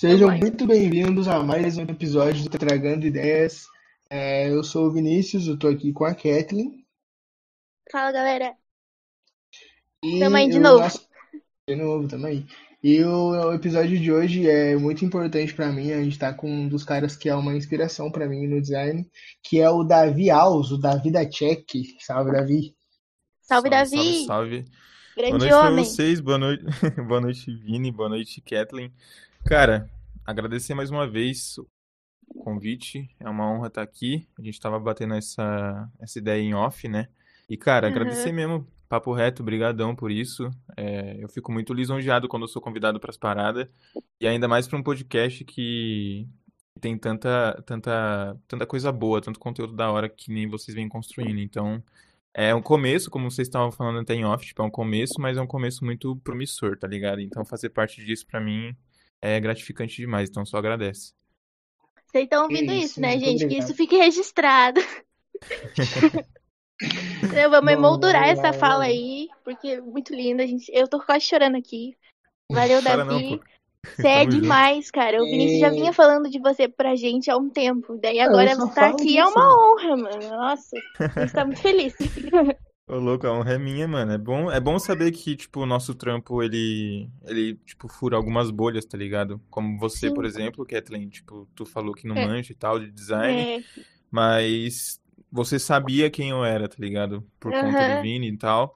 Sejam muito bem-vindos a mais um episódio do Tragando Ideias. É, eu sou o Vinícius, eu tô aqui com a Kathleen. Fala, galera. E Tamo aí de novo. nosso- De novo, também. E o, o episódio de hoje é muito importante pra mim. A gente tá com um dos caras que é uma inspiração pra mim no design, que é o Davi Alves, o Davi da Check. Salve, Davi. Salve, Salve, Davi. salve. Boa Grande noite pra homem. vocês, boa noite, boa noite, Vini, boa noite, Kathleen. Cara, agradecer mais uma vez o convite, é uma honra estar aqui. A gente tava batendo essa, essa ideia em off, né? E, cara, Uhum. agradecer mesmo, papo reto, brigadão por isso. É, eu fico muito lisonjeado quando eu sou convidado pras paradas, e ainda mais pra um podcast que tem tanta, tanta, tanta coisa boa, tanto conteúdo da hora que nem vocês vêm construindo. Então, é um começo, como vocês estavam falando até em off, tipo, é um começo, mas é um começo muito promissor, tá ligado? Então fazer parte disso pra mim é gratificante demais, então só agradece. Vocês estão ouvindo Isso, isso, né, gente? Que obrigado. isso fique registrado. Eu vou Bom, emoldurar vamos lá, essa fala aí, porque é muito linda, gente. Eu tô quase chorando aqui. Valeu, Chora não, Davi. pô. Você é demais, cara. O Vinícius já É. vinha falando de você pra gente há um tempo. Daí agora só você tá aqui é disso. uma honra, mano. Nossa, a gente tá muito feliz. Ô, louco, a honra é minha, mano. É bom, é bom saber que, tipo, o nosso trampo, ele, ele, tipo, fura algumas bolhas, tá ligado? Como você, Sim. por exemplo, Kathleen, tipo, tu falou que não É. manja e tal de design, É, mas você sabia quem eu era, tá ligado? Por conta Aham. do Vini e tal.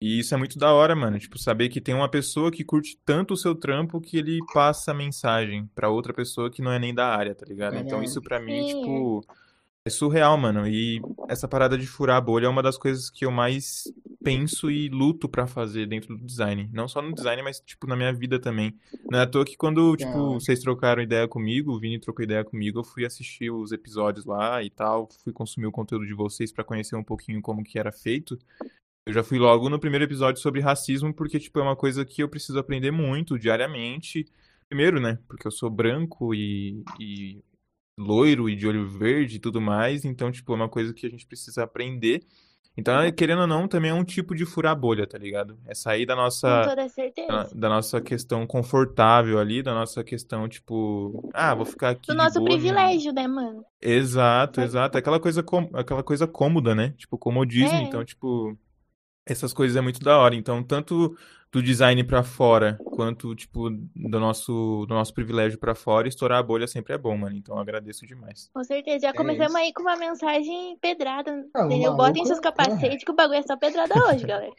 E isso é muito da hora, mano. Tipo, saber que tem uma pessoa que curte tanto o seu trampo que ele passa a mensagem pra outra pessoa que não é nem da área, tá ligado? Então isso pra mim, tipo, é surreal, mano. E essa parada de furar a bolha é uma das coisas que eu mais penso e luto pra fazer dentro do design. Não só no design, mas, tipo, na minha vida também. Não é à toa que quando, tipo, vocês trocaram ideia comigo, o Vini trocou ideia comigo, eu fui assistir os episódios lá e tal, fui consumir o conteúdo de vocês pra conhecer um pouquinho como que era feito. Eu já fui logo no primeiro episódio sobre racismo, porque, tipo, é uma coisa que eu preciso aprender muito diariamente. Primeiro, né, porque eu sou branco e, e loiro e de olho verde e tudo mais, então, tipo, é uma coisa que a gente precisa aprender. Então, querendo ou não, também é um tipo de furar bolha, tá ligado? É sair da com nossa toda da, certeza. da nossa questão confortável ali, da nossa questão, tipo, ah, vou ficar aqui Do nosso boa. no- privilégio, né, mano? Exato, exato. Aquela coisa, com... Aquela coisa cômoda, né? Tipo, comodismo. É. Então, tipo, essas coisas é muito da hora. Então, tanto do design pra fora, quanto, tipo, do nosso, do nosso privilégio pra fora, estourar a bolha sempre é bom, mano. Então, eu agradeço demais. Com certeza. Já É começamos isso. aí com uma mensagem pedrada, Ah, entendeu? Botem seus capacetes que o bagulho é só pedrada hoje, galera.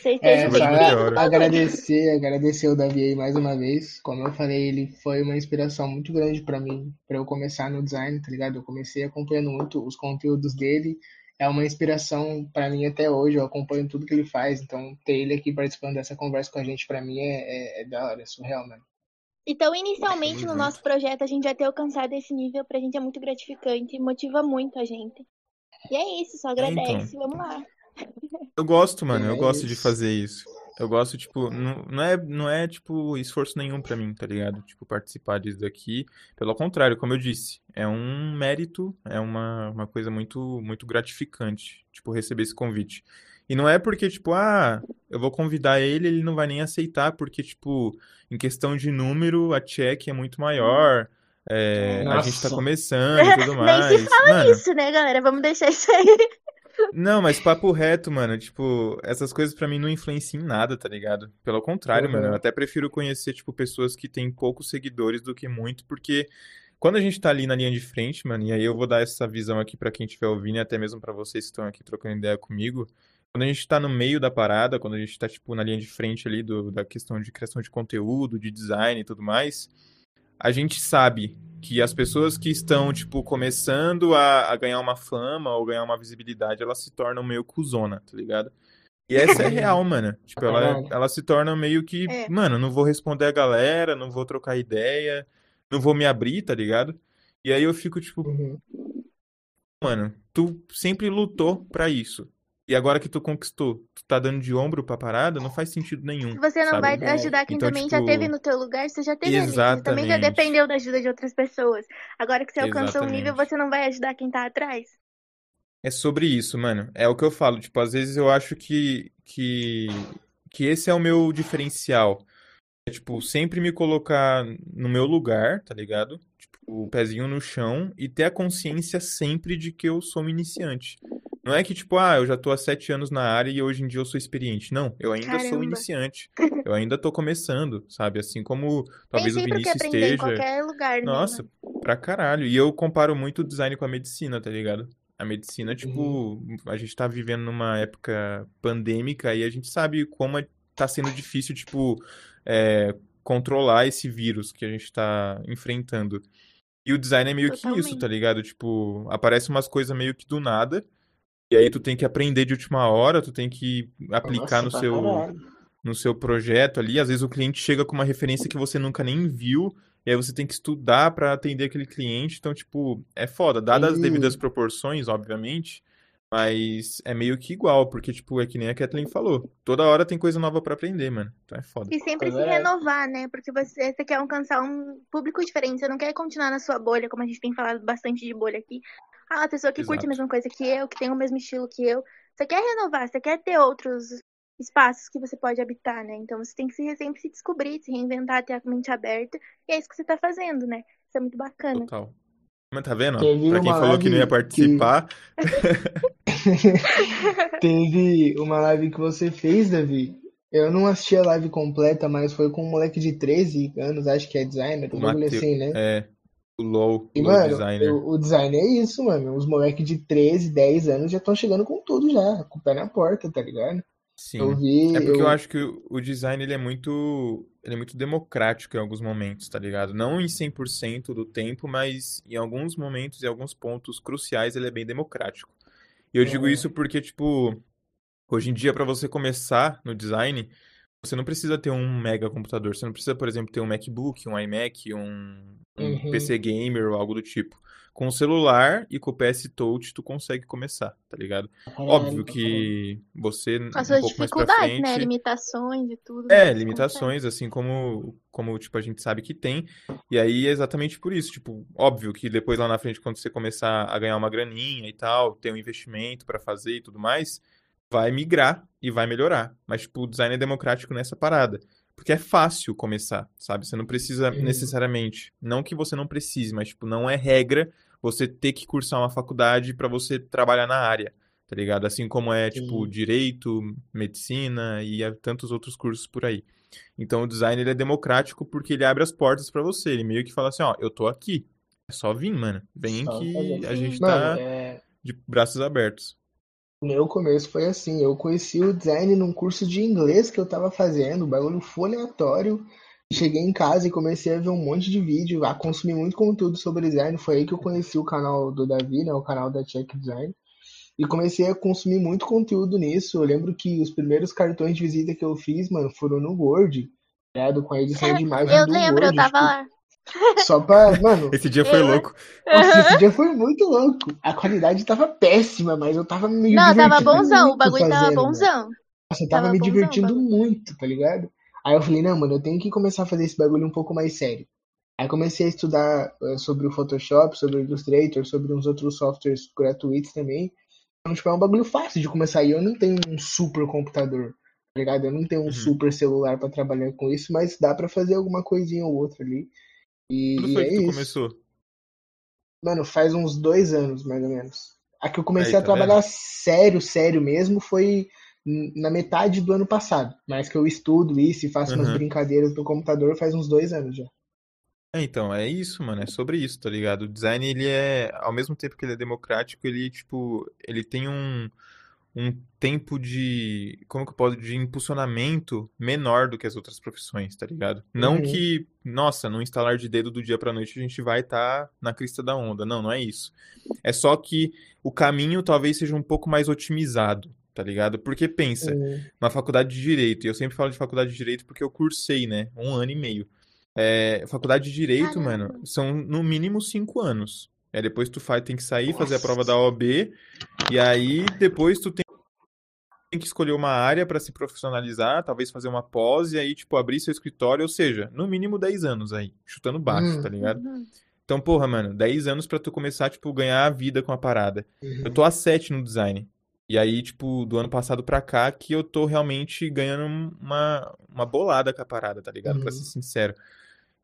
Vocês É, só agradecer, agradecer o Davi aí mais uma vez. Como eu falei, ele foi uma inspiração muito grande pra mim, pra eu começar no design, tá ligado? Eu comecei acompanhando muito os conteúdos dele. É uma inspiração pra mim até hoje. Eu acompanho tudo que ele faz. Então, ter ele aqui participando dessa conversa com a gente, pra mim, é, é, é da hora, é surreal, mano. Então, inicialmente, no nosso projeto, a gente já ter alcançado esse nível, pra gente é muito gratificante, motiva muito a gente. E é isso, só então. agradece, vamos lá. Eu gosto, mano, eu É gosto de fazer isso. Eu gosto, tipo, não, não é, não é, tipo, esforço nenhum pra mim, tá ligado? Tipo, participar disso daqui. Pelo contrário, como eu disse, é um mérito, é uma, uma coisa muito, muito gratificante, tipo, receber esse convite. E não é porque, tipo, ah, eu vou convidar ele, ele não vai nem aceitar, porque, tipo, em questão de número, a check é muito maior, é, a gente tá começando e tudo Nem se mais. Mano, Isso, né, galera? Vamos deixar isso aí. Não, mas papo reto, mano. Tipo, essas coisas pra mim não influenciam em nada, tá ligado? Pelo contrário, mano. Eu Uhum. até prefiro conhecer, tipo, pessoas que têm poucos seguidores do que muito, porque quando a gente tá ali na linha de frente, mano, e aí eu vou dar essa visão aqui pra quem estiver ouvindo e até mesmo pra vocês que estão aqui trocando ideia comigo. Quando a gente tá no meio da parada, quando a gente tá, tipo, na linha de frente ali do, da questão de criação de conteúdo, de design e tudo mais, a gente sabe que as pessoas que estão, tipo, começando a, a ganhar uma fama ou ganhar uma visibilidade, elas se tornam meio cuzona, tá ligado? E essa é real, mano. Tipo, ela, ela se torna meio que, É. mano, não vou responder a galera, não vou trocar ideia, não vou me abrir, tá ligado? E aí eu fico, tipo, Uhum. mano, tu sempre lutou pra isso. E agora que tu conquistou, tu tá dando de ombro pra parada, não faz sentido nenhum, você não sabe? vai ajudar quem Então, também já tipo, teve no teu lugar, você já teve ali. Você também já Exatamente. dependeu da ajuda de outras pessoas. Agora que você alcançou um nível, Exatamente. você não vai ajudar quem tá atrás. É sobre isso, mano. É o que eu falo. Tipo, às vezes eu acho que, que, que esse é o meu diferencial. é, tipo, sempre me colocar no meu lugar, tá ligado? Tipo, o pezinho no chão e ter a consciência sempre de que eu sou um iniciante. Não é que, tipo, ah, eu já tô há sete anos na área e hoje em dia eu sou experiente. Não, eu ainda sou Caramba. iniciante. Eu ainda tô começando, sabe? Assim como Tem talvez o sempre o que Vinícius em esteja. qualquer lugar, né, Nossa, mano? pra caralho. E eu comparo muito o design com a medicina, tá ligado? A medicina, tipo, a gente tá vivendo numa época pandêmica e a gente sabe como é- tá sendo difícil, tipo, é, controlar esse vírus que a gente tá enfrentando. E o design é meio que isso, tá Totalmente. ligado? Tipo, aparece umas coisas meio que do nada, e aí tu tem que aprender de última hora, tu tem que aplicar Nossa, no seu, caralho. no seu projeto ali. Às vezes o cliente chega com uma referência que você nunca nem viu, e aí você tem que estudar para atender aquele cliente. Então, tipo, é foda. Dadas as devidas proporções, obviamente, mas é meio que igual, porque, tipo, é que nem a Kathleen falou. Toda hora tem coisa nova para aprender, mano. Então é foda. E sempre É se verdade. renovar, né? Porque você, você quer alcançar um público diferente, você não quer continuar na sua bolha, como a gente tem falado bastante de bolha aqui. Ah, a pessoa que curte Exato. a mesma coisa que eu, que tem o mesmo estilo que eu. Você quer renovar, você quer ter outros espaços que você pode habitar, né? Então você tem que se- sempre se descobrir, se reinventar, ter a mente aberta. E é isso que você tá fazendo, né? Isso é muito bacana. Total. Mas tá vendo? Teve Pra quem falou que não ia participar, Teve uma live que você fez, Davi. Eu não assisti a live completa, mas foi com um moleque de 13 anos, acho que é designer, um assim, né? é, o LOL, E, LOL mano, designer. o, o design é isso, mano. Os moleques de 13, 10 anos já estão chegando com tudo já, com o pé na porta, tá ligado? Eu Sim. vi, É porque eu eu. acho que o design ele é muito, ele é muito democrático em alguns momentos, tá ligado? Não em 100% do tempo, mas em alguns momentos e alguns pontos cruciais ele é bem democrático. E eu digo Aham. isso porque, tipo, hoje em dia para você começar no design, você não precisa ter um mega computador. Você não precisa, por exemplo, ter um MacBook, um iMac, um, um Uhum. PC gamer ou algo do tipo. Com o celular e com o PS Touch tu consegue começar, tá ligado? Caralho, Óbvio que você as um suas dificuldades, né? frente Limitações e tudo, é, consegue. limitações, assim como, como, tipo, a gente sabe que tem. E aí é exatamente por isso, tipo, óbvio que depois lá na frente, quando você começar a ganhar uma graninha e tal, ter um investimento pra fazer e tudo mais, vai migrar e vai melhorar. Mas, tipo, o design é democrático nessa parada. Porque é fácil começar, sabe? Você não precisa necessariamente, não que você não precise, mas, tipo, não é regra você ter que cursar uma faculdade pra você trabalhar na área, tá ligado? Assim como é, tipo, Sim. direito, medicina e tantos outros cursos por aí. Então o design ele é democrático porque ele abre as portas pra você. Ele meio que fala assim, ó, eu tô aqui. É só vir, mano. Vem Só que fazer. a gente Mano, tá é, de braços abertos. O meu começo foi assim. Eu conheci o design num curso de inglês que eu tava fazendo, bagulho foi aleatório. Cheguei em casa e comecei a ver um monte de vídeo, a consumir muito conteúdo sobre design. Foi aí que eu conheci o canal do Davi, né, o canal da Check Design. E comecei a consumir muito conteúdo nisso. Eu lembro que os primeiros cartões de visita que eu fiz, mano, foram no Word, ligado? Com a edição de imagem Eu do lembro, eu Word, tava tipo, lá. Só pra, mano, Esse dia foi Eu- louco. nossa, esse dia foi muito louco. A qualidade tava péssima, mas eu tava me Não, tava divertindo bonzão, o muito bagulho tava fazendo, mano. bonzão. Nossa, eu tava Tava me bonzão divertindo bagulho. muito, tá ligado? Aí eu falei, não, mano, eu tenho que começar a fazer esse bagulho um pouco mais sério. Aí comecei a estudar eh, sobre o Photoshop, sobre o Illustrator, sobre uns outros softwares gratuitos também. Então, tipo, é um bagulho fácil de começar. E eu não tenho um super computador, tá ligado? Eu não tenho um Uhum. super celular pra trabalhar com isso, mas dá pra fazer alguma coisinha ou outra ali. E, Quando foi é que tu isso. começou? Mano, faz uns dois anos, mais ou menos. A que eu comecei Aí, a tá trabalhar vendo? sério, sério mesmo, foi na metade do ano passado. Mas que eu estudo isso e faço umas Aham. brincadeiras no computador faz uns dois anos já. É, então, é isso, mano, é sobre isso, tá ligado? O design, ele é, ao mesmo tempo que ele é democrático, ele, tipo, ele tem um, um tempo de, como que eu posso, de impulsionamento menor do que as outras profissões, tá ligado? Não Uhum. que, nossa, no instalar de dedo do dia pra noite a gente vai estar na crista da onda. Não, não é isso. É só que o caminho talvez seja um pouco mais otimizado, tá ligado? Porque pensa, Hum, na faculdade de Direito, e eu sempre falo de faculdade de Direito porque eu cursei, né? Um ano e meio. É, faculdade de Direito, mano, são no mínimo cinco anos. É, depois tu faz, tem que sair, fazer a Nossa. prova da OAB, e aí depois tu tem tem que escolher uma área pra se profissionalizar, talvez fazer uma pós, e aí, tipo, abrir seu escritório, ou seja, no mínimo 10 anos aí, chutando baixo, Hum. tá ligado? Uhum. Então, porra, mano, 10 anos pra tu começar, tipo, ganhar a vida com a parada. Eu uhum. tô há 7 no design. E aí, tipo, do ano passado pra cá que eu tô realmente ganhando uma, uma bolada com a parada, tá ligado? Pra ser Uhum. sincero.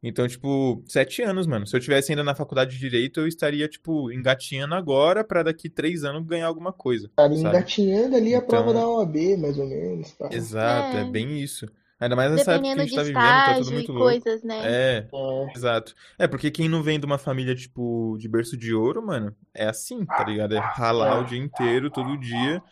Então, tipo, sete anos, mano. Se eu tivesse ainda na faculdade de Direito, eu estaria, tipo, engatinhando agora pra daqui três anos ganhar alguma coisa, Estaria sabe? engatinhando ali a prova da Então, OAB, mais ou menos, pá. exato, é É, bem isso. Ainda mais nessa época que a gente tá vivendo, tá tudo muito louco. coisas, né? É, É, exato. É, porque quem não vem de uma família, tipo, de berço de ouro, mano, é assim, tá ligado? É ralar o dia inteiro, todo dia,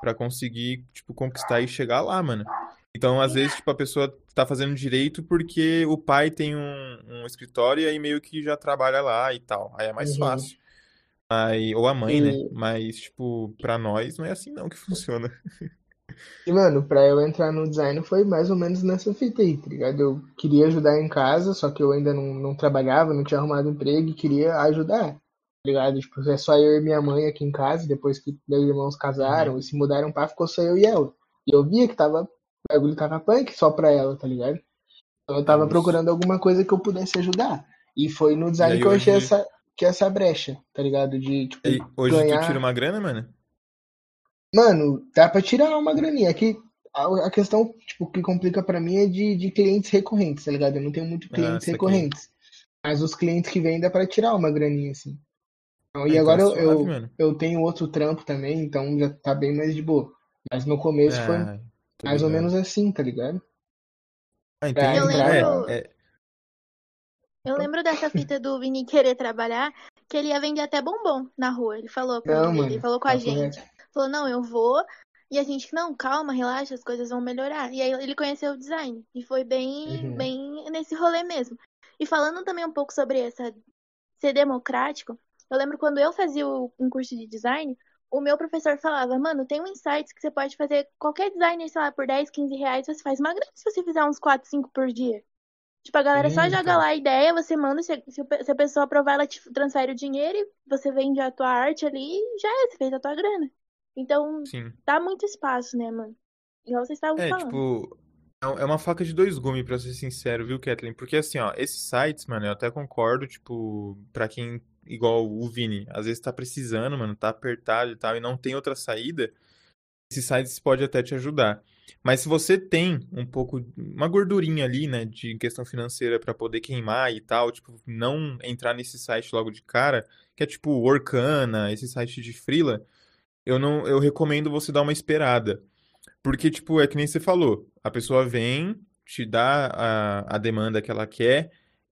pra conseguir, tipo, conquistar e chegar lá, mano. Então, às vezes, tipo, a pessoa tá fazendo direito porque o pai tem um, um escritório e aí meio que já trabalha lá e tal. Aí é mais uhum. fácil. Aí, ou a mãe, né? E, Mas, tipo, pra nós não é assim não que funciona. e, mano, pra eu entrar no design foi mais ou menos nessa fita aí, tá ligado? Eu queria ajudar em casa, só que eu ainda não, não trabalhava, não tinha arrumado emprego e queria ajudar, tá ligado? Tipo, é só eu e minha mãe aqui em casa, depois que meus irmãos casaram Uhum. e se mudaram pra, ficou só eu e ela. E eu via que tava, o bagulho tava punk só pra ela, tá ligado? Então eu tava procurando alguma coisa que eu pudesse ajudar. E foi no E design aí que eu achei hoje, essa, que essa brecha, tá ligado? De, tipo, aí, hoje tu tira ganhar. uma grana, mano? Mano, dá pra tirar uma graninha. Aqui, a, a questão, tipo, que complica pra mim é de, de clientes recorrentes, tá ligado? Eu não tenho muito Ah, clientes recorrentes. Mas os clientes que vêm dá pra tirar uma graninha, assim. Então, Ah, e então é agora eu, suave, eu, mano. eu tenho outro trampo também, então já tá bem mais de boa. Mas no começo foi Ah, tô mais ou ligado. menos assim, tá ligado? Ah, Pra Eu É, lembro, na. é. eu lembro dessa fita do Vini querer trabalhar, que ele ia vender até bombom na rua. Ele falou Não, comigo, ele mano, falou com a gente. Falou, não, eu vou. E a gente, não, calma, relaxa, as coisas vão melhorar. E aí ele conheceu o design. E foi bem, Uhum. bem nesse rolê mesmo. E falando também um pouco sobre essa ser democrático, eu lembro quando eu fazia o- um curso de design, o meu professor falava, mano, tem um insights que você pode fazer qualquer designer, sei lá, por 10, 15 reais, você faz uma grana se você fizer uns 4, 5 por dia. Tipo, a galera só Sim, joga lá a ideia, você manda, se, se a pessoa aprovar, ela te transfere o dinheiro e você vende a tua arte ali e já é, você fez a tua grana. Então, sim. dá muito espaço, né, mano? Igual vocês estavam É, falando. tipo, é é uma faca de dois gumes, pra ser sincero, viu, Kathleen? Porque assim, ó, esses sites, mano, eu até concordo, tipo, pra quem, igual o Vini, às vezes tá precisando, mano, tá apertado e tal, e não tem outra saída, esses sites pode até te ajudar. Mas se você tem um pouco, uma gordurinha ali, né, de questão financeira pra poder queimar e tal, tipo, não entrar nesse site logo de cara, que é tipo Workana, esse site de freela, eu não, eu recomendo você dar uma esperada. Porque, tipo, é que nem você falou, a pessoa vem, te dá a, a demanda que ela quer,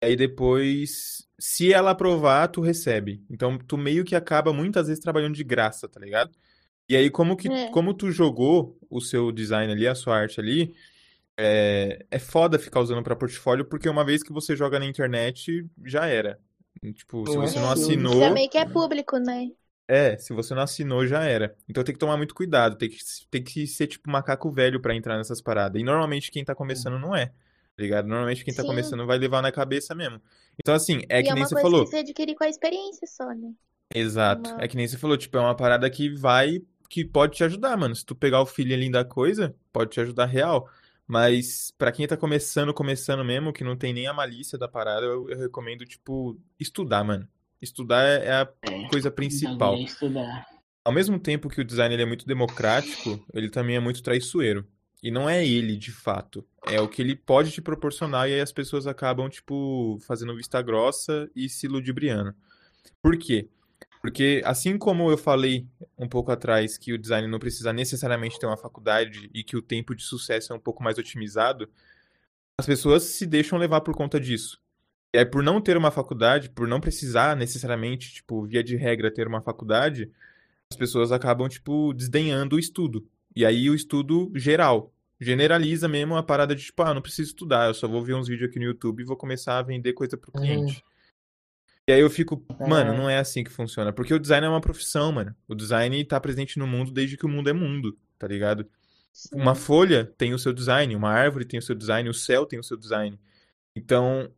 aí depois, se ela aprovar, tu recebe. Então, tu meio que acaba muitas vezes trabalhando de graça, tá ligado? E aí, como que, É. como tu jogou o seu design ali, a sua arte ali, é, é foda ficar usando pra portfólio, porque uma vez que você joga na internet, já era. Tipo, se Não é você não É, seu, né? já assinou, meio que é público, né? é, se você não assinou, já era. Então tem que tomar muito cuidado, tem que, tem que ser tipo macaco velho pra entrar nessas paradas. E normalmente quem tá começando não é, ligado? Normalmente quem tá Sim. começando vai levar na cabeça mesmo. Então assim, é E que é nem uma você coisa falou. que você adquire com a experiência só, né? Exato. Uma... É que nem você falou, tipo, é uma parada que vai, que pode te ajudar, mano. Se tu pegar o feeling ali da coisa, pode te ajudar real. Mas pra quem tá começando, começando mesmo, que não tem nem a malícia da parada, eu, eu recomendo, tipo, estudar, mano. Estudar é é a É, coisa principal. estudar. Ao mesmo tempo que o design ele é muito democrático, ele também é muito traiçoeiro. E não é ele, de fato. É o que ele pode te proporcionar e aí as pessoas acabam, tipo, fazendo vista grossa e se ludibriando. Por quê? Porque assim como eu falei um pouco atrás que o design não precisa necessariamente ter uma faculdade e que o tempo de sucesso é um pouco mais otimizado, as pessoas se deixam levar por conta disso. E aí, por não ter uma faculdade, por não precisar necessariamente, tipo, via de regra, ter uma faculdade, as pessoas acabam, tipo, desdenhando o estudo. E aí o estudo geral. Generaliza mesmo a parada de, tipo, ah, não preciso estudar, eu só vou ver uns vídeos aqui no YouTube e vou começar a vender coisa pro Uhum. cliente. E aí eu fico, mano, É, não é assim que funciona. Porque o design é uma profissão, mano. O design tá presente no mundo desde que o mundo é mundo, tá ligado? Uma Sim. folha tem o seu design, uma árvore tem o seu design, o céu tem o seu design. Então,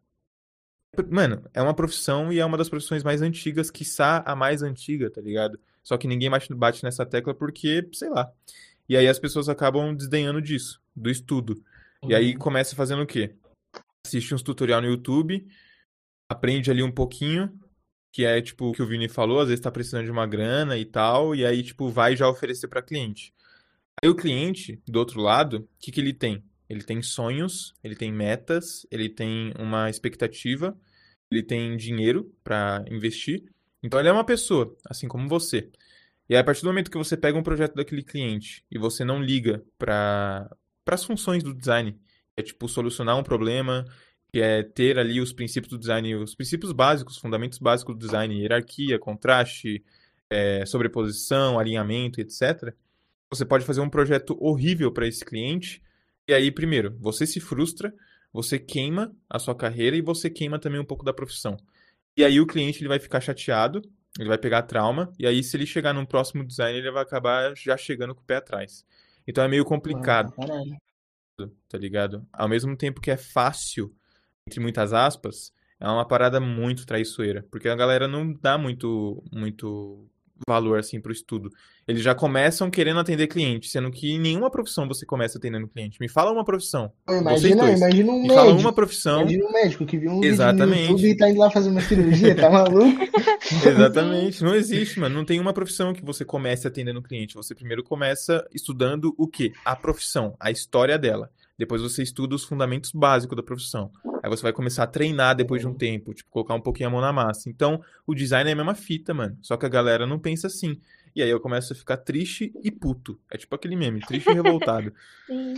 mano, é uma profissão e é uma das profissões mais antigas, quiçá a mais antiga, tá ligado? Só que ninguém bate, bate nessa tecla porque, sei lá. E aí as pessoas acabam desdenhando disso, do estudo. E aí uhum. começa fazendo o quê? Assiste uns tutorial no YouTube, aprende ali um pouquinho, que é tipo o que o Vini falou, às vezes tá precisando de uma grana e tal, e aí tipo vai já oferecer para cliente. Aí o cliente, do outro lado, o que que ele tem? Ele tem sonhos, ele tem metas, ele tem uma expectativa, ele tem dinheiro para investir. Então ele é uma pessoa, assim como você. E a partir do momento que você pega um projeto daquele cliente e você não liga para as funções do design, é tipo solucionar um problema, que é ter ali os princípios do design, os princípios básicos, os fundamentos básicos do design, hierarquia, contraste, é, sobreposição, alinhamento, etc. Você pode fazer um projeto horrível para esse cliente e aí, primeiro, você se frustra, você queima a sua carreira e você queima também um pouco da profissão. E aí o cliente ele vai ficar chateado, ele vai pegar trauma, e aí se ele chegar num próximo design, ele vai acabar já chegando com o pé atrás. Então é meio complicado, tá ligado? Ao mesmo tempo que é fácil, entre muitas aspas, é uma parada muito traiçoeira, porque a galera não dá muito muito valor assim pro estudo. Eles já começam querendo atender cliente, sendo que em nenhuma profissão você começa atendendo cliente. Me fala uma profissão. Imagina, imagina um Me médico. fala uma profissão. Imagina um médico que viu um Exatamente. vídeo no YouTube e tá indo lá fazer uma cirurgia, tá maluco? Exatamente. Não existe, mano. Não tem uma profissão que você comece atendendo cliente. Você primeiro começa estudando o quê? A profissão, a história dela. Depois você estuda os fundamentos básicos da profissão. Aí você vai começar a treinar depois de um tempo, tipo, colocar um pouquinho a mão na massa. Então, o design é a mesma fita, mano. Só que a galera não pensa assim. E aí eu começo a ficar triste e puto. É tipo aquele meme, triste e revoltado. Sim.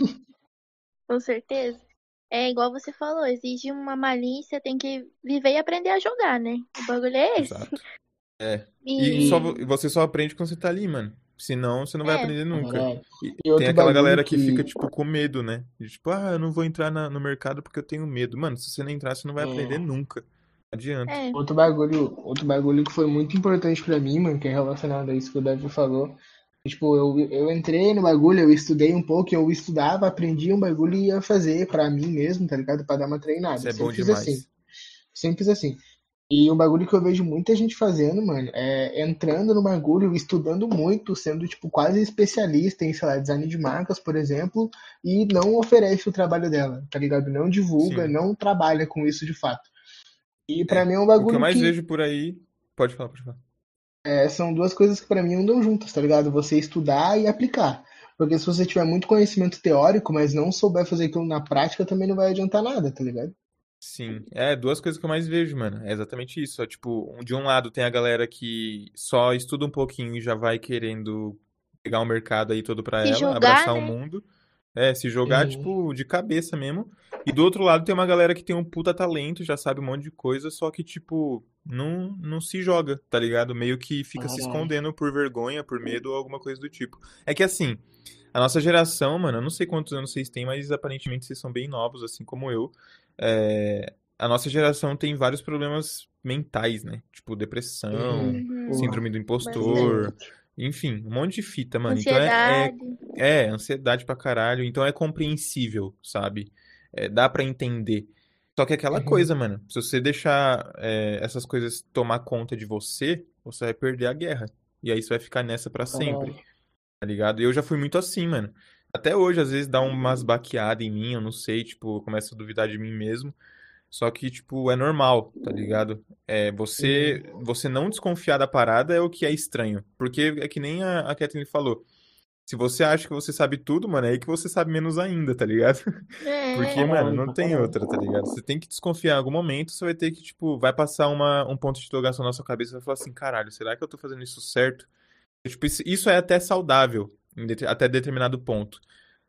Com certeza. É igual você falou, exige uma malícia, tem que viver e aprender a jogar, né? O bagulho é esse. Exato. É. E, E só, vo- você só aprende quando você tá ali, mano. Senão, você não vai É. aprender nunca. É. E E tem aquela galera que que- fica, tipo, com medo, né? De, tipo, ah, eu não vou entrar na- no mercado porque eu tenho medo. Mano, se você não entrar, você não vai É. aprender nunca. Não adianta. é, Outro bagulho, outro bagulho que foi muito importante pra mim, mano, que é relacionado a isso que o Davi falou. Tipo, eu, eu entrei no bagulho, eu estudei um pouco, eu estudava, aprendia um bagulho e ia fazer pra mim mesmo, tá ligado? Pra dar uma treinada. Isso é Sempre bom fiz demais. assim. Sempre fiz assim. E um bagulho que eu vejo muita gente fazendo, mano, é entrando no bagulho, estudando muito, sendo, tipo, quase especialista em, sei lá, design de marcas, por exemplo, e não oferece o trabalho dela, tá ligado? Não divulga, Sim. não trabalha com isso de fato. E pra É, mim é um O que eu bagulho mais que vejo por aí. Pode falar, pode falar. é, são duas coisas que pra mim andam juntas, tá ligado? Você estudar e aplicar. Porque se você tiver muito conhecimento teórico, mas não souber fazer aquilo na prática, também não vai adiantar nada, tá ligado? Sim, é duas coisas que eu mais vejo, mano. É exatamente isso. É, tipo, um- de um lado tem a galera que só estuda um pouquinho e já vai querendo pegar o mercado aí todo pra Se ela, jogar, abraçar o né? mundo. É, se jogar, Uhum. tipo, de cabeça mesmo. E do outro lado tem uma galera que tem um puta talento, já sabe um monte de coisa, só que, tipo, não, não se joga, tá ligado? Meio que fica se escondendo por vergonha, por medo ou alguma coisa do tipo. É que assim, a nossa geração, mano, eu não sei quantos anos vocês têm, mas aparentemente vocês são bem novos, assim como eu. É, a nossa geração tem vários problemas mentais, né? Tipo, depressão, Uhum. síndrome do impostor, enfim, um monte de fita, mano. Então é, é, Ansiedade. é, ansiedade pra caralho. Então é compreensível, sabe? É, dá pra entender. Só que é aquela Uhum. coisa, mano. Se você deixar é, essas coisas tomar conta de você, você vai perder a guerra. E aí você vai ficar nessa pra sempre, tá ligado? E eu já fui muito assim, mano. Até hoje, às vezes, dá umas baqueadas em mim, eu não sei, tipo, eu começo a duvidar de mim mesmo. Só que, tipo, é normal, tá ligado? É, você, você não desconfiar da parada é o que é estranho. Porque é que nem a, a Kathleen falou. Se você acha que você sabe tudo, mano, é aí que você sabe menos ainda, tá ligado? É, Porque, Caralho, mano, não tem outra, tá ligado? Você tem que desconfiar em algum momento, você vai ter que, tipo, vai passar uma, um ponto de interrogação na sua cabeça e vai falar assim, caralho, será que eu tô fazendo isso certo? Tipo, isso, isso é até saudável, até determinado ponto.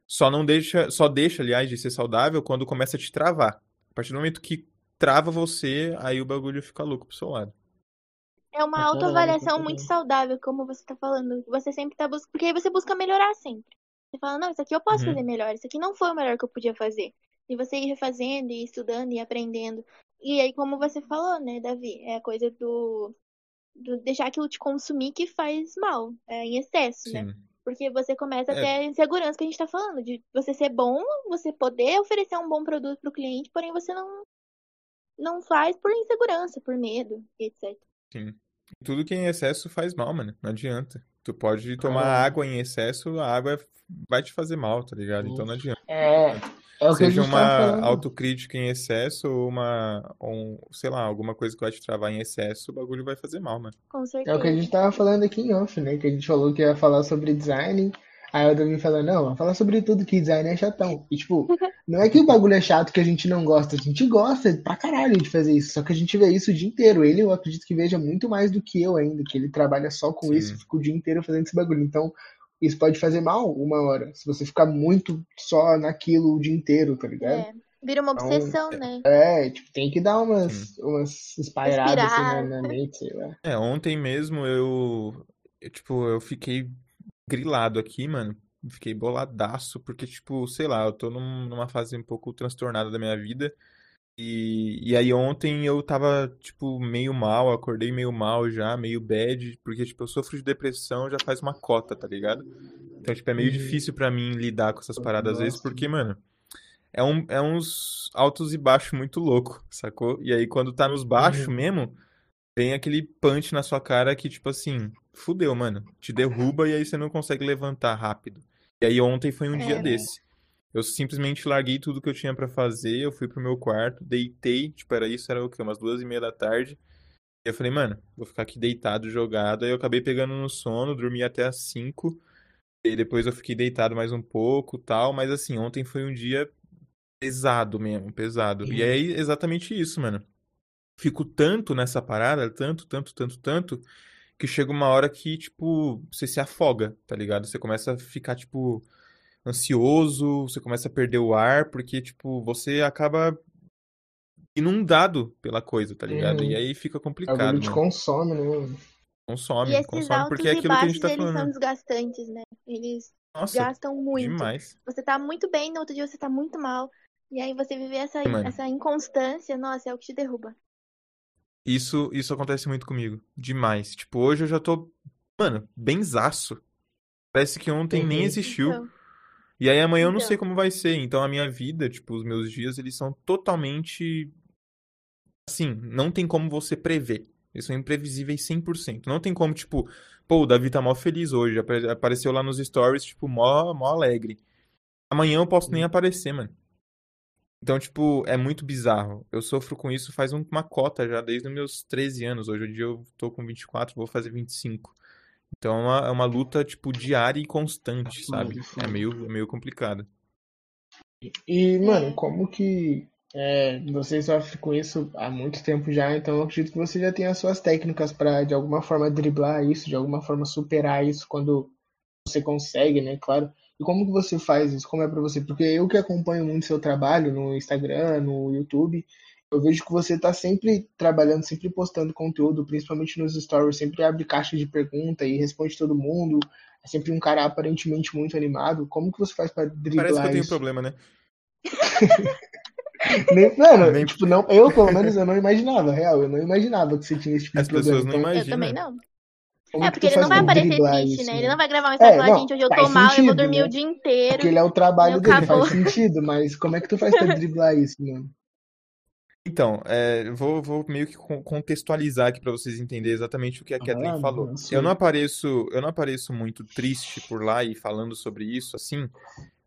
Só não deixa, só deixa, aliás, de ser saudável quando começa a te travar. A partir do momento que trava você, aí o bagulho fica louco pro seu lado. É uma autoavaliação muito saudável, como você tá falando. Você sempre tá buscando. Porque aí você busca melhorar sempre. Você fala, não, isso aqui eu posso Uhum. fazer melhor, isso aqui não foi o melhor que eu podia fazer. E você ir refazendo, e estudando, e aprendendo. E aí, como você falou, né, Davi? É a coisa do, do deixar aquilo te consumir que faz mal, é, em excesso, né? Porque você começa a É. ter a insegurança que a gente tá falando, de você ser bom, você poder oferecer um bom produto pro cliente, porém você não, não faz por insegurança, por medo, etc. Sim. Tudo que é em excesso faz mal, mano. Não adianta. Tu pode tomar Caralho. água em excesso, a água vai te fazer mal, tá ligado? Então não adianta. É, É o que a Seja uma autocrítica em excesso ou uma, ou um, sei lá, alguma coisa que vai te travar em excesso, o bagulho vai fazer mal, mano. Com É o que a certeza. gente tava falando aqui em off, né? Que a gente falou que ia falar sobre design. Aí o Davi falou, não, vamos falar sobre tudo, que design é chatão. E tipo, não é que o bagulho é chato que a gente não gosta, a gente gosta pra caralho de fazer isso. Só que a gente vê isso o dia inteiro. Ele, eu acredito que veja muito mais do que eu ainda, que ele trabalha só com isso, Sim. fica o dia inteiro fazendo esse bagulho. Então, isso pode fazer mal uma hora, se você ficar muito só naquilo o dia inteiro, tá ligado? É, vira uma Então, obsessão, né? É, tipo, tem que dar Sim. umas, umas espairadas assim na, na mente, sei lá. É, ontem mesmo eu, eu, tipo, eu fiquei grilado aqui, mano. Fiquei boladaço, porque, tipo, sei lá, eu tô num- numa fase um pouco transtornada da minha vida. E, e aí ontem eu tava, tipo, meio mal, acordei meio mal já, meio bad, porque, tipo, eu sofro de depressão já faz uma cota, tá ligado? Então, tipo, é meio Uhum. difícil pra mim lidar com essas paradas às vezes, Nossa. porque, mano, é, um, é uns altos e baixos muito louco, sacou? E aí quando tá nos baixos Uhum. mesmo, vem aquele punch na sua cara que, tipo assim, fudeu, mano. Te derruba e aí você não consegue levantar rápido. E aí ontem foi um dia É. desse. Eu simplesmente larguei tudo que eu tinha pra fazer, eu fui pro meu quarto, deitei, tipo, era isso, era o quê? Umas duas e meia da tarde. E eu falei, mano, vou ficar aqui deitado, jogado. Aí eu acabei pegando no sono, dormi até às cinco. E depois eu fiquei deitado mais um pouco, tal. Mas assim, ontem foi um dia pesado mesmo, pesado. E é exatamente isso, mano. Fico tanto nessa parada, tanto, tanto, tanto, tanto, que chega uma hora que, tipo, você se afoga, tá ligado? Você começa a ficar, tipo, ansioso, você começa a perder o ar, porque, tipo, você acaba inundado pela coisa, tá ligado? Uhum. E aí fica complicado, bagulho te mano. consome, né? Consome, E esses consome, altos porque é aquilo que a gente tá eles são falando. desgastantes, né? Eles Nossa, gastam muito. demais. Você tá muito bem, no outro dia você tá muito mal. E aí você viver essa, Mano. essa inconstância, nossa, é o que te derruba. Isso, isso acontece muito comigo. Demais. Tipo, hoje eu já tô, mano, benzaço. Parece que ontem nem Uhum. existiu. Então, E aí amanhã eu não Então. sei como vai ser. Então a minha vida, tipo, os meus dias, eles são totalmente. Assim, não tem como você prever. Eles são imprevisíveis 100%. Não tem como, tipo, pô, o Davi tá mó feliz hoje. apare- Apareceu lá nos stories, tipo, mó, mó alegre. Amanhã eu posso nem aparecer, mano. Então, tipo, é muito bizarro. Eu sofro com isso faz um- uma cota já, desde os meus 13 anos. Hoje em dia eu tô com 24, vou fazer 25. Então é uma, é uma luta, tipo, diária e constante, sabe? É meio, é meio complicado. E, mano, como que é, você sofre com isso há muito tempo já, então eu acredito que você já tem as suas técnicas pra de alguma forma driblar isso, de alguma forma superar isso quando você consegue, né? Claro. E como que você faz isso? Como é pra você? Porque eu que acompanho muito seu trabalho no Instagram, no YouTube, eu vejo que você tá sempre trabalhando, sempre postando conteúdo, principalmente nos stories, sempre abre caixa de pergunta e responde todo mundo. É sempre um cara aparentemente muito animado. Como que você faz pra Parece que eu driblar tenho isso? problema, né? Nem- Mano, Nem- tipo, não, eu pelo menos eu não imaginava, real, eu não imaginava que você tinha esse tipo As de problema. pessoas não Então, eu também não. como É, que porque ele não vai aparecer driblar triste, isso, né? né? Ele não vai gravar uma mensagem não, gente, hoje eu tô mal, eu vou sentido, dormir né? o dia inteiro. Porque ele é o trabalho dele, acabou. faz sentido, mas como é que tu faz pra driblar isso, mano? Então, é, vou, vou meio que con- contextualizar aqui pra vocês entenderem exatamente o que a Kathleen lá, falou. Eu não apareço, eu não apareço muito triste por lá e falando sobre isso, assim,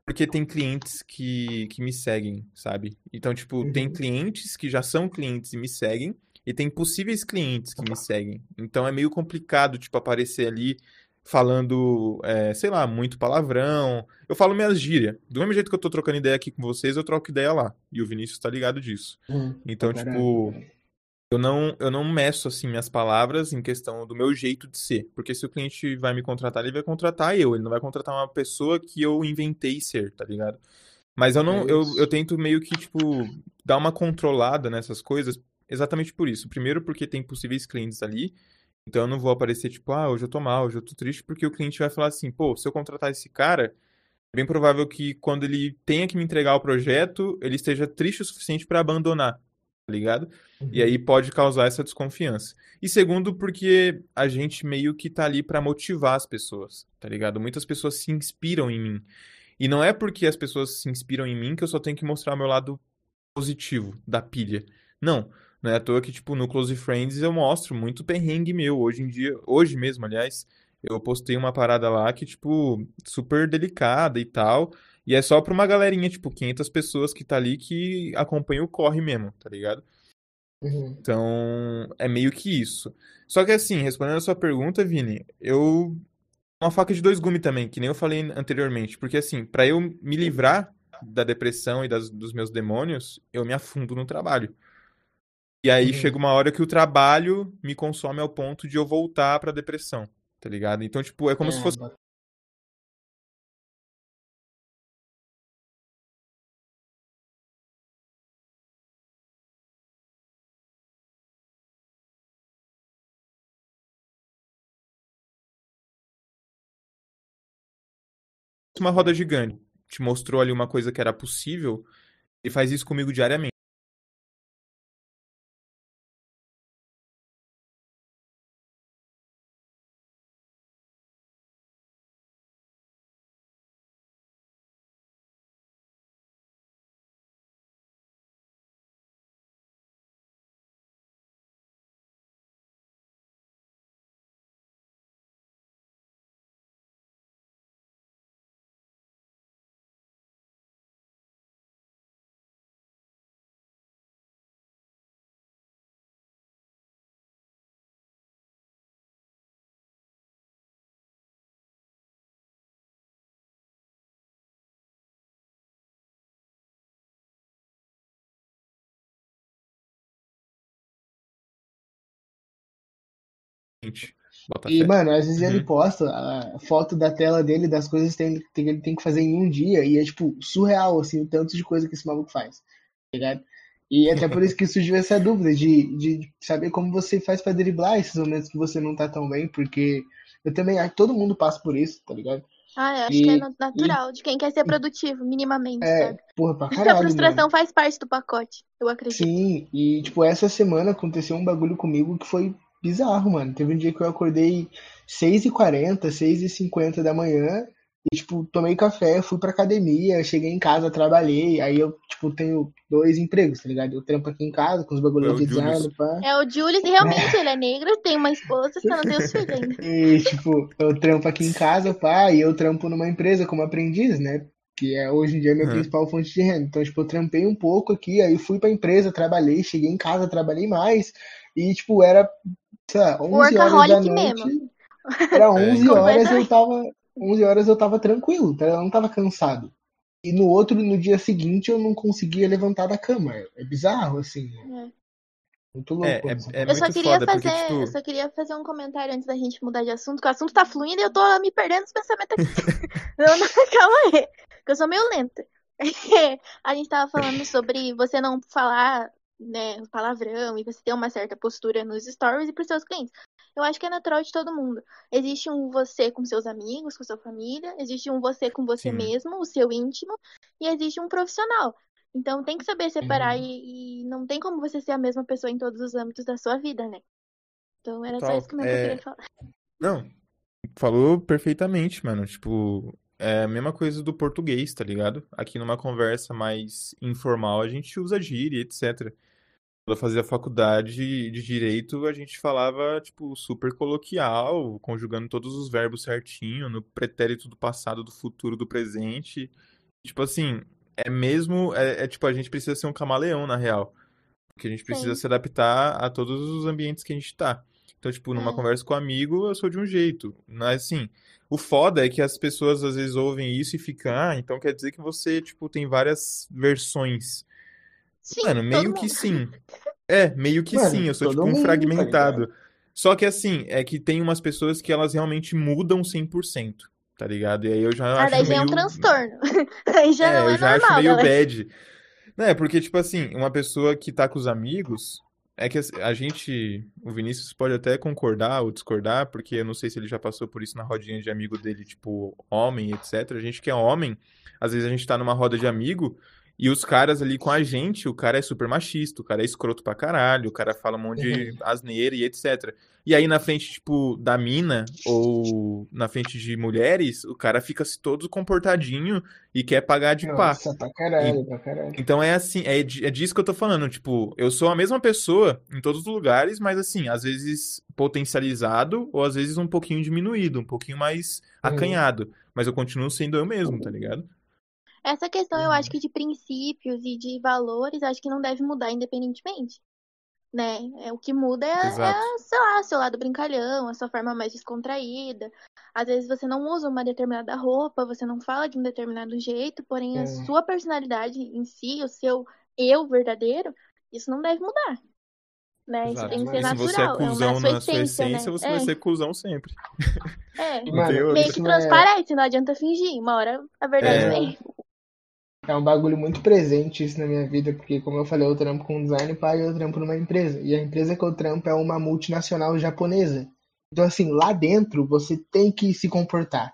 porque tem clientes que, que me seguem, sabe? Então, tipo, tem Uhum. clientes que já são clientes e me seguem, e tem possíveis clientes que me seguem. Então é meio complicado, tipo, aparecer ali falando, é, sei lá, muito palavrão. Eu falo minhas gírias. Do mesmo jeito que eu tô trocando ideia aqui com vocês, eu troco ideia lá. E o Vinícius tá ligado disso. Uhum. Então, Pra tipo, eu não, eu não meço assim minhas palavras em questão do meu jeito de ser. Porque se o cliente vai me contratar, ele vai contratar eu, ele não vai contratar uma pessoa que eu inventei ser, tá ligado? Mas eu não, É eu, eu tento meio que, tipo, dar uma controlada nessas coisas, exatamente por isso. Primeiro, porque tem possíveis clientes ali, então eu não vou aparecer, tipo, ah, hoje eu tô mal, hoje eu tô triste, porque o cliente vai falar assim, pô, se eu contratar esse cara, é bem provável que quando ele tenha que me entregar o projeto, ele esteja triste o suficiente pra abandonar, tá ligado? E aí pode causar essa desconfiança. E segundo, porque a gente meio que tá ali pra motivar as pessoas, tá ligado? Muitas pessoas se inspiram em mim. E não é porque as pessoas se inspiram em mim que eu só tenho que mostrar o meu lado positivo da pilha. Não. Não é à toa que, tipo, no Close Friends eu mostro muito perrengue meu. Hoje em dia, hoje mesmo, aliás, eu postei uma parada lá que, tipo, super delicada e tal. E é só pra uma galerinha, tipo, 500 pessoas que tá ali que acompanha o corre mesmo, tá ligado? Uhum. Então, é meio que isso. Só que assim, respondendo a sua pergunta, Vini, eu. Uma faca de dois gumes também, que nem eu falei anteriormente. Porque assim, pra eu me livrar da depressão e das, dos meus demônios, eu me afundo no trabalho. E aí Uhum. chega uma hora que o trabalho me consome ao ponto de eu voltar pra depressão, tá ligado? Então, tipo, é como se É, fosse bota- uma roda gigante. Te mostrou ali uma coisa que era possível e faz isso comigo diariamente. Bota E, fé. mano, às vezes ele Uhum. posta a foto da tela dele, das coisas que tem- que ele tem que fazer em um dia, e é, tipo, surreal, assim, o tanto de coisa que esse maluco faz, tá ligado? E até por isso que surgiu essa dúvida de, de saber como você faz pra driblar esses momentos que você não tá tão bem, porque eu também acho que todo mundo passa por isso, tá ligado? Ah, eu acho que é E, na- natural de quem quer ser produtivo, minimamente, é, sabe? porra, pra Acho que a caralho, mano. frustração faz parte do pacote, eu acredito. Sim, e tipo, essa semana aconteceu um bagulho comigo que foi bizarro, mano. Teve um dia que eu acordei 6h40, 6h50 da manhã e, tipo, tomei café, fui pra academia, cheguei em casa, trabalhei. Aí eu, tipo, tenho dois empregos, tá ligado? Eu trampo aqui em casa com os É bagulhos Julius. design, pá. É o Julius, e realmente ele é negro, tem uma esposa, só não tem os filhos ainda. E, tipo, eu trampo aqui em casa, pá, e eu trampo numa empresa como aprendiz, né? Que é hoje em dia a minha Uhum. principal fonte de renda. Então, tipo, eu trampei um pouco aqui, aí fui pra empresa, trabalhei, cheguei em casa, trabalhei mais. E, tipo, era, sei lá, 11 horas da noite. mesmo. Era É, 11 então. horas eu tava, 11 horas eu tava tranquilo, tá? Eu não tava cansado. E no outro, no dia seguinte, eu não conseguia levantar da cama. É bizarro, assim. É. Muito louco. É, é, isso é Eu só queria foda, fazer, porque, eu tipo, só queria fazer um comentário antes da gente mudar de assunto, que o assunto tá fluindo e eu tô me perdendo nos pensamentos aqui. não, não, calma aí, que eu sou meio lenta. A gente tava falando sobre você não falar, né, palavrão e você ter uma certa postura nos stories e pros seus clientes. Eu acho que é natural de todo mundo. Existe um você com seus amigos, com sua família, existe um você com você Sim. mesmo, o seu íntimo, e existe um profissional. Então tem que saber separar Uhum. e, e não tem como você ser a mesma pessoa em todos os âmbitos da sua vida, né? Então era só Total. isso que eu É, queria falar. Não, falou perfeitamente, mano. Tipo, é a mesma coisa do português, tá ligado? Aqui numa conversa mais informal, a gente usa gíria, etc. Quando eu fazia faculdade de direito, a gente falava, tipo, super coloquial, conjugando todos os verbos certinho, no pretérito do passado, do futuro, do presente. Tipo assim, é mesmo, é, é tipo, a gente precisa ser um camaleão, na real. Porque a gente precisa Sim. se adaptar a todos os ambientes que a gente tá. Então, tipo, numa É. conversa com um amigo, eu sou de um jeito. Mas, assim, o foda é que as pessoas às vezes ouvem isso e ficam, ah, então quer dizer que você, tipo, tem várias versões. Sim, Mano, meio que mundo. sim. É, meio que Mano, sim, eu sou tipo um tá fragmentado. ligado? Só que assim, é que tem umas pessoas que elas realmente mudam 100%, tá ligado? E aí eu já Ah, acho daí já é um meio. transtorno. Aí já É, não é eu já acho normal, meio galera. bad. Não, é porque, tipo assim, uma pessoa que tá com os amigos, é que a gente, o Vinícius pode até concordar ou discordar, porque eu não sei se ele já passou por isso na rodinha de amigo dele, tipo, homem, etc. A gente que é homem, às vezes a gente tá numa roda de amigo e os caras ali com a gente, o cara é super machista, o cara é escroto pra caralho, o cara fala um monte de asneira e etc. E aí na frente, tipo, da mina ou na frente de mulheres, o cara fica se todo comportadinho e quer pagar de pá. Nossa, pra caralho, pra caralho. Então é assim, é, é disso que eu tô falando. Tipo, eu sou a mesma pessoa em todos os lugares, mas assim, às vezes potencializado ou às vezes um pouquinho diminuído, um pouquinho mais Uhum. acanhado. Mas eu continuo sendo eu mesmo, tá ligado? Essa questão, eu Uhum. acho que de princípios e de valores, acho que não deve mudar independentemente. Né? É, o que muda é, é, sei lá, seu lado brincalhão, a sua forma mais descontraída. Às vezes você não usa uma determinada roupa, você não fala de um determinado jeito, porém a É. sua personalidade em si, o seu eu verdadeiro, isso não deve mudar. Né? Isso tem que ser Mas E se você é natural, é cuzão sua na sua essência, essência, né? você É, vai ser cuzão sempre. é. Meio que é- transparece, não adianta fingir. Uma hora a verdade É. vem. É um bagulho muito presente isso na minha vida, porque, como eu falei, eu trampo com design pai eu trampo numa empresa. E a empresa que eu trampo é uma multinacional japonesa. Então, assim, lá dentro você tem que se comportar,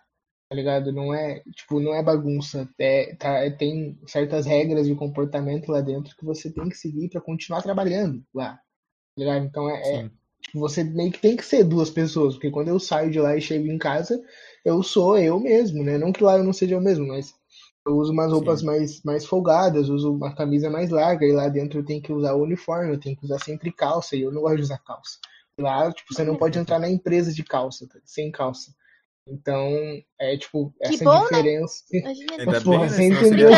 tá ligado? Não é, tipo, não é bagunça. É, tá, tem certas regras de comportamento lá dentro que você tem que seguir pra continuar trabalhando lá, tá ligado? Então, é, é, tipo, você meio que tem que ser duas pessoas, porque quando eu saio de lá e chego em casa, eu sou eu mesmo, né? Não que lá eu não seja eu mesmo, mas eu uso umas roupas Sim. mais, mais folgadas, uso uma camisa mais larga, e lá dentro eu tenho que usar o uniforme, eu tenho que usar sempre calça, e eu não gosto de usar calça. Lá, tipo, você não pode entrar na empresa de calça, tá? sem calça. Então, é tipo, Que essa bom, né? diferença. Imagina. Ainda Porra, bem, né? você entendeu?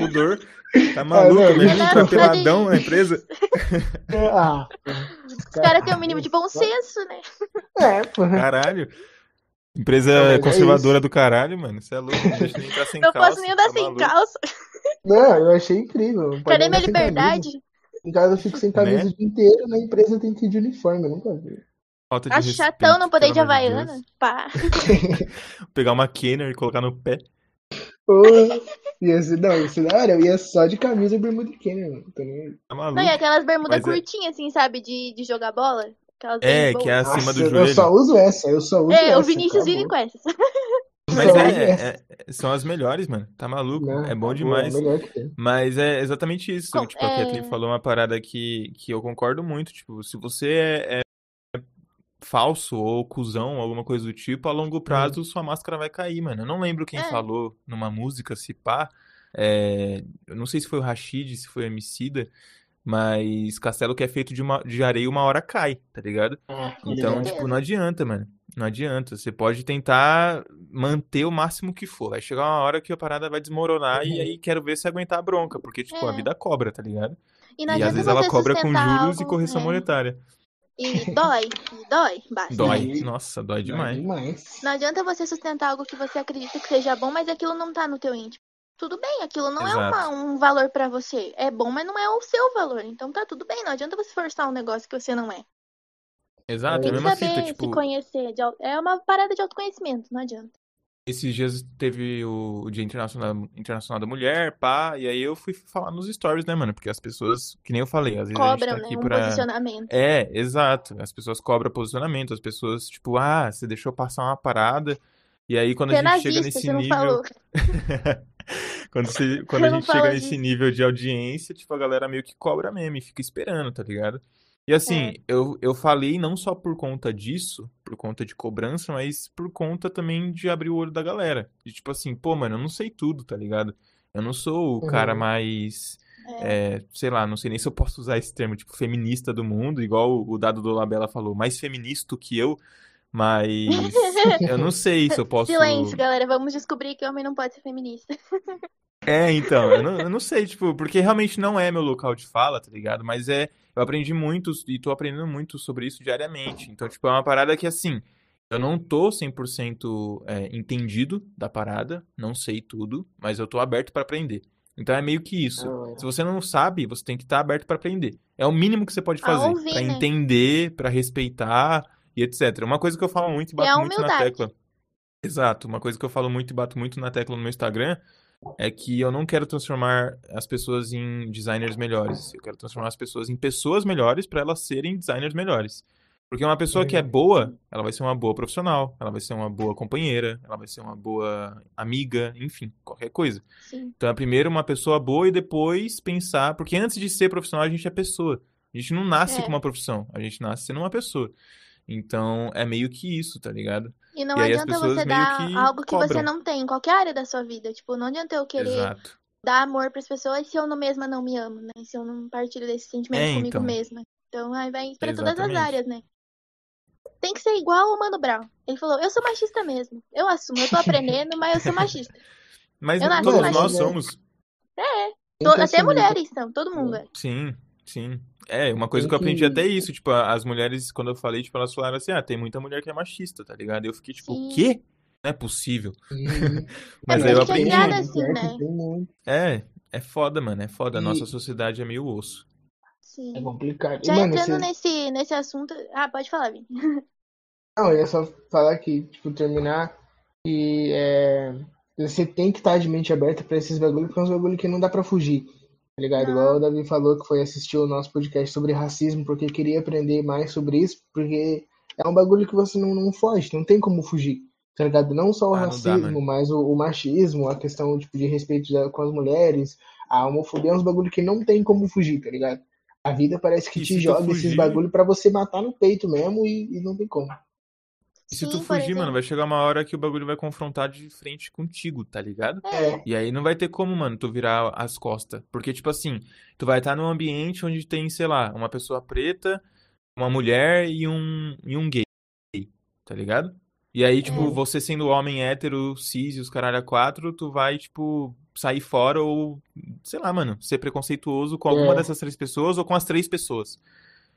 pudor. Tá maluco, não, imagina não, entrar não, peladão na empresa. Ah, Os caras têm o mínimo de bom senso, né? É, porra. Caralho. Empresa Não, é conservadora do caralho, mano. Você é louco, não deixa nem entrar sem Eu calça. posso nem andar tá sem maluco. calça. Não, eu achei incrível. Pode Cadê minha liberdade? Em casa eu fico sem camisa Né? o dia inteiro, na empresa tem que ir de uniforme, eu nunca vi. Falta de Acho respeito, chatão não poder ir de de Havaiana. Deus. Pá. Pegar uma Kenner e colocar no pé. Porra, ia ser, não, ser da hora, eu ia só de camisa e bermuda de Kenner, mano. Tô nem aí. Tá maluco. Não, e aquelas bermudas Mas é- curtinhas, assim, sabe? De, de jogar bola. É, que é acima do Nossa, eu joelho. só uso essa, eu só uso É, essa. o Vinícius vive com essas. Mas é, essa. é- é- são as melhores, mano. Tá maluco. Não, é bom demais. É que tem. Mas é exatamente isso. Com- tipo, a Kathleen é- falou uma parada que, que eu concordo muito. Tipo, se você é, é falso ou cuzão, alguma coisa do tipo, a longo prazo sua máscara vai cair, mano. Eu não lembro quem É. falou numa música, se pá. é, eu não sei se foi o Rashid, se foi o Emicida, mas castelo que é feito de, uma, de areia uma hora cai, tá ligado? Então, certeza. tipo, não adianta, mano. Não adianta. Você pode tentar manter o máximo que for. Vai chegar uma hora que a parada vai desmoronar e Uhum. aí quero ver se aguentar a bronca. Porque, tipo, a É. vida cobra, tá ligado? E não E às vezes ela cobra com juros e algo, correção é. monetária. E dói, e dói bastante. Dói. Nossa, dói demais. demais. Não adianta você sustentar algo que você acredita que seja bom, mas aquilo não tá no teu íntimo. Tudo bem, aquilo não é Exato. uma- um valor pra você. É bom, mas não é o seu valor. Então tá tudo bem, não adianta você forçar um negócio que você não é. Exato, é a Tem mesma saber fita. se Tipo, conhecer. de É uma parada de autoconhecimento, não adianta. esses dias teve o, o Dia Internacional, Internacional da Mulher, pá, e aí eu fui falar nos stories, né, mano? Porque as pessoas, que nem eu falei, às vezes a gente Cobram, tá né? aqui Um pra. posicionamento. É, exato. As pessoas cobram posicionamento, as pessoas, tipo, ah, você deixou passar uma parada. E aí, quando Você a é gente chega nesse nível. quando você, quando Eu a gente chega nesse nível de audiência, tipo, a galera meio que cobra mesmo e fica esperando, tá ligado? E assim, É. eu, eu falei não só por conta disso, por conta de cobrança, mas por conta também de abrir o olho da galera. De tipo assim, pô, mano, eu não sei tudo, tá ligado? Eu não sou o cara Uhum. mais. É. É, sei lá, não sei nem se eu posso usar esse termo, tipo, feminista do mundo, igual o, o dado do Labella falou, mais feminista que eu, mas eu não sei se eu posso. Silêncio, galera. Vamos descobrir que homem não pode ser feminista. É, então, eu não, eu não sei, tipo, porque realmente não é meu local de fala, tá ligado? Mas é, eu aprendi muito e tô aprendendo muito sobre isso diariamente. Então, tipo, é uma parada que, assim, eu não tô 100% é, entendido da parada, não sei tudo, mas eu tô aberto pra aprender. Então é meio que isso. Se você não sabe, você tem que estar aberto pra aprender. É o mínimo que você pode fazer, pra né? entender, pra respeitar e etc. Uma coisa que eu falo muito e a bato muito na tecla. Exato, uma coisa que eu falo muito e bato muito na tecla no meu Instagram é que eu não quero transformar as pessoas em designers melhores. Eu quero transformar as pessoas em pessoas melhores para elas serem designers melhores. Porque uma pessoa que é boa, ela vai ser uma boa profissional, ela vai ser uma boa companheira, ela vai ser uma boa amiga, enfim, qualquer coisa. Sim. Então é primeiro uma pessoa boa e depois pensar, porque antes de ser profissional a gente é pessoa. A gente não nasce É. com uma profissão, a gente nasce sendo uma pessoa. Então é meio que isso, tá ligado? E não E aí as adianta você dar que algo que você cobram. não tem em qualquer área da sua vida. Tipo, não adianta eu querer Exato. dar amor pras pessoas se eu não mesma não me amo, né? Se eu não partilho desse sentimento É, comigo então. mesma. Então aí vai pra todas as áreas, né? Tem que ser igual o Mano Brown. Ele falou, eu sou machista mesmo. Eu assumo, eu tô aprendendo, mas eu sou machista. Mas todos machista. nós somos. É, Tem to- que até mulheres são, todo mundo é. Sim, sim. É, uma coisa que eu aprendi que- até isso, tipo, as mulheres, quando eu falei, tipo, elas falaram assim, ah, tem muita mulher que é machista, tá ligado? E eu fiquei tipo, o Sim. quê? Não é possível. Uhum. Mas porque aí eu é aprendi. Tem assim, né? que. É, é foda, mano, é foda. A E- nossa sociedade é meio osso. Sim. É complicado. E, Já mano, entrando você- nesse, nesse assunto. Ah, pode falar, Vini. Não, eu ia só falar aqui, tipo, terminar que é, você tem que estar de mente aberta pra esses bagulho, porque é uns bagulho que não dá pra fugir, tá ligado? Igual o Davi falou que foi assistir o nosso podcast sobre racismo, porque queria aprender mais sobre isso, porque é um bagulho que você não, não foge, não tem como fugir, tá ligado? Não só o Ah, dá, racismo, mano. mas o, o machismo, a questão tipo, de respeito com as mulheres, a homofobia é uns bagulho que não tem como fugir, tá ligado? A vida parece que E te joga esses fugir- bagulho pra você matar no peito mesmo e, e não tem como. E se tu Sim, por fugir, mano, vai chegar uma hora que o bagulho vai confrontar de frente contigo, tá ligado? É, E aí não vai ter como, mano, tu virar as costas. Porque, tipo assim, tu vai estar num ambiente onde tem, sei lá, uma pessoa preta, uma mulher e um, e um gay, tá ligado? E aí, tipo, É. você sendo homem hétero, cis e os caralho a quatro, tu vai, tipo, sair fora ou, sei lá, mano, ser preconceituoso com alguma É. dessas três pessoas ou com as três pessoas.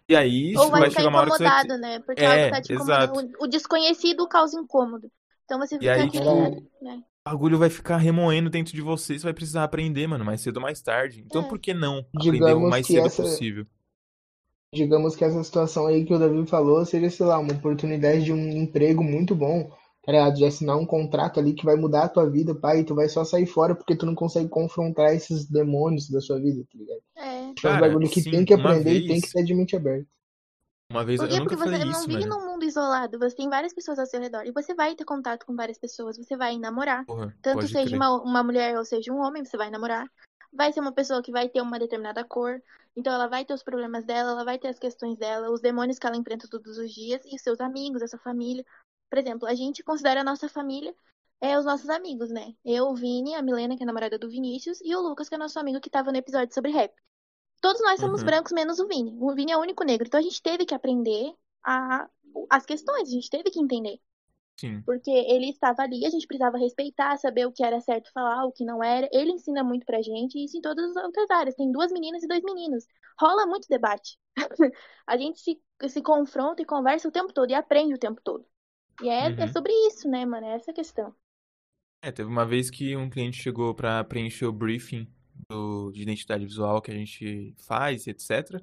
E aí, Ou tipo, vai vai ficar chegar uma hora que você vai incomodado, né? Porque É, tá te incomodando. O, o desconhecido causa incômodo. Então você fica aí, tipo, tipo, né? O bagulho vai ficar remoendo dentro de você, você vai precisar aprender, mano, mais cedo ou mais tarde. Então É. por que não aprender o Digamos mais que cedo essa- possível? digamos que essa situação aí que o Davi falou seja, sei lá, uma oportunidade de um emprego muito bom, tá ligado? De assinar um contrato ali que vai mudar a tua vida, pai, e tu vai só sair fora porque tu não consegue confrontar esses demônios da sua vida, tá ligado? É. É um Cara, bagulho que sim, tem que aprender e vez- tem que ter de mente aberta. Uma vez Por eu quê? nunca Porque você não isso, vive num mundo isolado. Você tem várias pessoas ao seu redor. E você vai ter contato com várias pessoas. Você vai namorar. Porra, Tanto seja crer. uma, uma mulher ou seja um homem, você vai namorar. Vai ser uma pessoa que vai ter uma determinada cor. Então ela vai ter os problemas dela, ela vai ter as questões dela, os demônios que ela enfrenta todos os dias, e os seus amigos, a sua família. Por exemplo, a gente considera a nossa família é os nossos amigos, né? Eu, o Vini, a Milena, que é a namorada do Vinícius, e o Lucas, que é nosso amigo que tava no episódio sobre rap. Todos nós somos Uhum. brancos, menos o Vini. O Vini é o único negro. Então a gente teve que aprender a, as questões, a gente teve que entender. Sim. Porque ele estava ali, a gente precisava respeitar, saber o que era certo falar, o que não era. Ele ensina muito pra gente, e isso em todas as outras áreas. Tem duas meninas e dois meninos. Rola muito debate. a gente se, se confronta e conversa o tempo todo e aprende o tempo todo. E é, é Uhum. sobre isso, né, mano? É essa a questão. É, teve uma vez que um cliente chegou pra preencher o briefing do, de identidade visual que a gente faz, etc.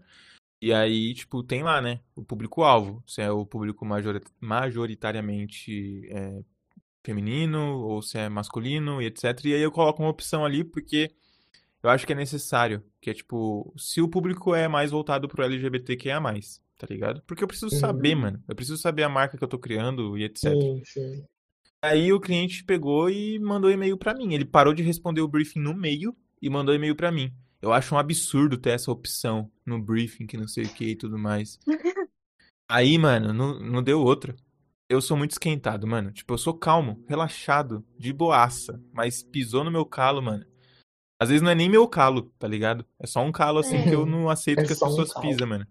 E aí, tipo, tem lá, né, o público-alvo. Se é o público majori- majoritariamente é, feminino ou se é masculino e etc. E aí eu coloco uma opção ali porque eu acho que é necessário. Que é tipo, se o público é mais voltado pro LGBTQIA+, tá ligado? Porque eu preciso Uhum. saber, mano. Eu preciso saber a marca que eu tô criando e etc. Sim, sim. Aí o cliente pegou e mandou e-mail pra mim. Ele parou de responder o briefing no meio e mandou e-mail pra mim. Eu acho um absurdo ter essa opção no briefing, que não sei o que e tudo mais. Aí, mano, não, não deu outra. Eu sou muito esquentado, mano. Tipo, eu sou calmo, relaxado, de boaça. Mas pisou no meu calo, mano. Às vezes não é nem meu calo, tá ligado? É só um calo assim É. que eu não aceito É que as um pessoas calo. pisam, mano.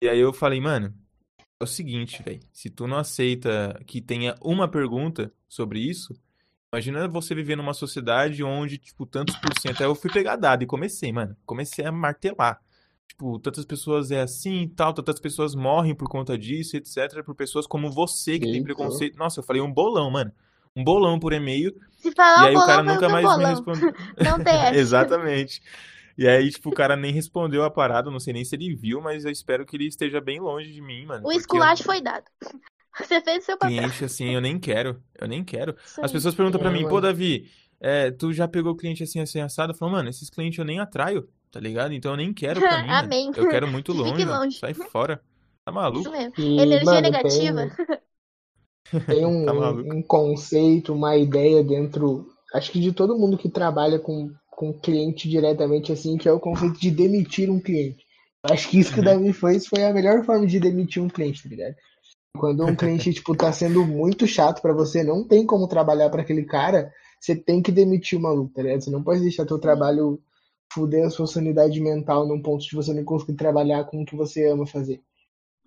E aí eu falei, mano, é o seguinte, velho. Se tu não aceita que tenha uma pergunta sobre isso, imagina você viver numa sociedade onde, tipo, tantos por cento. Aí eu fui pegar dado e comecei, mano. Comecei a martelar. Tipo, tantas pessoas é assim e tal, tantas pessoas morrem por conta disso, etc. Por pessoas como você que tem Eita. preconceito. Nossa, eu falei um bolão, mano. Um bolão por e-mail. Se falar E aí o o cara bolão, nunca mais o me bolão. respondeu. Não tem essa. Exatamente. E aí, tipo, o cara nem respondeu a parada, não sei nem se ele viu, mas eu espero que ele esteja bem longe de mim, mano. O esculacho foi dado. Você fez o seu papel. cliente, assim, eu nem quero. Eu nem quero. Isso As pessoas perguntam pra É, mim, pô, Davi, é, tu já pegou cliente assim, assim, assado? Eu falo, mano, esses clientes eu nem atraio, tá ligado? Então eu nem quero pra mim. Amém. Eu quero muito longe, longe. Sai fora. Tá maluco? Isso mesmo. E, Energia mano, negativa. Tem, tem um, Tá um conceito, uma ideia dentro, acho que de todo mundo que trabalha com, com cliente diretamente assim, que é o conceito de demitir um cliente. Acho que isso que o Uhum. Davi fez foi a melhor forma de demitir um cliente, tá ligado? Quando um cliente, tipo, tá sendo muito chato pra você, não tem como trabalhar pra aquele cara, você tem que demitir o maluco, tá ligado? Você não pode deixar teu trabalho fuder a sua sanidade mental num ponto de você não conseguir trabalhar com o que você ama fazer.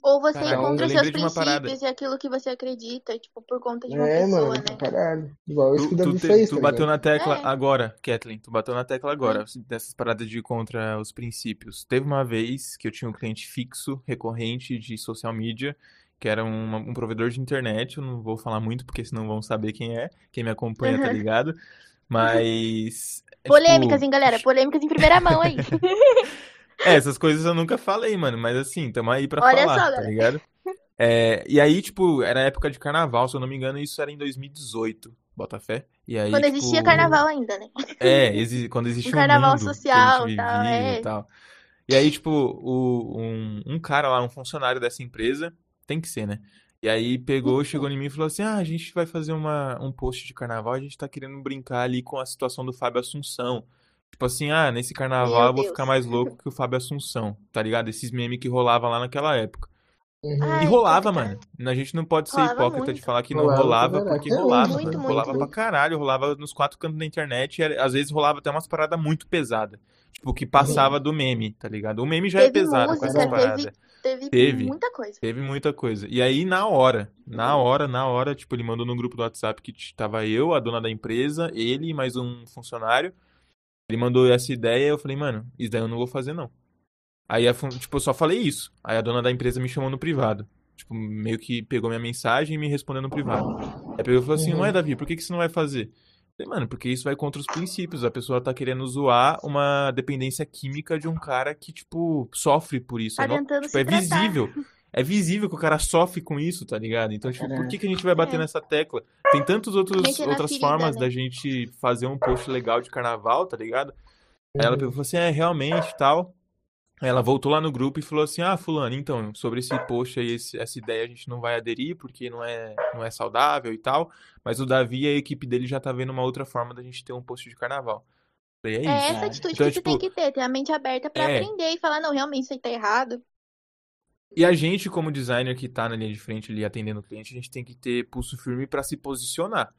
Ou você Caralho, encontra eu seus princípios e aquilo que você acredita, tipo, por conta de uma É, pessoa, mano, né? caralho. Igual isso que Tu, o tu, Davi fez, tu tá bateu na tecla É. agora, Kathleen. Tu bateu na tecla agora, dessas paradas de ir contra os princípios. Teve uma vez que eu tinha um cliente fixo, recorrente de social media, que era uma- um provedor de internet. Eu não vou falar muito, porque senão vão saber quem é. Quem me acompanha, tá Uhum. ligado? Mas. é, Polêmicas, tipo, hein, galera? Polêmicas em primeira mão aí. É, essas coisas eu nunca falei, mano, mas assim, tamo aí pra Olha falar, só, tá ligado? É, e aí, tipo, era época de carnaval, se eu não me engano, isso era em 2018, Botafé. E aí, Quando tipo, existia carnaval ainda, né? É, exi- quando existe Um carnaval mundo que social, gente tal, é. e tal. E aí, tipo, o- um, um cara lá, um funcionário dessa empresa, tem que ser, né? E aí pegou, chegou em mim e falou assim: Ah, a gente vai fazer uma, um post de carnaval, a gente tá querendo brincar ali com a situação do Fábio Assunção. Tipo assim, ah, nesse carnaval Meu eu vou Deus. ficar mais louco que o Fábio Assunção, tá ligado? Esses memes que rolavam lá naquela época. Uhum. E Ai, rolava, complicado. mano. A gente não pode ser Rolava hipócrita de muito. falar que não Rolava pra rolava, porque rolava, Muito, mano. muito, Rolava pra muito. caralho, rolava nos quatro cantos da internet, e era- às vezes rolava até umas paradas muito pesadas. Tipo, que passava do meme, tá ligado? O meme já é Teve pesado com música, essas paradas. teve, teve, Teve. muita coisa. Teve muita coisa. E aí, na hora, na hora, na hora, tipo, ele mandou no grupo do WhatsApp que tava eu, a dona da empresa, ele e mais um funcionário. Ele mandou essa ideia, eu falei, mano, isso daí eu não vou fazer, não. Aí, a tipo, eu só falei isso. Aí a dona da empresa me chamou no privado. Tipo, meio que pegou minha mensagem e me respondeu no privado. Aí pegou e falou assim, Uhum. ué, Davi, por que que você não vai fazer? Eu falei, mano, porque isso vai contra os princípios. A pessoa tá querendo zoar uma dependência química de um cara que, tipo, sofre por isso. É, tentando tipo, é visível. É visível que o cara sofre com isso, tá ligado? Então, tipo, por Caralho. que que a gente vai bater É. nessa tecla? Tem tantas outros, outras ferida, formas né? da gente fazer um post legal de carnaval, tá ligado? Aí ela Uhum. e falou assim, é, realmente, tal. Aí ela voltou lá no grupo e falou assim, ah, fulano, então, sobre esse post aí, esse- essa ideia a gente não vai aderir porque não é, não é saudável e tal, mas o Davi e a equipe dele já tá vendo uma outra forma da gente ter um post de carnaval. Falei, é É isso. essa atitude Então, que você tipo, tem que ter, ter a mente aberta pra é. aprender e falar, não, realmente isso aí tá errado. E a gente, como designer que tá na linha de frente ali atendendo o cliente, a gente tem que ter pulso firme pra se posicionar.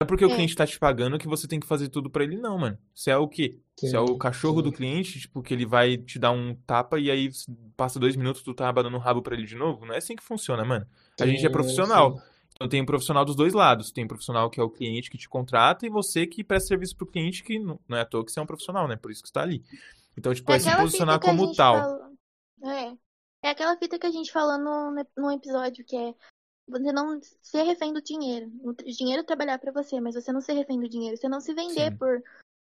Não é porque o É. cliente tá te pagando que você tem que fazer tudo pra ele, não, mano. Você é o quê? Você é o cachorro do cliente, tipo, que ele vai te dar um tapa e aí passa dois minutos tu tá abanando o rabo pra ele de novo? Não é assim que funciona, mano. A gente é profissional. Então tem um profissional dos dois lados. Tem um profissional que é o cliente que te contrata e você que presta serviço pro cliente, que não é à toa que você é um profissional, né? Por isso que você tá ali. Então, tipo, É é se posicionar como tal. É. É aquela fita que a gente falou no, no episódio, que é você não ser refém do dinheiro. O dinheiro trabalhar pra você, mas você não ser refém do dinheiro. Você não se vender Sim. por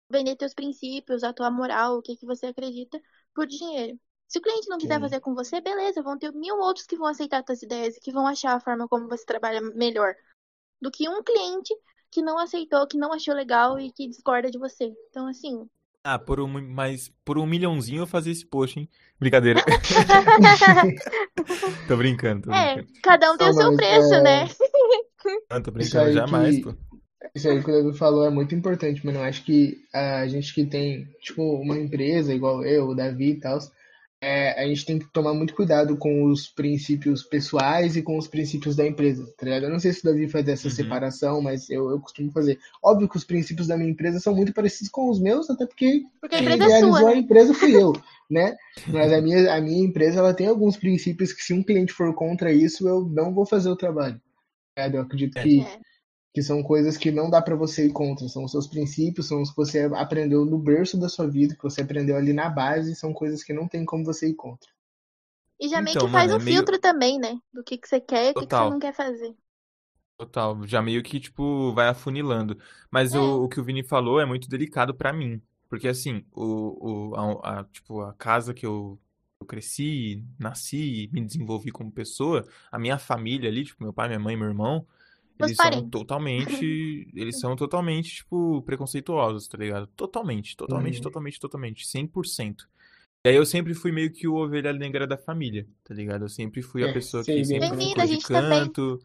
vender teus princípios, a tua moral, o que, que você acredita por dinheiro. Se o cliente não quiser Sim. fazer com você, beleza, vão ter mil outros que vão aceitar tuas ideias e que vão achar a forma como você trabalha melhor. Do que um cliente que não aceitou, que não achou legal e que discorda de você. Então, assim, Ah, por um, mas por um milhãozinho eu fazia esse post, hein? Brincadeira. tô brincando, tô é, brincando. cada um tem o seu preço, é, né? Não, tô Isso brincando jamais, que, pô. isso aí que o Davi falou é muito importante, mano. Eu acho que a gente que tem, tipo, uma empresa igual eu, o Davi e tal, é, a gente tem que tomar muito cuidado com os princípios pessoais e com os princípios da empresa, tá ligado? Eu não sei se o Davi faz essa Uhum. separação, mas eu, eu costumo fazer. Óbvio que os princípios da minha empresa são muito parecidos com os meus, até porque Porque a quem empresa é realizou sua, a né? empresa fui eu, né? Mas a minha, a minha empresa, ela tem alguns princípios que se um cliente for contra isso, eu não vou fazer o trabalho. tá? Eu acredito É. que É. que são coisas que não dá pra você ir contra, são os seus princípios, são os que você aprendeu no berço da sua vida, que você aprendeu ali na base, são coisas que não tem como você ir contra. E já meio Então, que faz mano, um é meio- filtro também, né? Do que, que você quer e o que, que você não quer fazer. Total, já meio que, tipo, vai afunilando. Mas É. o, o que o Vini falou é muito delicado pra mim. Porque, assim, o, o, a, a- tipo, a casa que eu, eu cresci, nasci, me desenvolvi como pessoa, a minha família ali, tipo, meu pai, minha mãe, meu irmão, eles são totalmente, eles são totalmente, tipo, preconceituosos, tá ligado? Totalmente, totalmente, Uhum. totalmente, totalmente, 100%. E aí eu sempre fui meio que o ovelha negra da família, tá ligado? Eu sempre fui a É, pessoa sei que sempre ficou a de gente também. canto.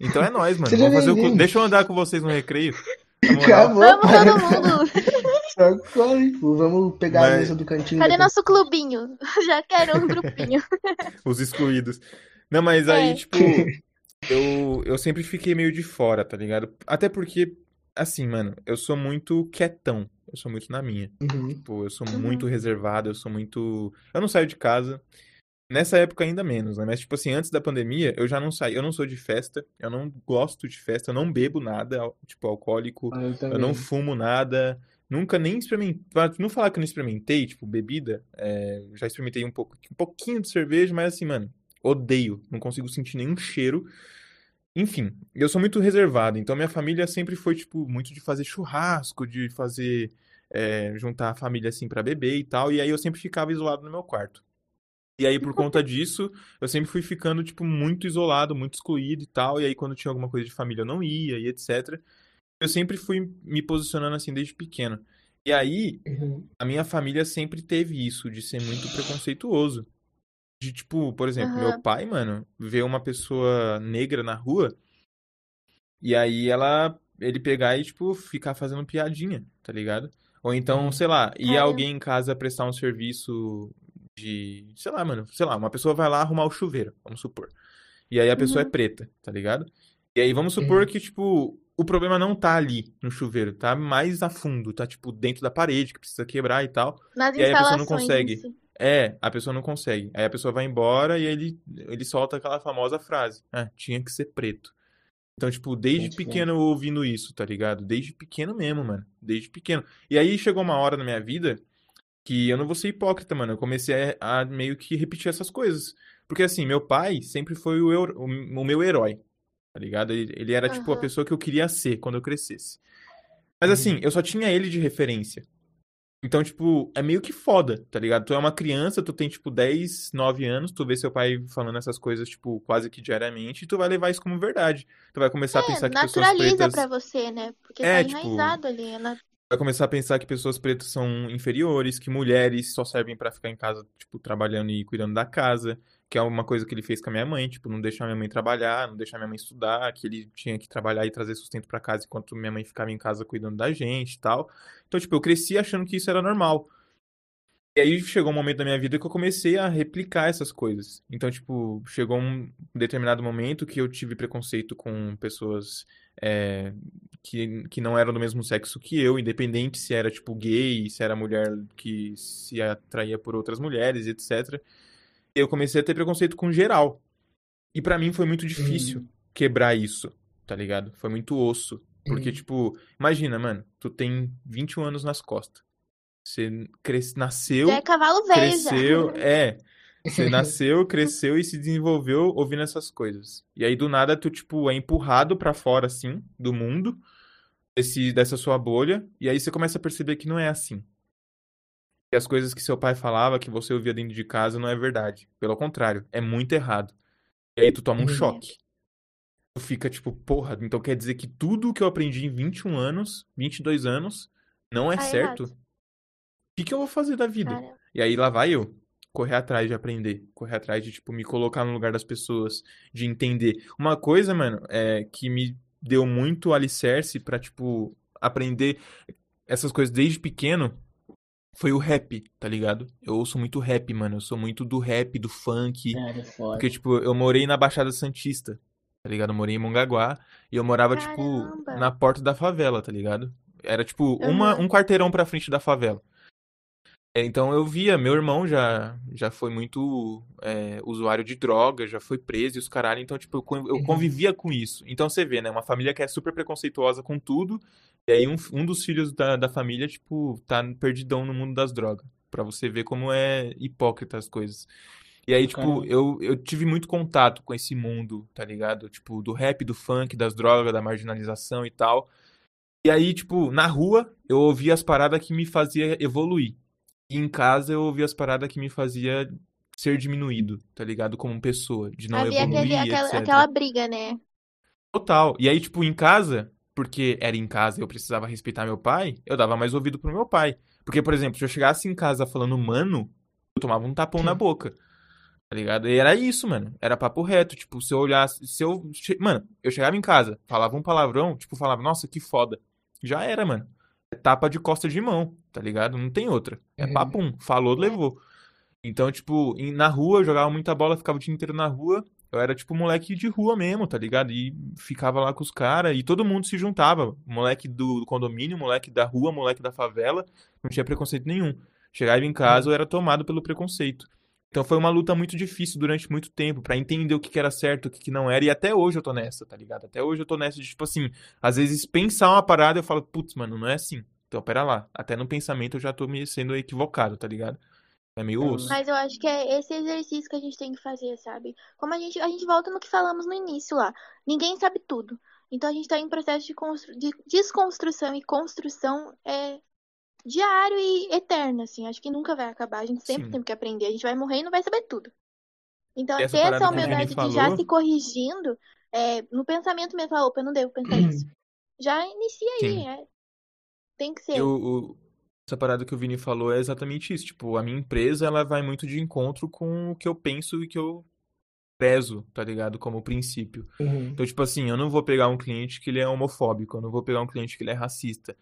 Então é nóis, mano. Vamos fazer o... Deixa eu andar com vocês no recreio. Acabou, Vamos todo mundo! Pô. Vamos pegar a Mas- mesa do cantinho. Cadê daqui a nosso clubinho? Já quero um grupinho. Os excluídos. Não, mas aí, É. tipo, eu, eu sempre fiquei meio de fora, tá ligado? Até porque, assim, mano, eu sou muito quietão. Eu sou muito na minha. Uhum. Tipo, eu sou Uhum. muito reservado, eu sou muito. Eu não saio de casa. Nessa época ainda menos, né? Mas, tipo assim, antes da pandemia, eu já não saí. Eu não sou de festa, eu não gosto de festa, eu não bebo nada, tipo, alcoólico, Ah, eu eu não fumo nada. Nunca nem experimentei. Pra não falar que eu não experimentei, tipo, bebida, é, já experimentei um pouco, um pouquinho de cerveja, mas assim, mano, odeio. Não consigo sentir nenhum cheiro. Enfim, eu sou muito reservado, então minha família sempre foi, tipo, muito de fazer churrasco, de fazer, é, juntar a família assim pra beber e tal, e aí eu sempre ficava isolado no meu quarto. E aí, por conta disso, eu sempre fui ficando, tipo, muito isolado, muito excluído e tal, e aí quando tinha alguma coisa de família eu não ia e etc. Eu sempre fui me posicionando assim desde pequeno. E aí, Uhum. a minha família sempre teve isso, de ser muito preconceituoso. De, tipo, por exemplo, meu Aham. pai, mano, vê uma pessoa negra na rua, e aí ela, ele pegar e, tipo, ficar fazendo piadinha, tá ligado? Ou então, Uhum. sei lá, Caramba. alguém em casa prestar um serviço de, sei lá, mano, sei lá, uma pessoa vai lá arrumar o chuveiro, vamos supor. E aí a pessoa é Uhum. preta, tá ligado? E aí vamos supor Uhum. que, tipo, o problema não tá ali no chuveiro, tá mais a fundo, tá, tipo, dentro da parede, que precisa quebrar e tal. Nas E aí a pessoa não consegue. si. É, a pessoa não consegue. Aí a pessoa vai embora e aí ele, ele solta aquela famosa frase: Ah, tinha que ser preto. Então, tipo, desde fé. pequeno eu ouvindo isso, tá ligado? Desde pequeno mesmo, mano. Desde pequeno. E aí chegou uma hora na minha vida que eu não vou ser hipócrita, mano. Eu comecei a, a meio que repetir essas coisas. Porque assim, meu pai sempre foi o, eu- o, o meu herói, tá ligado? Ele, ele era, tipo, a pessoa que eu queria ser quando eu crescesse. Mas assim, Uhum. eu só tinha ele de referência. Então, tipo, é meio que foda, tá ligado? Tu é uma criança, tu tem, tipo, 10, 9 anos, tu vê seu pai falando essas coisas, tipo, quase que diariamente, e tu vai levar isso como verdade. Tu vai começar a É, pensar que pessoas naturaliza pretas. pra você, né? Porque É, tá tipo, enraizado ali. é na- vai começar a pensar que pessoas pretas são inferiores, que mulheres só servem pra ficar em casa, tipo, trabalhando e cuidando da casa, que é uma coisa que ele fez com a minha mãe, tipo, não deixar minha mãe trabalhar, não deixar minha mãe estudar, que ele tinha que trabalhar e trazer sustento pra casa enquanto minha mãe ficava em casa cuidando da gente e tal. Então, tipo, eu cresci achando que isso era normal. E aí chegou um momento da minha vida que eu comecei a replicar essas coisas. Então, tipo, chegou um determinado momento que eu tive preconceito com pessoas é, que, que não eram do mesmo sexo que eu, independente se era, tipo, gay, se era mulher que se atraía por outras mulheres, etc. Eu comecei a ter preconceito com geral. E pra mim foi muito difícil Uhum. quebrar isso, tá ligado? Foi muito osso. Porque, Uhum. tipo, imagina, mano, tu tem 21 anos nas costas. Você cres... nasceu, Já é cavalo velho já. cresceu, é. Você nasceu, cresceu e se desenvolveu ouvindo essas coisas. E aí, do nada, tu, tipo, é empurrado pra fora, assim, do mundo, desse, dessa sua bolha, e aí você começa a perceber que não é assim. Que as coisas que seu pai falava, que você ouvia dentro de casa, não é verdade. Pelo contrário, é muito errado. E aí tu toma um Uhum. choque. Tu fica tipo, porra, então quer dizer que tudo que eu aprendi em 21 anos, 22 anos, não é Tá certo? O que que eu vou fazer da vida? Cara, E aí lá vai eu, correr atrás de aprender, correr atrás de, tipo, me colocar no lugar das pessoas, de entender. Uma coisa, mano, é que me deu muito alicerce pra, tipo, aprender essas coisas desde pequeno foi o rap, tá ligado? Eu ouço muito rap, mano. Eu sou muito do rap, do funk. Cara, é Porque, foda. tipo, eu morei na Baixada Santista, tá ligado? Eu morei em Mongaguá e eu morava, tipo, Caramba. na porta da favela, tá ligado? Era, tipo, uma, um quarteirão pra frente da favela. É, Então eu via, meu irmão já, já foi muito é, usuário de droga, já foi preso e os caralho, então, tipo, eu Uhum. convivia com isso. Então você vê, né? Uma família que é super preconceituosa com tudo, e aí um, um dos filhos da, da família, tipo, tá perdidão no mundo das drogas. Pra você ver como é hipócrita as coisas. E aí, tipo, eu, eu tive muito contato com esse mundo, tá ligado? Tipo, do rap, do funk, das drogas, da marginalização e tal. E aí, tipo, na rua, eu ouvia as paradas que me fazia evoluir. E em casa, eu ouvia as paradas que me fazia ser diminuído, tá ligado? Como pessoa, de não Havia aquele, evoluir, aquela, etc. aquela briga, né? Total. E aí, tipo, em casa, porque era em casa e eu precisava respeitar meu pai, eu dava mais ouvido pro meu pai. Porque, por exemplo, se eu chegasse em casa falando mano, eu tomava um tapão na boca. Tá ligado? E era isso, mano. Era papo reto. Tipo, se eu olhasse. Se eu. Mano, eu chegava em casa, falava um palavrão, tipo, falava, nossa, que foda. Já era, mano. É tapa de costa de mão, tá ligado? Não tem outra. É Uhum. papum. Falou, levou. Então, tipo, na rua, eu jogava muita bola, ficava o dia inteiro na rua. Eu era, tipo, moleque de rua mesmo, tá ligado? E ficava lá com os caras e todo mundo se juntava. Moleque do condomínio, moleque da rua, moleque da favela. Não tinha preconceito nenhum. Chegava em casa, eu era tomado pelo preconceito. Então foi uma luta muito difícil durante muito tempo pra entender o que que era certo, o que que não era. E até hoje eu tô nessa, tá ligado? Até hoje eu tô nessa de, tipo assim, às vezes pensar uma parada eu falo, putz, mano, não é assim. Então, pera lá. Até no pensamento eu já tô me sendo equivocado, tá ligado? É meio osso. Mas eu acho que é esse exercício que a gente tem que fazer, sabe? Como a gente, a gente volta no que falamos no início lá. Ninguém sabe tudo. Então a gente tá em processo de, constru... de desconstrução e construção é diário e eterno, assim. Acho que nunca vai acabar. A gente sempre Sim. tem que aprender. A gente vai morrer e não vai saber tudo. Então, essa ter essa humildade de já se corrigindo, é, no pensamento mesmo, opa, eu não devo pensar isso. Já inicia aí, Sim. é. Tem que ser. E o- essa parada que o Vini falou é exatamente isso. Tipo, a minha empresa, ela vai muito de encontro com o que eu penso e que eu prezo, tá ligado? Como princípio. Uhum. Então, tipo assim, eu não vou pegar um cliente que ele é homofóbico, eu não vou pegar um cliente que ele é racista.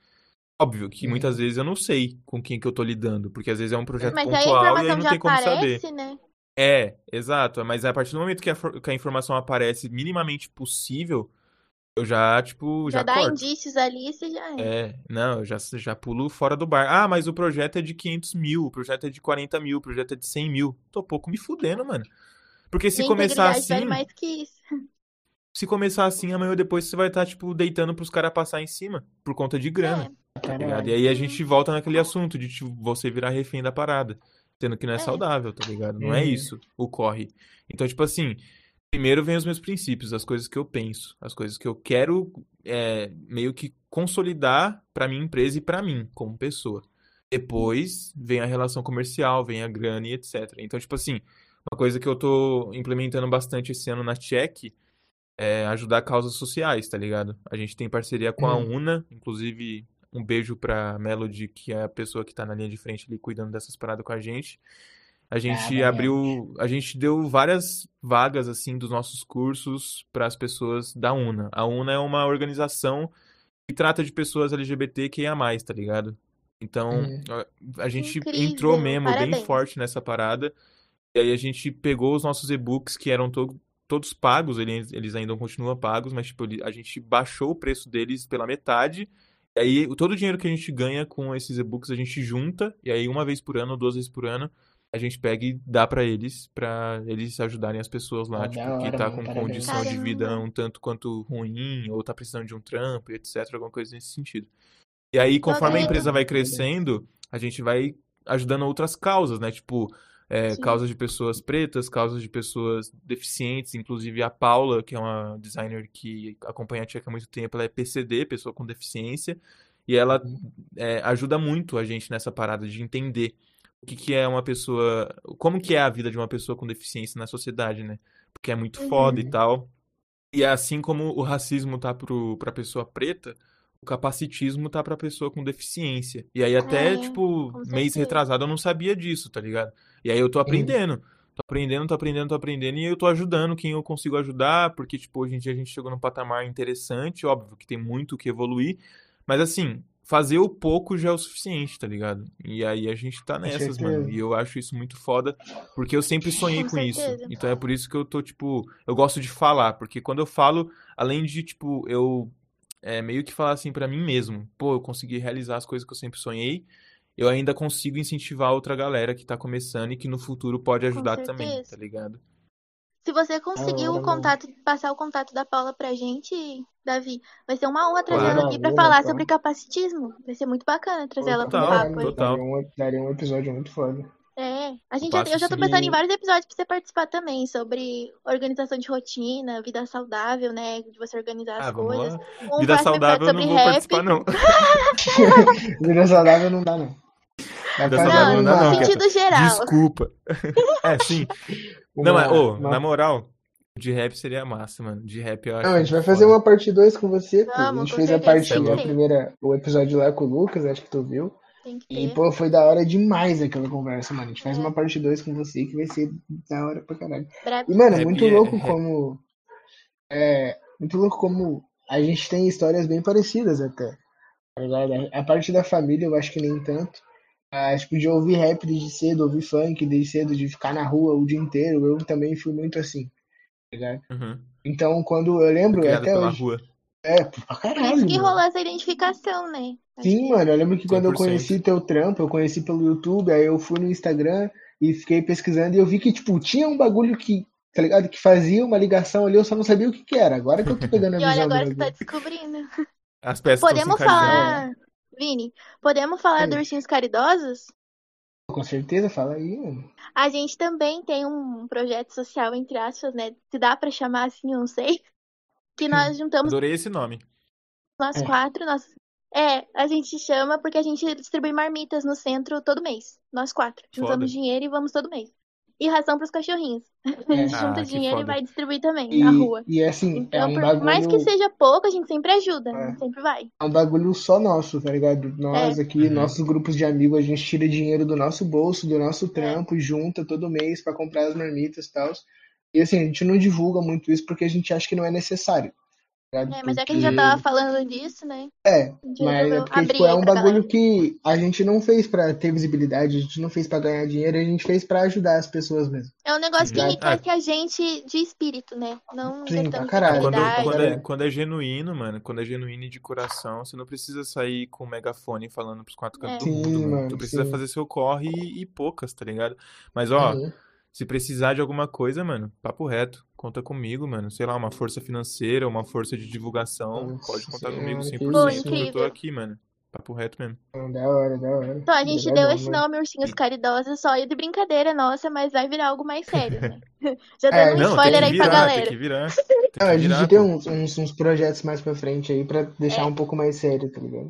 Óbvio que Uhum. muitas vezes eu não sei com quem que eu tô lidando, porque às vezes é um projeto Mas pontual e aí informação não já tem como saber. aparece, né? É, exato. Mas a partir do momento que a, que a informação aparece minimamente possível, eu já, tipo, Já, já dá corto. indícios ali, você já é. É, não, eu já, já pulo fora do bar. Ah, mas o projeto é de 500 mil, o projeto é de 40 mil, o projeto é de 100 mil. Tô pouco me fudendo, mano. Porque se Minha começar integridade vale assim, mais que isso. se começar assim, amanhã ou depois você vai estar, tipo, deitando pros caras passar em cima, por conta de grana, É. tá ligado? E aí a gente volta naquele assunto de tipo, você virar refém da parada, sendo que não é É. saudável, tá ligado? Não é Uhum. isso o corre. Então, tipo assim, primeiro vem os meus princípios, as coisas que eu penso, as coisas que eu quero é, meio que consolidar pra minha empresa e pra mim, como pessoa. Depois vem a relação comercial, vem a grana e etc. Então, tipo assim, uma coisa que eu tô implementando bastante esse ano na Check é ajudar causas sociais, tá ligado? A gente tem parceria com a Hum. UNA, inclusive um beijo pra Melody, que é a pessoa que tá na linha de frente ali cuidando dessas paradas com a gente. A gente abriu, a gente deu várias vagas assim dos nossos cursos para as pessoas da UNA. A UNA é uma organização que trata de pessoas LGBT que a mais, tá ligado? Então, Uhum. a, a gente Incrível, entrou mesmo bem parabéns. forte nessa parada. E aí a gente pegou os nossos e-books que eram to todos pagos, eles, eles ainda continuam pagos, mas tipo, a gente baixou o preço deles pela metade. E aí todo o dinheiro que a gente ganha com esses e-books a gente junta, e aí uma vez por ano ou duas vezes por ano a gente pega e dá pra eles, pra eles ajudarem as pessoas lá, Ah, tipo, da que hora, tá com condição de vida um tanto quanto ruim, ou tá precisando de um trampo, etc, alguma coisa nesse sentido. E aí, conforme a empresa vai crescendo, a gente vai ajudando outras causas, né? Tipo, é, causas de pessoas pretas, causas de pessoas deficientes, inclusive a Paula, que é uma designer que acompanha a Tcheca há muito tempo, ela é PCD, pessoa com deficiência, e ela é, ajuda muito a gente nessa parada de entender o que, que é uma pessoa, como que é a vida de uma pessoa com deficiência na sociedade, né? Porque é muito foda e Uhum. tal. E assim como o racismo tá pro, pra pessoa preta, o capacitismo tá pra pessoa com deficiência. E aí até, É, tipo, mês retrasado eu não sabia disso, tá ligado? E aí eu tô aprendendo. Tô aprendendo, tô aprendendo, tô aprendendo, e eu tô ajudando quem eu consigo ajudar, porque, tipo, hoje em dia a gente chegou num patamar interessante, óbvio que tem muito o que evoluir, mas assim, fazer o pouco já é o suficiente, tá ligado? E aí a gente tá nessas, mano. E eu acho isso muito foda, porque eu sempre sonhei Com com isso. Então é por isso que eu tô, tipo, eu gosto de falar, porque quando eu falo, além de, tipo, eu é, meio que falar assim pra mim mesmo, pô, eu consegui realizar as coisas que eu sempre sonhei, eu ainda consigo incentivar outra galera que tá começando e que no futuro pode ajudar também, tá ligado? Se você conseguir hora, o contato, passar o contato da Paula pra gente, Davi, vai ser uma honra trazer Claro. ela aqui pra Maravilha, falar então. sobre capacitismo. Vai ser muito bacana trazer ela pra um Total, papo aí. total. Daria um, daria um episódio muito foda. É, a gente já, eu já tô pensando em vários episódios pra você participar também, sobre organização de rotina, vida saudável, né? De você organizar as Ah, coisas. Um Vida saudável eu episódio não vou sobre participar, rap. não. Vida saudável não dá, não. Saudável Não, não sentido geral. Desculpa. É, sim. uma- Não, mas, ô, uma- na moral, de rap seria massa, mano. De rap eu acho Não, a gente vai fazer foda. uma parte 2 com você, pô. a Vamos, gente com fez a parte, que a primeira, o episódio lá com o Lucas, acho que tu viu. Tem que E, pô, foi da hora demais aquela conversa, mano. A gente faz É. uma parte 2 com você que vai ser da hora pra caralho. E, mano, é muito é- louco é- como. É. Muito louco como a gente tem histórias bem parecidas até. Tá ligado? A parte da família eu acho que nem tanto. Ah, tipo, de ouvir rap desde cedo, ouvir funk desde cedo, de ficar na rua o dia inteiro. Eu também fui muito assim, tá ligado? Uhum. Então, quando eu lembro, até hoje. rua. É, pra Por caralho. isso que mano. rolou essa identificação, né? Acho Sim, que- mano, eu lembro que quando eu 100%. conheci teu trampo, eu conheci pelo YouTube, aí eu fui no Instagram, e fiquei pesquisando e eu vi que, tipo, tinha um bagulho que, tá ligado? Que fazia uma ligação ali, eu só não sabia o que que era. Agora que eu tô pegando a E olha, visão agora você tá descobrindo. As peças Podemos falar, Vini, podemos falar Fala do aí. Ursinhos Caridosos? Com certeza, fala aí. A gente também tem um projeto social, entre aspas, né? Se dá pra chamar assim, eu não sei. Que nós juntamos Adorei esse nome. nós É. quatro, nós... É, a gente chama porque a gente distribui marmitas no centro todo mês. Nós quatro. Juntamos Foda. dinheiro e vamos todo mês. E ração pros cachorrinhos. A gente É. Ah, junta dinheiro e foda. vai distribuir também, E, na rua. e assim, é Então, um por mais que bagulho, seja pouco, a gente sempre ajuda. É. Gente sempre vai. é um bagulho só nosso, tá ligado? Nós É. aqui, Uhum. nossos grupos de amigos, a gente tira dinheiro do nosso bolso, do nosso trampo, e junta todo mês pra comprar as marmitas e tal. E assim, a gente não divulga muito isso porque a gente acha que não é necessário. É, mas já que a gente já Porque- tava falando disso, né? É, Mas é porque, tipo, é um bagulho galera. que a gente não fez pra ter visibilidade, a gente não fez pra ganhar dinheiro, a gente fez pra ajudar as pessoas mesmo. É um negócio que enriquece a gente de espírito, né? Não Sim, pra caralho. Quando, quando, É. é, quando é genuíno, mano, quando é genuíno e de coração, você não precisa sair com o megafone falando pros quatro cantos É. do mundo, Sim, mano. mano, Tu precisa sim. fazer seu corre e, e poucas, tá ligado? Mas, ó, Uhum. se precisar de alguma coisa, mano, papo reto. Conta comigo, mano. Sei lá, uma força financeira, uma força de divulgação. Nossa Pode contar comigo que 100%. Pô, Eu tô aqui, mano. Papo reto mesmo. Da hora, da hora. Então, a gente é deu bom, esse mano. nome Ursinhos Caridosos só de brincadeira nossa, mas vai virar algo mais sério, né? Já É, dando um Não, spoiler aí pra virar, tem galera. que virar. Tem Não, que a virar, gente tem uns, uns, uns projetos mais pra frente aí pra deixar É. um pouco mais sério, tá ligado?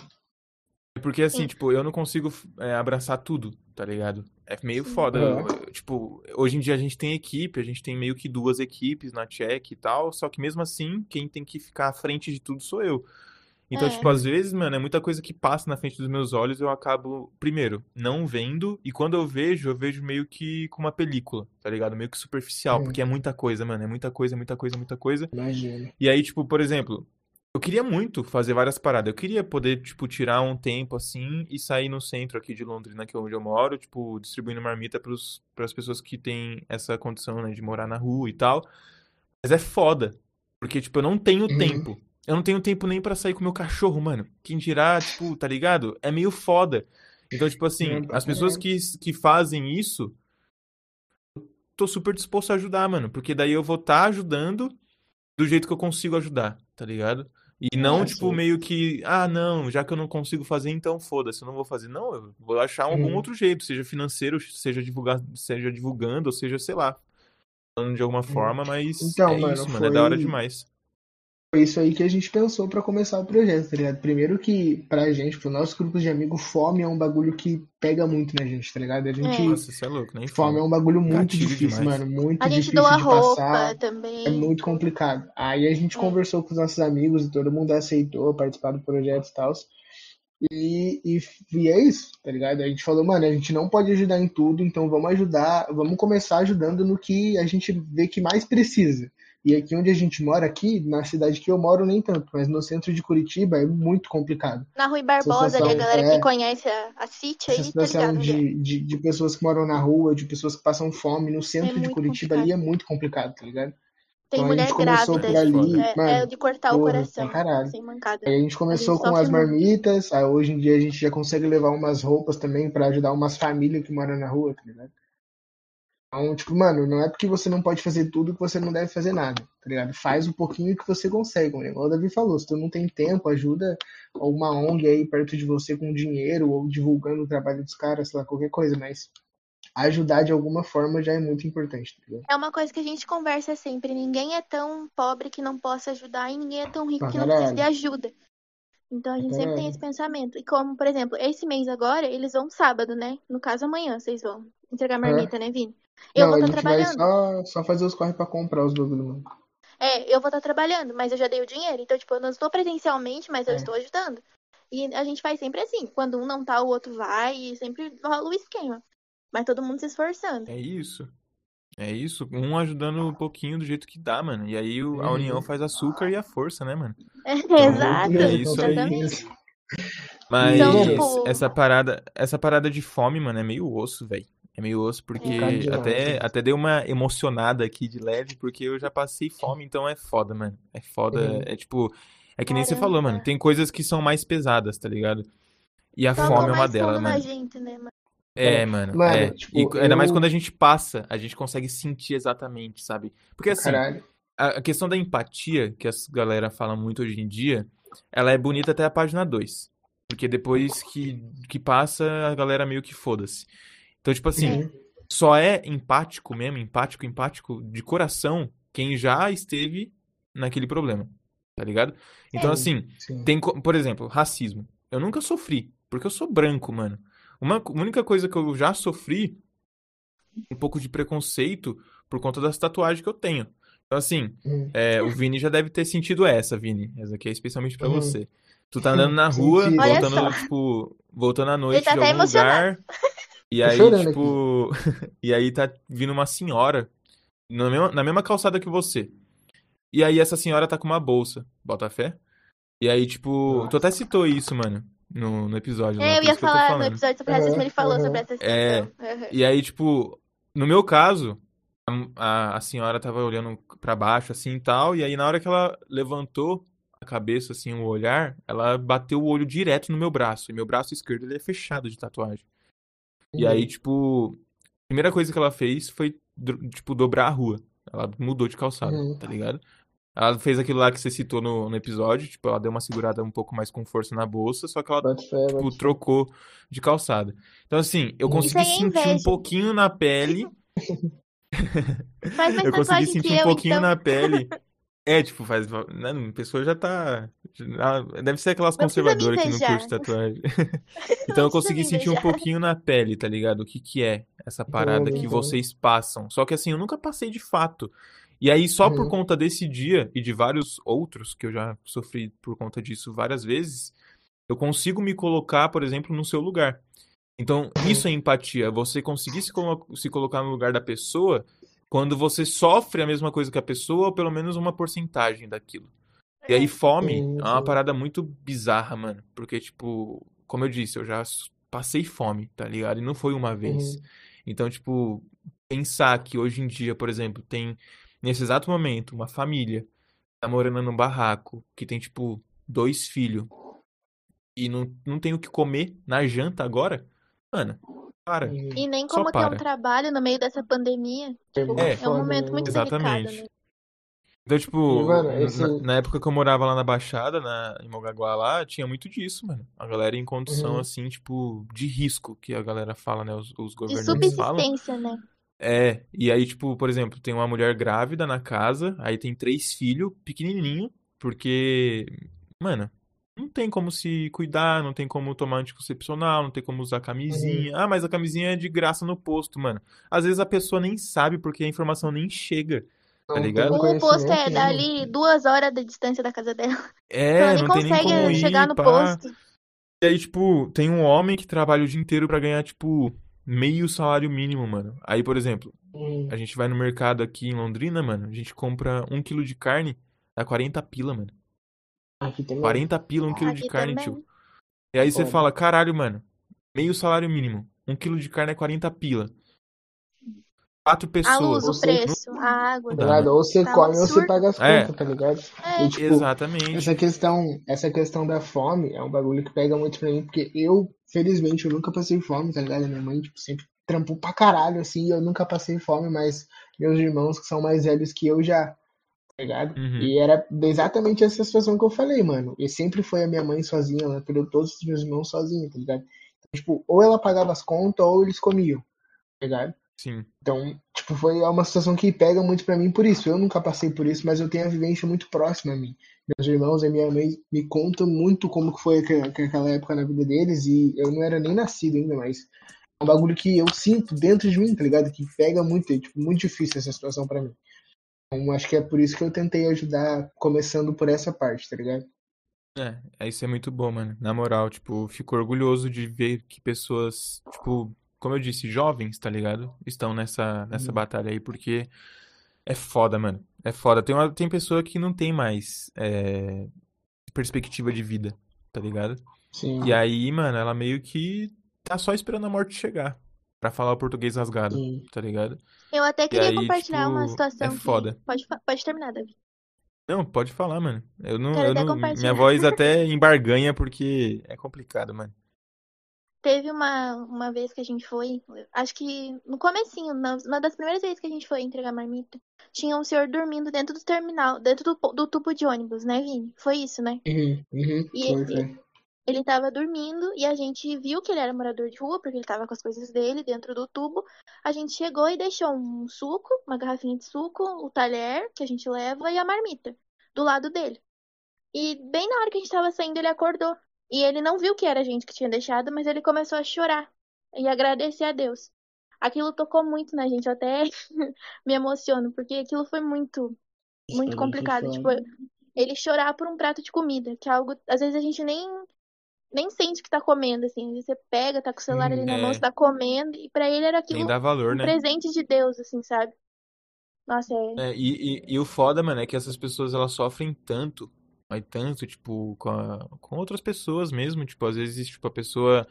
Porque assim, Sim. tipo, eu não consigo é, abraçar tudo, tá ligado? É meio foda. É. eu- tipo, hoje em dia a gente tem equipe, a gente tem meio que duas equipes na check e tal, só que mesmo assim, quem tem que ficar à frente de tudo sou eu. Então, É. tipo, às vezes, mano, é muita coisa que passa na frente dos meus olhos, eu acabo, primeiro, não vendo, e quando eu vejo, eu vejo meio que com uma película, tá ligado? Meio que superficial, Hum. porque é muita coisa, mano, é muita coisa, muita coisa, muita coisa. Imagina. E aí, tipo, por exemplo, eu queria muito fazer várias paradas. Eu queria poder, tipo, tirar um tempo assim e sair no centro aqui de Londrina, que é onde eu moro, tipo, distribuindo marmita pros, pras pessoas que têm essa condição, né, de morar na rua e tal. Mas é foda. Porque, tipo, eu não tenho Uhum. tempo. Eu não tenho tempo nem pra sair com meu cachorro, mano. Quem dirá, tipo, tá ligado? É meio foda. Então, tipo assim, É, as pessoas que, que fazem isso, eu tô super disposto a ajudar, mano. Porque daí eu vou estar ajudando do jeito que eu consigo ajudar, tá ligado? E não, É, tipo, sim. meio que, ah, não, já que eu não consigo fazer, então foda-se, eu não vou fazer. Não, eu vou achar algum Uhum. outro jeito, seja financeiro, seja divulgar, seja divulgando, ou seja, sei lá, falando de alguma forma, mas Então, é mano, isso, mano, é da hora demais. Foi isso aí que a gente pensou pra começar o projeto, tá ligado? Primeiro que, pra gente, pro nosso grupo de amigos, fome é um bagulho que pega muito na gente, tá ligado? A gente. É. Nossa, você é louco, nem Fome é um bagulho muito Gatilho difícil, demais. mano. Muito A gente difícil doa de roupa passar. também. É muito complicado. Aí a gente É. conversou com os nossos amigos e todo mundo aceitou participar do projeto e tal. E, e, e é isso, tá ligado? A gente falou, mano, a gente não pode ajudar em tudo, então vamos ajudar, vamos começar ajudando no que a gente vê que mais precisa. E aqui onde a gente mora, aqui, na cidade que eu moro, nem tanto, mas no centro de Curitiba é muito complicado. Na Rui Barbosa, ali, a galera é. que conhece a, a City aí, tá situação ligado? é. de, de, de pessoas que moram na rua, de pessoas que passam fome no centro de muito Curitiba ali é muito complicado, tá ligado? Tem Então a mulher gente grávida, por ali, é, é mano, de cortar o porra, coração, pra caralho. sem mancada. Aí a gente começou com sofre as muito. marmitas, aí hoje em dia a gente já consegue levar umas roupas também pra ajudar umas famílias que moram na rua, tá ligado? Então, tipo, mano, não é porque você não pode fazer tudo que você não deve fazer nada, tá ligado? Faz o pouquinho que você consegue, mano. Igual o Davi falou, se tu não tem tempo, ajuda uma ONG aí perto de você com dinheiro ou divulgando o trabalho dos caras, sei lá, qualquer coisa, mas ajudar de alguma forma já é muito importante, tá ligado? É uma coisa que a gente conversa sempre. Ninguém é tão pobre que não possa ajudar e ninguém é tão rico que não precise de ajuda. Então a gente sempre tem esse pensamento. E como, por exemplo, esse mês agora, eles vão sábado, né? No caso, amanhã vocês vão entregar marmita, né, Vini? Eu Não, vou a estar gente vai trabalhando. só, só fazer os corre pra comprar os bagulho, mano. É, eu vou estar trabalhando, mas eu já dei o dinheiro. Então, tipo, eu não estou presencialmente, mas eu É. estou ajudando. E a gente faz sempre assim. Quando um não tá, o outro vai e sempre rola o esquema. Mas todo mundo se esforçando. É isso. É isso, um ajudando um pouquinho do jeito que dá, mano. E aí o- a Uhum. união faz açúcar e a força, né, mano? Exato, é isso aí. exatamente. Mas Então, tipo- essa parada, essa parada de fome, mano, é meio osso, velho. É meio osso porque demais, até, até dei uma emocionada aqui de leve, porque eu já passei fome, então é foda, mano. É foda, Uhum. é tipo, é que nem você Caramba. falou, mano. Tem coisas que são mais pesadas, tá ligado? E a Tocam fome é uma delas, mano. gente, né, mano? É, mano. Mano, é. tipo, E ainda mais eu- quando a gente passa, a gente consegue sentir exatamente, sabe? Porque assim, Caralho. a a questão da empatia, que as galera fala muito hoje em dia, ela é bonita até a página 2. Porque depois que, que passa, a galera meio que foda-se. Então, tipo assim, só é empático mesmo, empático, empático, de coração, quem já esteve naquele problema. Tá ligado? Então, Sim. assim, Sim. tem, por exemplo, racismo. Eu nunca sofri, porque eu sou branco, mano. Uma única coisa que eu já sofri, um pouco de preconceito por conta das tatuagens que eu tenho. Então, assim, Uhum. é, o Vini já deve ter sentido essa, Vini. Essa aqui é especialmente pra Uhum. você. Tu tá andando na rua, voltando, tipo, voltando à noite tá de algum lugar. E Tô aí, tipo. E aí tá vindo uma senhora na mesma, na mesma calçada que você. E aí essa senhora tá com uma bolsa. Bota fé? E aí, tipo, tu até citou isso, mano, no, no episódio. É, eu por ia que eu falar no episódio sobre racismo, ele falou aham. sobre essa É. situação. Aham. E aí, tipo, no meu caso, a, a, a senhora tava olhando pra baixo, assim e tal, e aí na hora que ela levantou a cabeça, assim, o olhar, ela bateu o olho direto no meu braço. E meu braço esquerdo, ele é fechado de tatuagem. E Uhum. aí, tipo, a primeira coisa que ela fez foi, tipo, dobrar a rua. Ela mudou de calçada, Uhum. tá ligado? Ela fez aquilo lá que você citou no, no episódio, tipo, ela deu uma segurada um pouco mais com força na bolsa, só que ela fé, tipo, fé. trocou de calçada. Então, assim, eu Isso consegui é sentir um pouquinho na pele. Eu consegui sentir um eu, pouquinho então. na pele. É, tipo, faz. Né, a pessoa já tá. já- Deve ser aquelas Não conservadoras que não curte tatuagem. Então eu consegui sentir um pouquinho na pele, tá ligado? O que que é essa parada que vocês passam. Só que assim, eu nunca passei de fato. E aí, só por Uhum. conta desse dia e de vários outros, que eu já sofri por conta disso várias vezes, eu consigo me colocar, por exemplo, no seu lugar. Então, isso é empatia. Você conseguir se, colo- se colocar no lugar da pessoa quando você sofre a mesma coisa que a pessoa, ou pelo menos uma porcentagem daquilo. E aí, fome Sim, é uma parada muito bizarra, mano. Porque, tipo, como eu disse, eu já passei fome, tá ligado? E não foi uma vez. Uhum. Então, tipo, pensar que hoje em dia, por exemplo, tem, nesse exato momento, uma família tá morando num barraco, que tem, tipo, dois filhos, e não, não tem o que comer na janta agora, mano, para. E nem Só como ter um trabalho no meio dessa pandemia. É Tipo, É. é um momento muito Exatamente. delicado, né? Então, tipo, E, mano, na- esse- na, na época que eu morava lá na Baixada, na, em Mogaguá lá, tinha muito disso, mano. A galera em condição, Uhum. assim, tipo, de risco, que a galera fala, né? Os, os De governantes falam. subsistência, né? É, e aí, tipo, por exemplo, tem uma mulher grávida na casa, aí tem três filhos, pequenininho, porque, mano, não tem como se cuidar, não tem como tomar anticoncepcional, não tem como usar camisinha. Ah, mas a camisinha é de graça no posto, mano. Às vezes a pessoa nem sabe porque a informação nem chega, tá Não ligado? O posto é dali duas horas de distância da casa dela. É, Ela nem não tem nem consegue como ir, chegar no pá. posto. E aí, tipo, tem um homem que trabalha o dia inteiro pra ganhar, tipo, meio salário mínimo, mano. Aí, por exemplo, Uhum. A gente vai no mercado aqui em Londrina, mano. A gente compra um quilo de carne, dá 40 pila, mano. Aqui também. 40 pila, um quilo de carne, também. tio. E aí você fala, caralho, mano. Meio salário mínimo. Um quilo de carne é 40 pila. Quatro A pessoas. luz, o preço, a água. Tá ligado? Ou você Tá come ou você absurdo. paga as É. contas, tá ligado? É, E, tipo, Exatamente. Essa questão, essa questão da fome é um bagulho que pega muito pra mim, porque eu, felizmente, eu nunca passei fome, tá ligado? Minha mãe, tipo, sempre trampou pra caralho, assim, eu nunca passei fome, mas meus irmãos, que são mais velhos que eu, já, ligado? Uhum. E era exatamente essa situação que eu falei, mano. E sempre foi a minha mãe sozinha, ela criou todos os meus irmãos sozinha, tá ligado? Então, tipo, ou ela pagava as contas, ou eles comiam, tá ligado? Sim. Então, tipo, foi uma situação que pega muito pra mim por isso. Eu nunca passei por isso, mas eu tenho a vivência muito próxima a mim. Meus irmãos e minha mãe me contam muito como que foi aquela época na vida deles e eu não era nem nascido ainda, mas é um bagulho que eu sinto dentro de mim, tá ligado? Que pega muito, é, tipo, muito difícil essa situação pra mim. Então, acho que é por isso que eu tentei ajudar, começando por essa parte, tá ligado? É, é, isso é muito bom, mano. Na moral, tipo, fico orgulhoso de ver que pessoas, tipo, como eu disse, jovens, tá ligado? Estão nessa, nessa Uhum. batalha aí, porque é foda, mano. É foda. Tem, uma, tem pessoa que não tem mais é, perspectiva de vida, tá ligado? Sim, E aí, mano, ela meio que tá só esperando a morte chegar pra falar o português rasgado, sim. tá ligado? Eu até queria aí, compartilhar uma tipo, situação é que- foda. Pode, fa- pode terminar, Davi. Não, pode falar, mano. Eu não, Quero eu até não, minha voz até embarganha porque é complicado, mano. teve uma, uma vez que a gente foi, acho que no comecinho, uma das primeiras vezes que a gente foi entregar marmita, tinha um senhor dormindo dentro do terminal, dentro do, do tubo de ônibus, né, Vini? Foi isso, né? Uhum, uhum, E foi, esse- foi. Ele tava dormindo e a gente viu que ele era morador de rua, porque ele tava com as coisas dele dentro do tubo. A gente chegou e deixou um suco, uma garrafinha de suco, o talher que a gente leva e a marmita do lado dele. E bem na hora que a gente tava saindo, ele acordou. E ele não viu que era a gente que tinha deixado, mas ele começou a chorar e agradecer a Deus. Aquilo tocou muito na gente, eu até me emociono, porque aquilo foi muito, muito complicado. Tipo, ele chorar por um prato de comida, que é algo, às vezes a gente nem nem sente que tá comendo, assim. Você pega, tá com o celular ali na É. mão, você tá comendo, e pra ele era aquilo Nem dá valor, um né? presente de Deus, assim, sabe? Nossa, é. É, e, e, e o foda, mano, é que essas pessoas elas sofrem tanto, mas tanto, tipo, com, a- com outras pessoas mesmo. Tipo, às vezes, tipo, a pessoa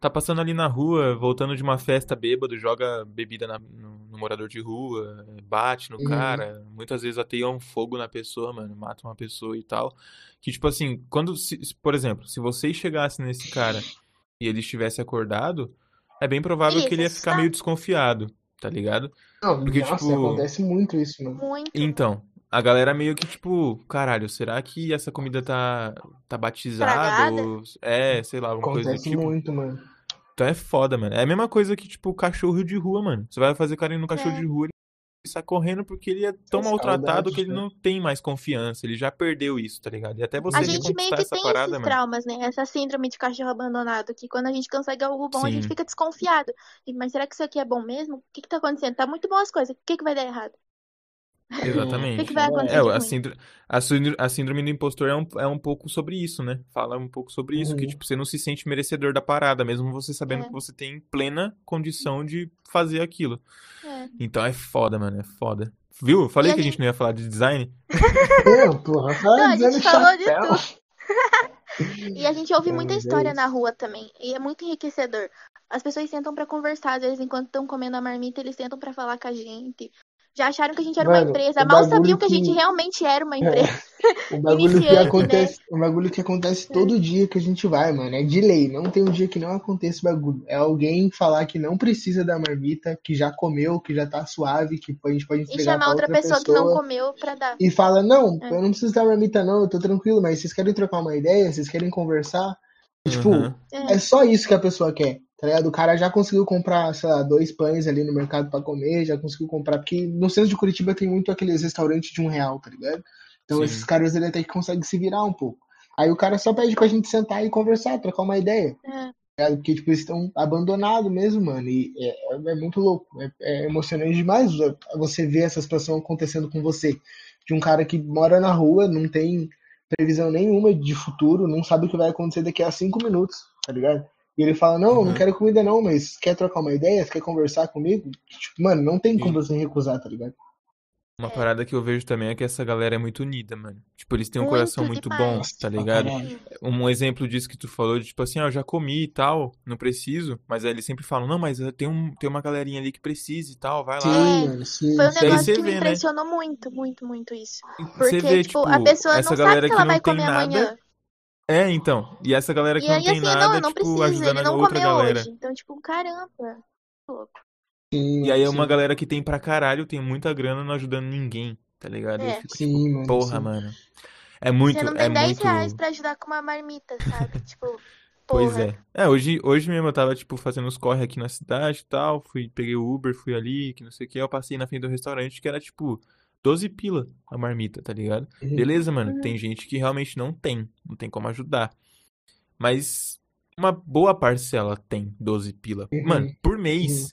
tá passando ali na rua, voltando de uma festa bêbado, joga bebida na- no, no morador de rua, bate no Uhum. cara. Muitas vezes ateia um fogo na pessoa, mano, mata uma pessoa e tal. Que, tipo assim, quando, se- por exemplo, se vocês chegassem nesse cara e ele estivesse acordado, é bem provável que ele ia Isso, ficar tá. meio desconfiado, tá ligado? Não, Porque, nossa, tipo, acontece muito isso, mano. Muito. Então, a galera meio que tipo, caralho, será que essa comida tá, tá batizada? Ou, é, sei lá, alguma coisa do Acontece tipo. muito, mano. Então é foda, mano. É a mesma coisa que, tipo, cachorro de rua, mano. Você vai fazer carinho no cachorro É. de rua, ele sai correndo porque ele é tão Saudade, maltratado que ele né? não tem mais confiança. Ele já perdeu isso, tá ligado? E até você A gente meio que essa tem parada, esses mano. traumas, né? Essa síndrome de cachorro abandonado, que quando a gente consegue algo bom, a gente Sim. fica desconfiado. E, Mas será que isso aqui é bom mesmo? O que que tá acontecendo? Tá muito bom as coisas. O que que vai dar errado? O que que Exatamente. vai acontecer É, de a síndrome, a síndrome, a síndrome do impostor é um, é um pouco sobre isso, né? Fala um pouco sobre isso, que Uhum. tipo, você não se sente merecedor da parada, mesmo você sabendo É. que você tem plena condição de fazer aquilo. É. Então é foda, mano, é foda. Viu? Eu falei E a que a gente não ia falar de design. Não, porra, Não, fala a gente falou de chapéu. E a gente ouve Meu muita história na rua também. E é muito enriquecedor. As pessoas sentam pra conversar, às vezes, enquanto estão comendo a marmita, eles sentam pra falar com a gente. Já acharam que a gente era uma Mano, empresa. o Mal sabiam que a gente que- realmente era uma empresa. O bagulho que né? acontece, o bagulho que acontece todo dia que a gente vai, mano. É de lei. Não tem um dia que não aconteça o bagulho. É alguém falar que não precisa da marmita, que já comeu, que já tá suave, que a gente pode E entregar chamar pra outra outra pessoa que não pessoa. comeu pra dar. E fala, não, É. eu não preciso da marmita não, eu tô tranquilo, mas vocês querem trocar uma ideia? Vocês querem conversar? E, tipo, Uhum. É. é só isso que a pessoa quer, tá ligado? O cara já conseguiu comprar, sei lá, dois pães ali no mercado pra comer, já conseguiu comprar, porque no centro de Curitiba tem muito aqueles restaurantes de um real, tá ligado? Então Sim. esses caras ele até que conseguem se virar um pouco. Aí o cara só pede pra gente sentar e conversar, trocar uma ideia. É. tá? Porque, tipo, eles estão abandonados mesmo, mano. E é, é- é muito louco. É, é emocionante demais você ver essa situação acontecendo com você. De um cara que mora na rua, não tem previsão nenhuma de futuro, não sabe o que vai acontecer daqui a cinco minutos, tá ligado? E ele fala, não, Uhum. não quero comida não, mas quer trocar uma ideia? Você quer conversar comigo? Tipo, mano, não tem como Sim. você recusar, tá ligado? Uma É. parada que eu vejo também é que essa galera é muito unida, mano. Tipo, eles têm um Muito coração muito bom, tá ligado? Um exemplo disso que tu falou, de tipo assim, ó, eu já comi e tal, não preciso, mas aí eles sempre falam, não, mas tem, um, tem uma galerinha ali que precisa e tal, vai lá. Sim, sim. Foi um negócio você que me vê, né? impressionou muito, muito, muito isso. Você Porque, vê, tipo, tipo, a pessoa essa não sabe galera que ela não vai tem comer nada. amanhã. É, então. E essa galera que E não aí, tem assim, não, nada, não tipo, preciso, ajudando ele a não outra galera. hoje. Então, tipo, caramba. Louco. Sim, E aí é uma galera que tem pra caralho, tem muita grana não ajudando ninguém, tá ligado? Eu É. fico Sim, tipo, mano, porra, sim. mano. É muito, Você não é tem 10 muito. reais pra ajudar com uma marmita, sabe? tipo, Pois porra. é. É, hoje, hoje mesmo eu tava, tipo, fazendo os corre aqui na cidade e tal. Fui, peguei o Uber, fui ali, que não sei o que. Eu passei na frente do restaurante que era, tipo, 12 pila a marmita, tá ligado? Uhum. Beleza, mano. Uhum. Tem gente que realmente não tem. Não tem como ajudar. Mas uma boa parcela tem 12 pila. Uhum. Mano, por mês.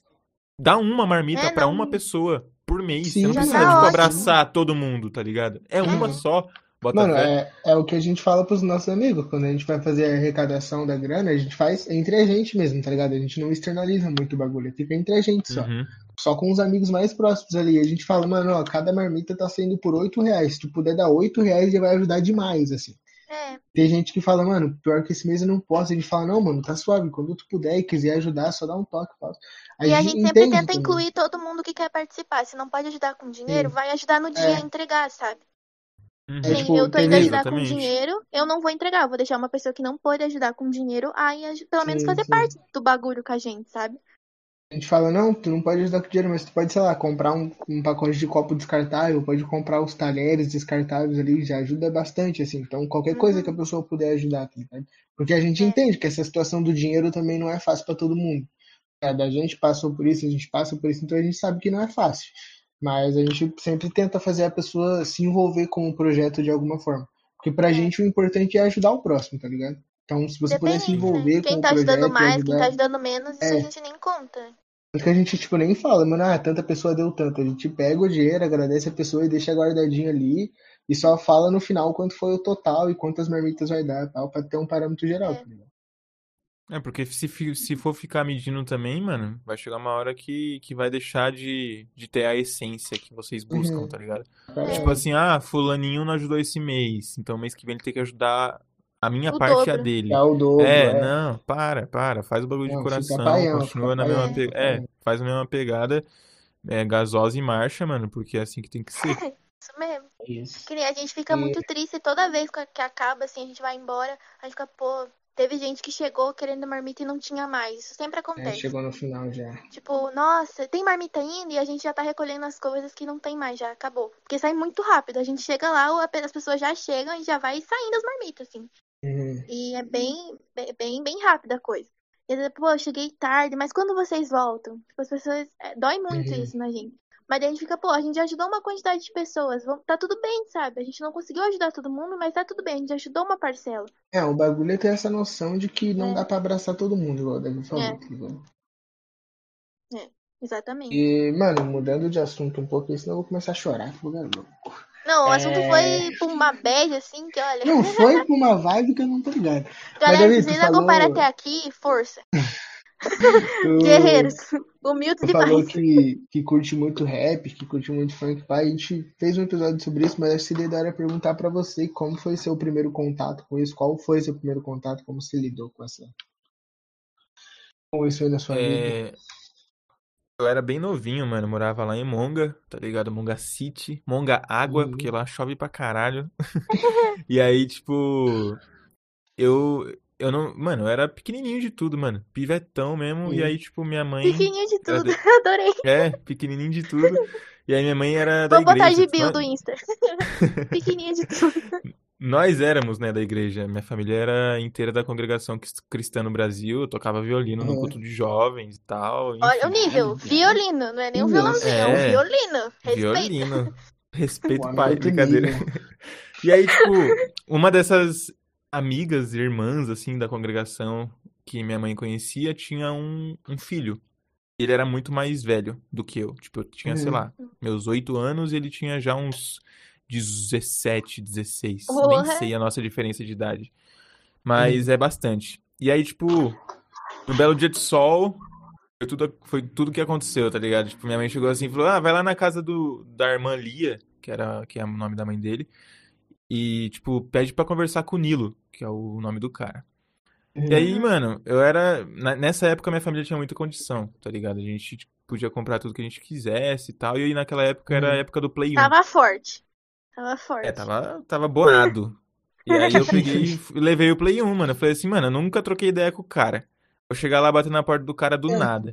Dá uma marmita É, pra não. uma pessoa por mês. Sim, Você não precisa, tipo, ótimo. abraçar todo mundo, tá ligado? É uma Uhum. só. Bota Mano, é, é o que a gente fala pros nossos amigos. Quando a gente vai fazer a arrecadação da grana, a gente faz entre a gente mesmo, tá ligado? A gente não externaliza muito o bagulho, fica entre a gente só. Uhum. Só com os amigos mais próximos ali. A gente fala, mano, ó, cada marmita tá saindo por 8 reais. Se tu puder dar 8 reais, já vai ajudar demais, assim. É, Tem gente que fala, mano, pior que esse mês eu não posso. A gente fala, não, mano, tá suave. Quando tu puder e quiser ajudar, só dá um toque. E a gente sempre entende tenta também. incluir todo mundo que quer participar. Se não pode ajudar com dinheiro, Sim. vai ajudar no dia É. a entregar, sabe? Uhum. Nem tipo, eu tô indo ajudar com Exatamente. dinheiro, eu não vou entregar. Eu vou deixar uma pessoa que não pode ajudar com dinheiro a ir aj- pelo menos Sim, fazer sim. parte do bagulho com a gente, sabe? A gente fala, não, tu não pode ajudar com dinheiro, mas tu pode, sei lá, comprar um, um pacote de copo descartável, pode comprar os talheres descartáveis ali, já ajuda bastante, assim. Então, qualquer coisa Uhum. que a pessoa puder ajudar, tá ligado? Porque a gente É. entende que essa situação do dinheiro também não é fácil pra todo mundo. É, A gente passou por isso, a gente passa por isso, então a gente sabe que não é fácil. Mas a gente sempre tenta fazer a pessoa se envolver com o projeto de alguma forma. Porque pra É. gente o importante é ajudar o próximo, tá ligado? Então, se você puder se Depende, né? envolver com Quem o tá ajudando projeto e mais, quem tá ajudar. ajudando menos, isso a É. gente nem conta. Tanto que a gente, tipo, nem fala, mano, ah, tanta pessoa deu tanto. A gente pega o dinheiro, agradece a pessoa e deixa guardadinho ali e só fala no final quanto foi o total e quantas marmitas vai dar, tal, pra ter um parâmetro geral, É. tá ligado? É, porque se, se for ficar medindo também, mano, vai chegar uma hora que, que vai deixar de, de ter a essência que vocês buscam, Uhum. tá ligado? Pra- Tipo assim, ah, fulaninho não ajudou esse mês, então mês que vem ele tem que ajudar a minha O parte e a dele. É o dobro, É, é. não, para, para, faz o bagulho de Não, fica coração, paião, continua fica na mesma paião, pe... fica É, faz a mesma pegada, é, gasosa e marcha, mano, porque é assim que tem que ser. Isso mesmo. Isso. Que nem a gente fica E- muito triste toda vez que acaba, assim, a gente vai embora, a gente fica, pô, teve gente que chegou querendo marmita e não tinha mais. Isso sempre É, acontece. chegou no final já. Tipo, nossa, tem marmita ainda? E a gente já tá recolhendo as coisas que não tem mais, já acabou. Porque sai muito rápido. A gente chega lá, as pessoas já chegam e já vai saindo as marmitas, assim. Uhum. E é bem, bem, bem, rápida a coisa. E às vezes, pô, eu cheguei tarde, mas quando vocês voltam? Tipo, as pessoas. é, dói muito Uhum. isso na gente. Mas daí a gente fica, pô, a gente ajudou uma quantidade de pessoas. Tá tudo bem, sabe? A gente não conseguiu ajudar todo mundo, mas tá tudo bem, a gente ajudou uma parcela. É, o bagulho é ter essa noção de que não É. dá pra abraçar todo mundo, igual o Davi falou, É. tá ligado? Exatamente. E, mano, mudando de assunto um pouco, senão eu vou começar a chorar, que lugar louco. Não, o assunto É. foi pra uma bad, assim, que olha. Não, foi pra uma vibe que eu não tô ligado. Galera, se vocês falou- acompanharam até aqui, força. Tu- Guerreiros. Humildes Tu falou demais. que, que curte muito rap, que curte muito funk, pai. A gente fez um episódio sobre isso, mas acho que seria da hora perguntar pra você como foi seu primeiro contato com isso, qual foi seu primeiro contato, como você lidou com essa. Com isso aí na sua vida. Eu era bem novinho, mano. Morava lá em Monga, tá ligado? Monga City. Monga Água, Uhum. porque lá chove pra caralho. E aí, tipo. Eu. Eu não. Mano, eu era pequenininho de tudo, mano. Pivetão mesmo. E Uhum. aí, tipo, minha mãe. Pequenininho de tudo. de- Adorei. É, pequenininho de tudo. E aí, minha mãe era da Vou botar igreja. de bio do Insta. Pequenininho de tudo. Nós éramos, né, da igreja. Minha família era inteira da congregação crist- cristã no Brasil. Eu tocava violino no Uhum. culto de jovens e tal. Olha o Enfim, nível. Olha. Violino. Não é nem um violãozinho, é um É. violino. Respeita. violino. Respeito, pai. Brincadeira. E aí, tipo, uma dessas amigas, irmãs, assim, da congregação que minha mãe conhecia, tinha um, um filho. Ele era muito mais velho do que eu. Tipo, eu tinha, sei Uhum. lá, meus oito anos e ele tinha já uns 17, 16. Nem sei a nossa diferença de idade. Mas é bastante. E aí, tipo, no belo dia de sol, foi tudo, foi tudo que aconteceu, tá ligado? Tipo, minha mãe chegou assim e falou: Ah, vai lá na casa do, da irmã Lia, que, era, que é o nome da mãe dele, e, tipo, pede pra conversar com o Nilo, que é o nome do cara. E aí, Uhum. mano, eu era. Nessa época, minha família tinha muita condição, tá ligado? A gente podia comprar tudo que a gente quisesse e tal. E aí, naquela época, era a Uhum. época do Play 1. Tava forte. Tava forte. É, tava, tava bonado. E aí eu peguei e levei o Play 1, mano. Eu falei assim, mano, eu nunca troquei ideia com o cara. Vou chegar lá bater na porta do cara do É. nada.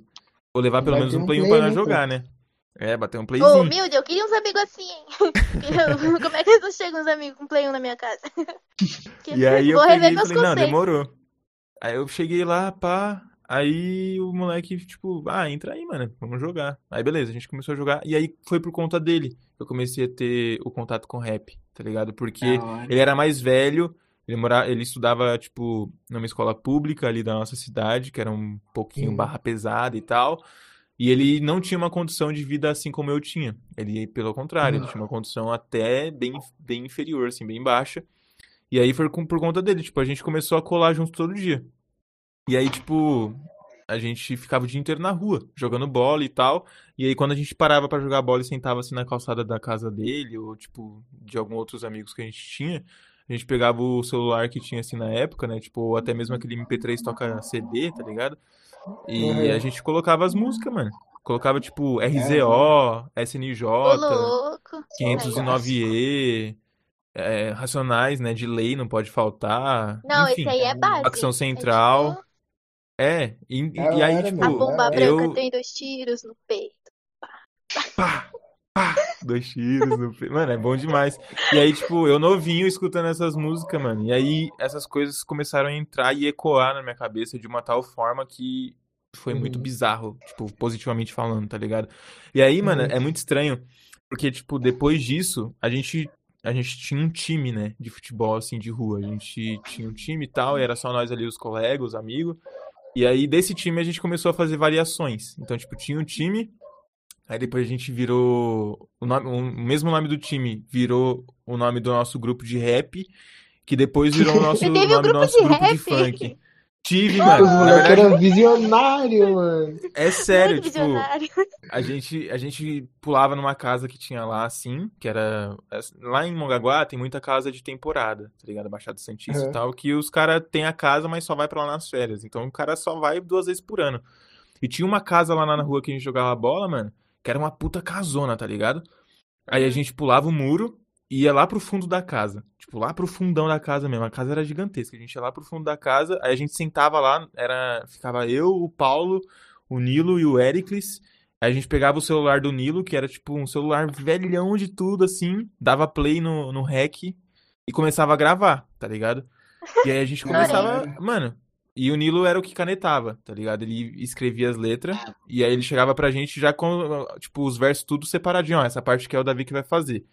Vou levar pelo Vai menos um Play 1 Play, pra nós jogar, né? É, bater um Ô, Playzinho. humilde, eu queria uns amigos assim, hein? Eu- Como é que não chegam uns amigos com Play 1 na minha casa? Que- E aí eu Vou peguei rever e meus falei, não, conceitos. demorou. Aí eu cheguei lá, pá. Aí o moleque, tipo, ah, entra aí, mano, vamos jogar. Aí beleza, a gente começou a jogar. E aí foi por conta dele que eu comecei a ter o contato com rap, tá ligado? Porque ele era mais velho, ele morava, ele estudava, tipo, numa escola pública ali da nossa cidade, que era um pouquinho Uhum. barra pesada e tal. E ele não tinha uma condição de vida assim como eu tinha. Ele, pelo contrário, ele tinha uma condição até bem, bem inferior, assim, bem baixa. E aí foi por conta dele, tipo, a gente começou a colar junto todo dia. E aí, tipo, a gente ficava o dia inteiro na rua, jogando bola e tal. E aí, quando a gente parava pra jogar bola e sentava assim na calçada da casa dele, ou tipo, de alguns outros amigos que a gente tinha, a gente pegava o celular que tinha assim na época, né? Tipo, ou até mesmo aquele MP3 toca CD, tá ligado? E Uhum. a gente colocava as músicas, mano. Colocava, tipo, É, RZO, SNJ, Ô, louco. 509E, é, Racionais, né? De lei, não pode faltar. Não, Enfim, esse aí é base. Facção É Central. É, e, e- aí, tipo, a bomba eu- branca tem dois tiros no peito. pá, pá, dois tiros no pe- Mano, é bom demais. E aí, tipo, eu novinho escutando essas músicas, mano. E aí, essas coisas começaram a entrar e ecoar na minha cabeça de uma tal forma que foi muito Uhum. bizarro, tipo, positivamente falando, tá ligado? E aí, mano, Uhum. é muito estranho, porque, tipo, depois disso, a gente. A gente tinha um time, né, de futebol, assim, de rua. A gente tinha um time e tal, e era só nós ali, os colegas, os amigos. E aí, desse time, a gente começou a fazer variações. Então, tipo, tinha um time, aí depois a gente virou. O, nome, o mesmo nome do time virou o nome do nosso grupo de rap, que depois virou o nosso nome do nosso de grupo de rap? funk. Tive, mano. Os moleques eram visionários, mano. é sério, Muito tipo, visionário. a gente, a gente pulava numa casa que tinha lá, assim, que era. Lá em Mongaguá tem muita casa de temporada, tá ligado? Baixada Santista e Uhum. tal, que os caras têm a casa, mas só vai pra lá nas férias. Então o cara só vai duas vezes por ano. E tinha uma casa lá na rua que a gente jogava bola, mano, que era uma puta casona, tá ligado? Aí a gente pulava o muro e ia lá pro fundo da casa. Tipo, lá pro fundão da casa mesmo. A casa era gigantesca. A gente ia lá pro fundo da casa, aí a gente sentava lá, era, ficava eu, o Paulo, o Nilo e o Ericles. Aí a gente pegava o celular do Nilo, que era tipo um celular velhão de tudo, assim, dava play no, no rec e começava a gravar, tá ligado? E aí a gente começava. Mano, e o Nilo era o que canetava, tá ligado? Ele escrevia as letras e aí ele chegava pra gente já com, tipo, os versos tudo separadinho. Ó, essa parte que é o Davi que vai fazer.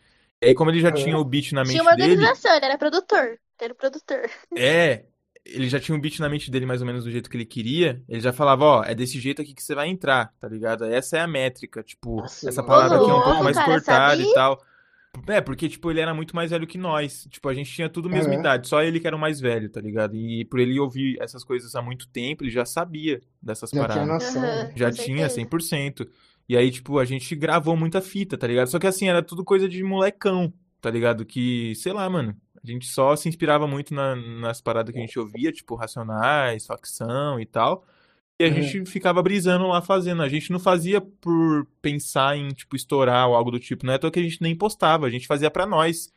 E aí, como ele já Uhum. tinha o beat na mente Tinha uma dele, organização, ele era produtor. Ele era produtor. é, ele já tinha um beat na mente dele mais ou menos do jeito que ele queria. Ele já falava, ó, é desse jeito aqui que você vai entrar, tá ligado? Essa é a métrica, tipo, Nossa, essa palavra aqui é um pouco mais cortada e tal. É, porque, tipo, ele era muito mais velho que nós. Tipo, a gente tinha tudo a mesma Uhum. idade, só ele que era o mais velho, tá ligado? E por ele ouvir essas coisas há muito tempo, ele já sabia dessas Já tinha paradas. noção. Aham. né? Já tinha, certeza. 100%. E aí, tipo, a gente gravou muita fita, tá ligado? Só que assim, era tudo coisa de molecão, tá ligado? Que, sei lá, mano, a gente só se inspirava muito na- nas paradas que a gente ouvia, tipo, Racionais, Facção e tal. E a Uhum. gente ficava brisando lá fazendo. A gente não fazia por pensar em, tipo, estourar ou algo do tipo. Não é toa que a gente nem postava, a gente fazia pra nós.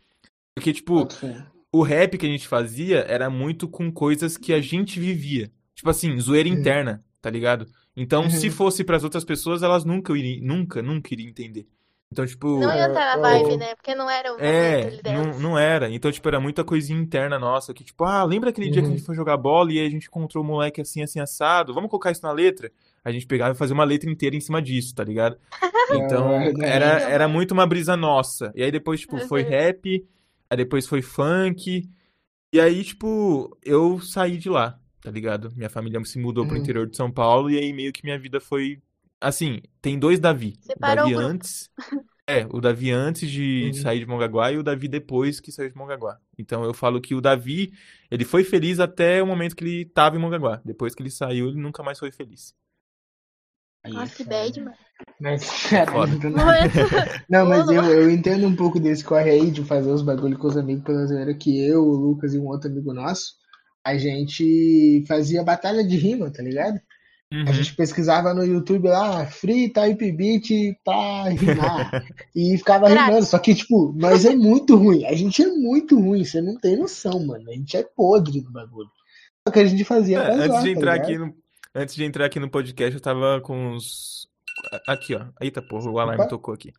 Porque, tipo, fé. o rap que a gente fazia era muito com coisas que a gente vivia. Tipo assim, zoeira Uhum. interna, tá ligado? Então, se Uhum. fosse pras outras pessoas, elas nunca iriam, nunca, nunca iriam entender. Então, tipo, Não ia estar na eu- vibe, né? Porque não era o é, não, não era. Então, tipo, era muita coisinha interna nossa, que tipo, ah, lembra aquele dia que a Uhum. gente foi jogar bola e aí a gente encontrou o moleque assim, assim, assado? Vamos colocar isso na letra? A gente pegava e fazia uma letra inteira em cima disso, tá ligado? Então, da era, era muito uma brisa nossa. E aí depois, tipo, foi Uhum. rap, aí depois foi funk. E aí, tipo, eu saí de lá, tá ligado? Minha família se mudou pro Uhum. interior de São Paulo e aí meio que minha vida foi. Assim, tem dois Davi. O Separou Davi o grupo. antes. É, o Davi antes de Uhum. sair de Mongaguá e o Davi depois que saiu de Mongaguá. Então eu falo que o Davi, ele foi feliz até o momento que ele tava em Mongaguá. Depois que ele saiu, ele nunca mais foi feliz. É Nossa, que bad, mano. Mas, do nada. Momento- Não, mas eu, eu entendo um pouco desse corre aí de fazer os bagulho com os amigos pela zoeira que eu, o Lucas e um outro amigo nosso, a gente fazia batalha de rima, tá ligado? A Uhum. gente pesquisava no YouTube lá, free type beat pra rimar. e ficava Grátis. rimando. Só que, tipo, nós é muito ruim. A gente é muito ruim, você não tem noção, mano. A gente é podre do bagulho. Só que a gente fazia É, antes de tá entrar ligado? aqui no, antes de entrar aqui no podcast, eu tava com os. Aqui, ó. Eita porra, o alarme Opa. tocou aqui.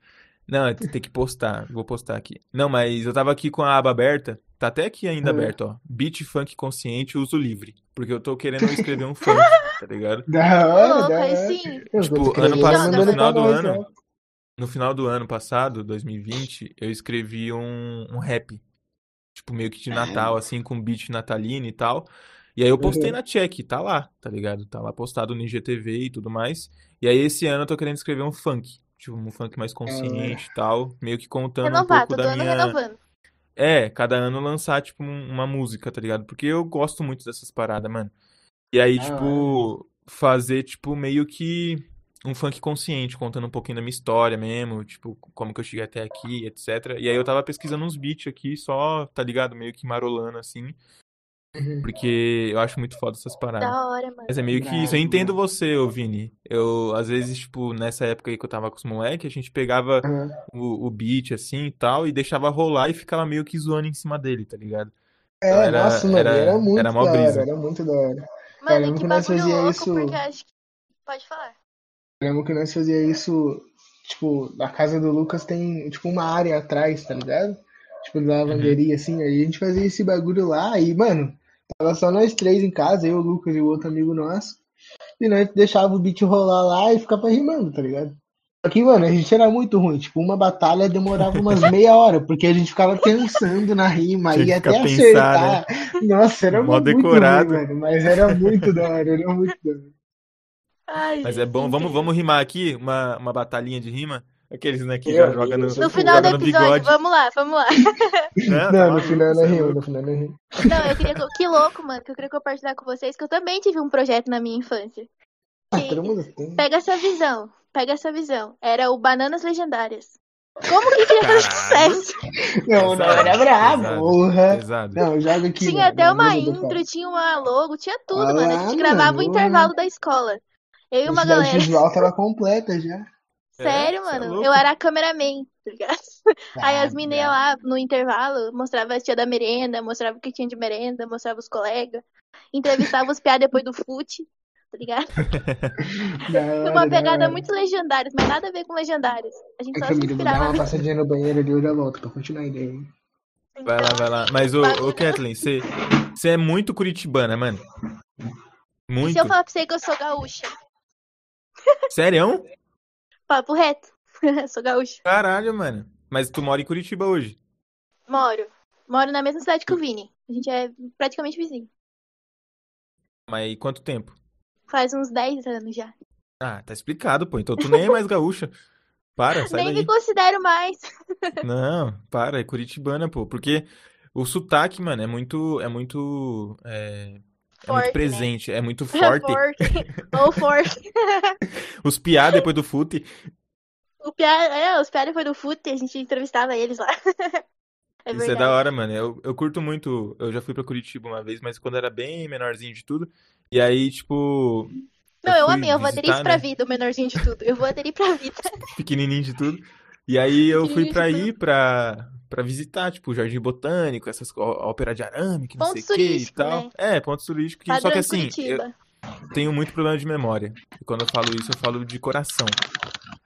Não, tem que postar. Vou postar aqui. Não, mas eu tava aqui com a aba aberta. Tá até aqui ainda Uhum. aberto, ó. Beat funk consciente, uso livre. Porque eu tô querendo escrever um funk, tá ligado? Da hora, da hora. Eu Tipo, ano passado, vai no final do ano, né? no final do ano passado, 2020, eu escrevi um, um rap. Tipo, meio que de Natal, assim, com beat natalino e tal. E aí eu postei Uhum. na Check, tá lá, tá ligado? Tá lá postado no IGTV e tudo mais. E aí esse ano eu tô querendo escrever um funk. Tipo, um funk mais consciente e tal. Meio que contando um Renovar, pouco da minha. renovando. É, cada ano lançar, tipo, um- uma música, tá ligado? Porque eu gosto muito dessas paradas, mano. E aí, Da tipo, fazer, tipo, meio que um funk consciente, contando um pouquinho da minha história mesmo, tipo, como que eu cheguei até aqui, etc. E aí eu tava pesquisando uns beats aqui, só, tá ligado? Meio que marolando, assim. Uhum. Porque eu acho muito foda essas paradas. Da hora, mano. Mas é meio que isso. Eu entendo você, ô Vini. Eu, às vezes, tipo, nessa época aí que eu tava com os moleques, a gente pegava Aham. o, o beat assim e tal, e deixava rolar e ficava meio que zoando em cima dele, tá ligado? É, Então era- nossa, mano, era- era, muito era mó da hora, brisa. era muito da hora. Mano, Caramba, que que nós fazia louco, isso- porque acho que. Pode falar. Eu lembro que nós fazia isso, tipo, na casa do Lucas tem, tipo, uma área atrás, tá ligado? Tipo, de lavanderia, assim, aí a gente fazia esse bagulho lá e, mano, tava só nós três em casa, eu, o Lucas e o outro amigo nosso, e nós deixava o beat rolar lá e ficava rimando, tá ligado? Só que, mano, a gente era muito ruim, tipo, uma batalha demorava umas meia hora, porque a gente ficava pensando na rima e até pensar, acertar. Nossa, era Mó muito decorado. ruim, mano, mas era muito da hora, era muito da hora. Ai, Mas é bom, vamos, vamos rimar aqui, uma, uma batalhinha de rima. Aqueles, né, que Eu- já joga no, No final do no episódio, bigode. vamos lá, vamos lá. Não, tá Não, no maluco, final não é louco. no final não rima. Não, eu queria. Que louco, mano, que eu queria compartilhar com vocês, que eu também tive um projeto na minha infância. Ah, todo mundo tem. Pega essa visão, pega essa visão. Era o Bananas Legendárias. Como que queria fazer Caralho. sucesso? Não, não, era brabo, pesado. porra. Pesado. Não, joga aqui. Tinha na- até uma intro, tinha uma logo, tinha tudo, Ah mano. A gente gravava o mano. intervalo da escola. Eu e A uma galera. visual tava completa já. Sério, É, cê é mano. louco. eu era a cameraman, tá ligado? Aí as Ah, meninas iam lá no intervalo, mostrava a tia da merenda, mostrava o que tinha de merenda, mostrava os colegas, entrevistava os piá depois do fute, tá ligado? Numa da pegada hora. muito legendárias, mas nada a ver com legendárias. A gente Ai, só se família, vou dar inspirava uma passadinha no banheiro ali, eu já volto pra continuar a ideia. hein? Vai lá, vai lá. Mas, ô, ô Kathleen, você você é muito curitibana, mano. E Muito. se eu falar pra você que eu sou gaúcha? Sério? Papo reto. sou gaúcha. Caralho, mano. Mas tu mora em Curitiba hoje. Moro. Moro na mesma cidade que o Vini. A gente é praticamente vizinho. Mas quanto tempo? Faz uns 10 anos já. Ah, tá explicado, pô. Então tu nem é mais gaúcha. Para, sai Nem daí. me considero mais. Não, para, é curitibana, pô. Porque o sotaque, mano, é muito. É muito. É, é Forte, muito né? presente, é muito forte. Ou forte. Os piá depois do fute. O Pia, é, os Pia foi do FUT, a gente entrevistava eles lá. É Isso é da hora, mano. Eu, eu curto muito. Eu já fui pra Curitiba uma vez, mas quando era bem menorzinho de tudo. E aí, tipo. Não, eu fui amei, eu vou aderir isso pra né? vida, o menorzinho de tudo. Eu vou aderir pra vida. pequenininho de tudo. E aí eu fui pra ir pra, pra visitar, tipo, o Jardim Botânico, essas, a Ópera de Arame, que não Pontos sei o que e tal. né? É, pontos turísticos. Só Padrão que assim, eu tenho muito problema de memória. E quando eu falo isso, eu falo de coração.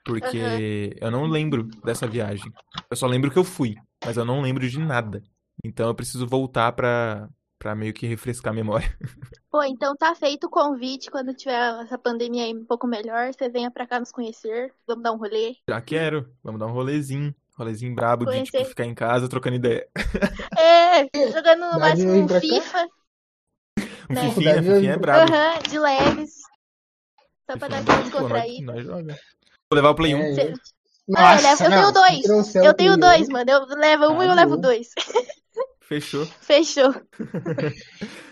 Porque eu não lembro dessa viagem. Eu só lembro que eu fui, mas eu não lembro de nada. Então eu preciso voltar pra, pra meio que refrescar a memória. Pô, então tá feito o convite quando tiver essa pandemia aí um pouco melhor. Você venha pra cá nos conhecer. Vamos dar um rolê. Já quero. Vamos dar um rolezinho. Rolezinho brabo de, tipo, Conhecer. ficar em casa trocando ideia. É, jogando no máximo um? FIFA. Um Né? fifinha, fifinha é brabo. Aham, de leves. Só pra dar aquela Pô, nós, descontraída. nós. Vou levar o Play 1. É, Cê- Nossa, Ah, eu levo- eu tenho dois. Eu tenho dois, mano. Eu levo um e eu Ah, levo dois. Fechou. Fechou.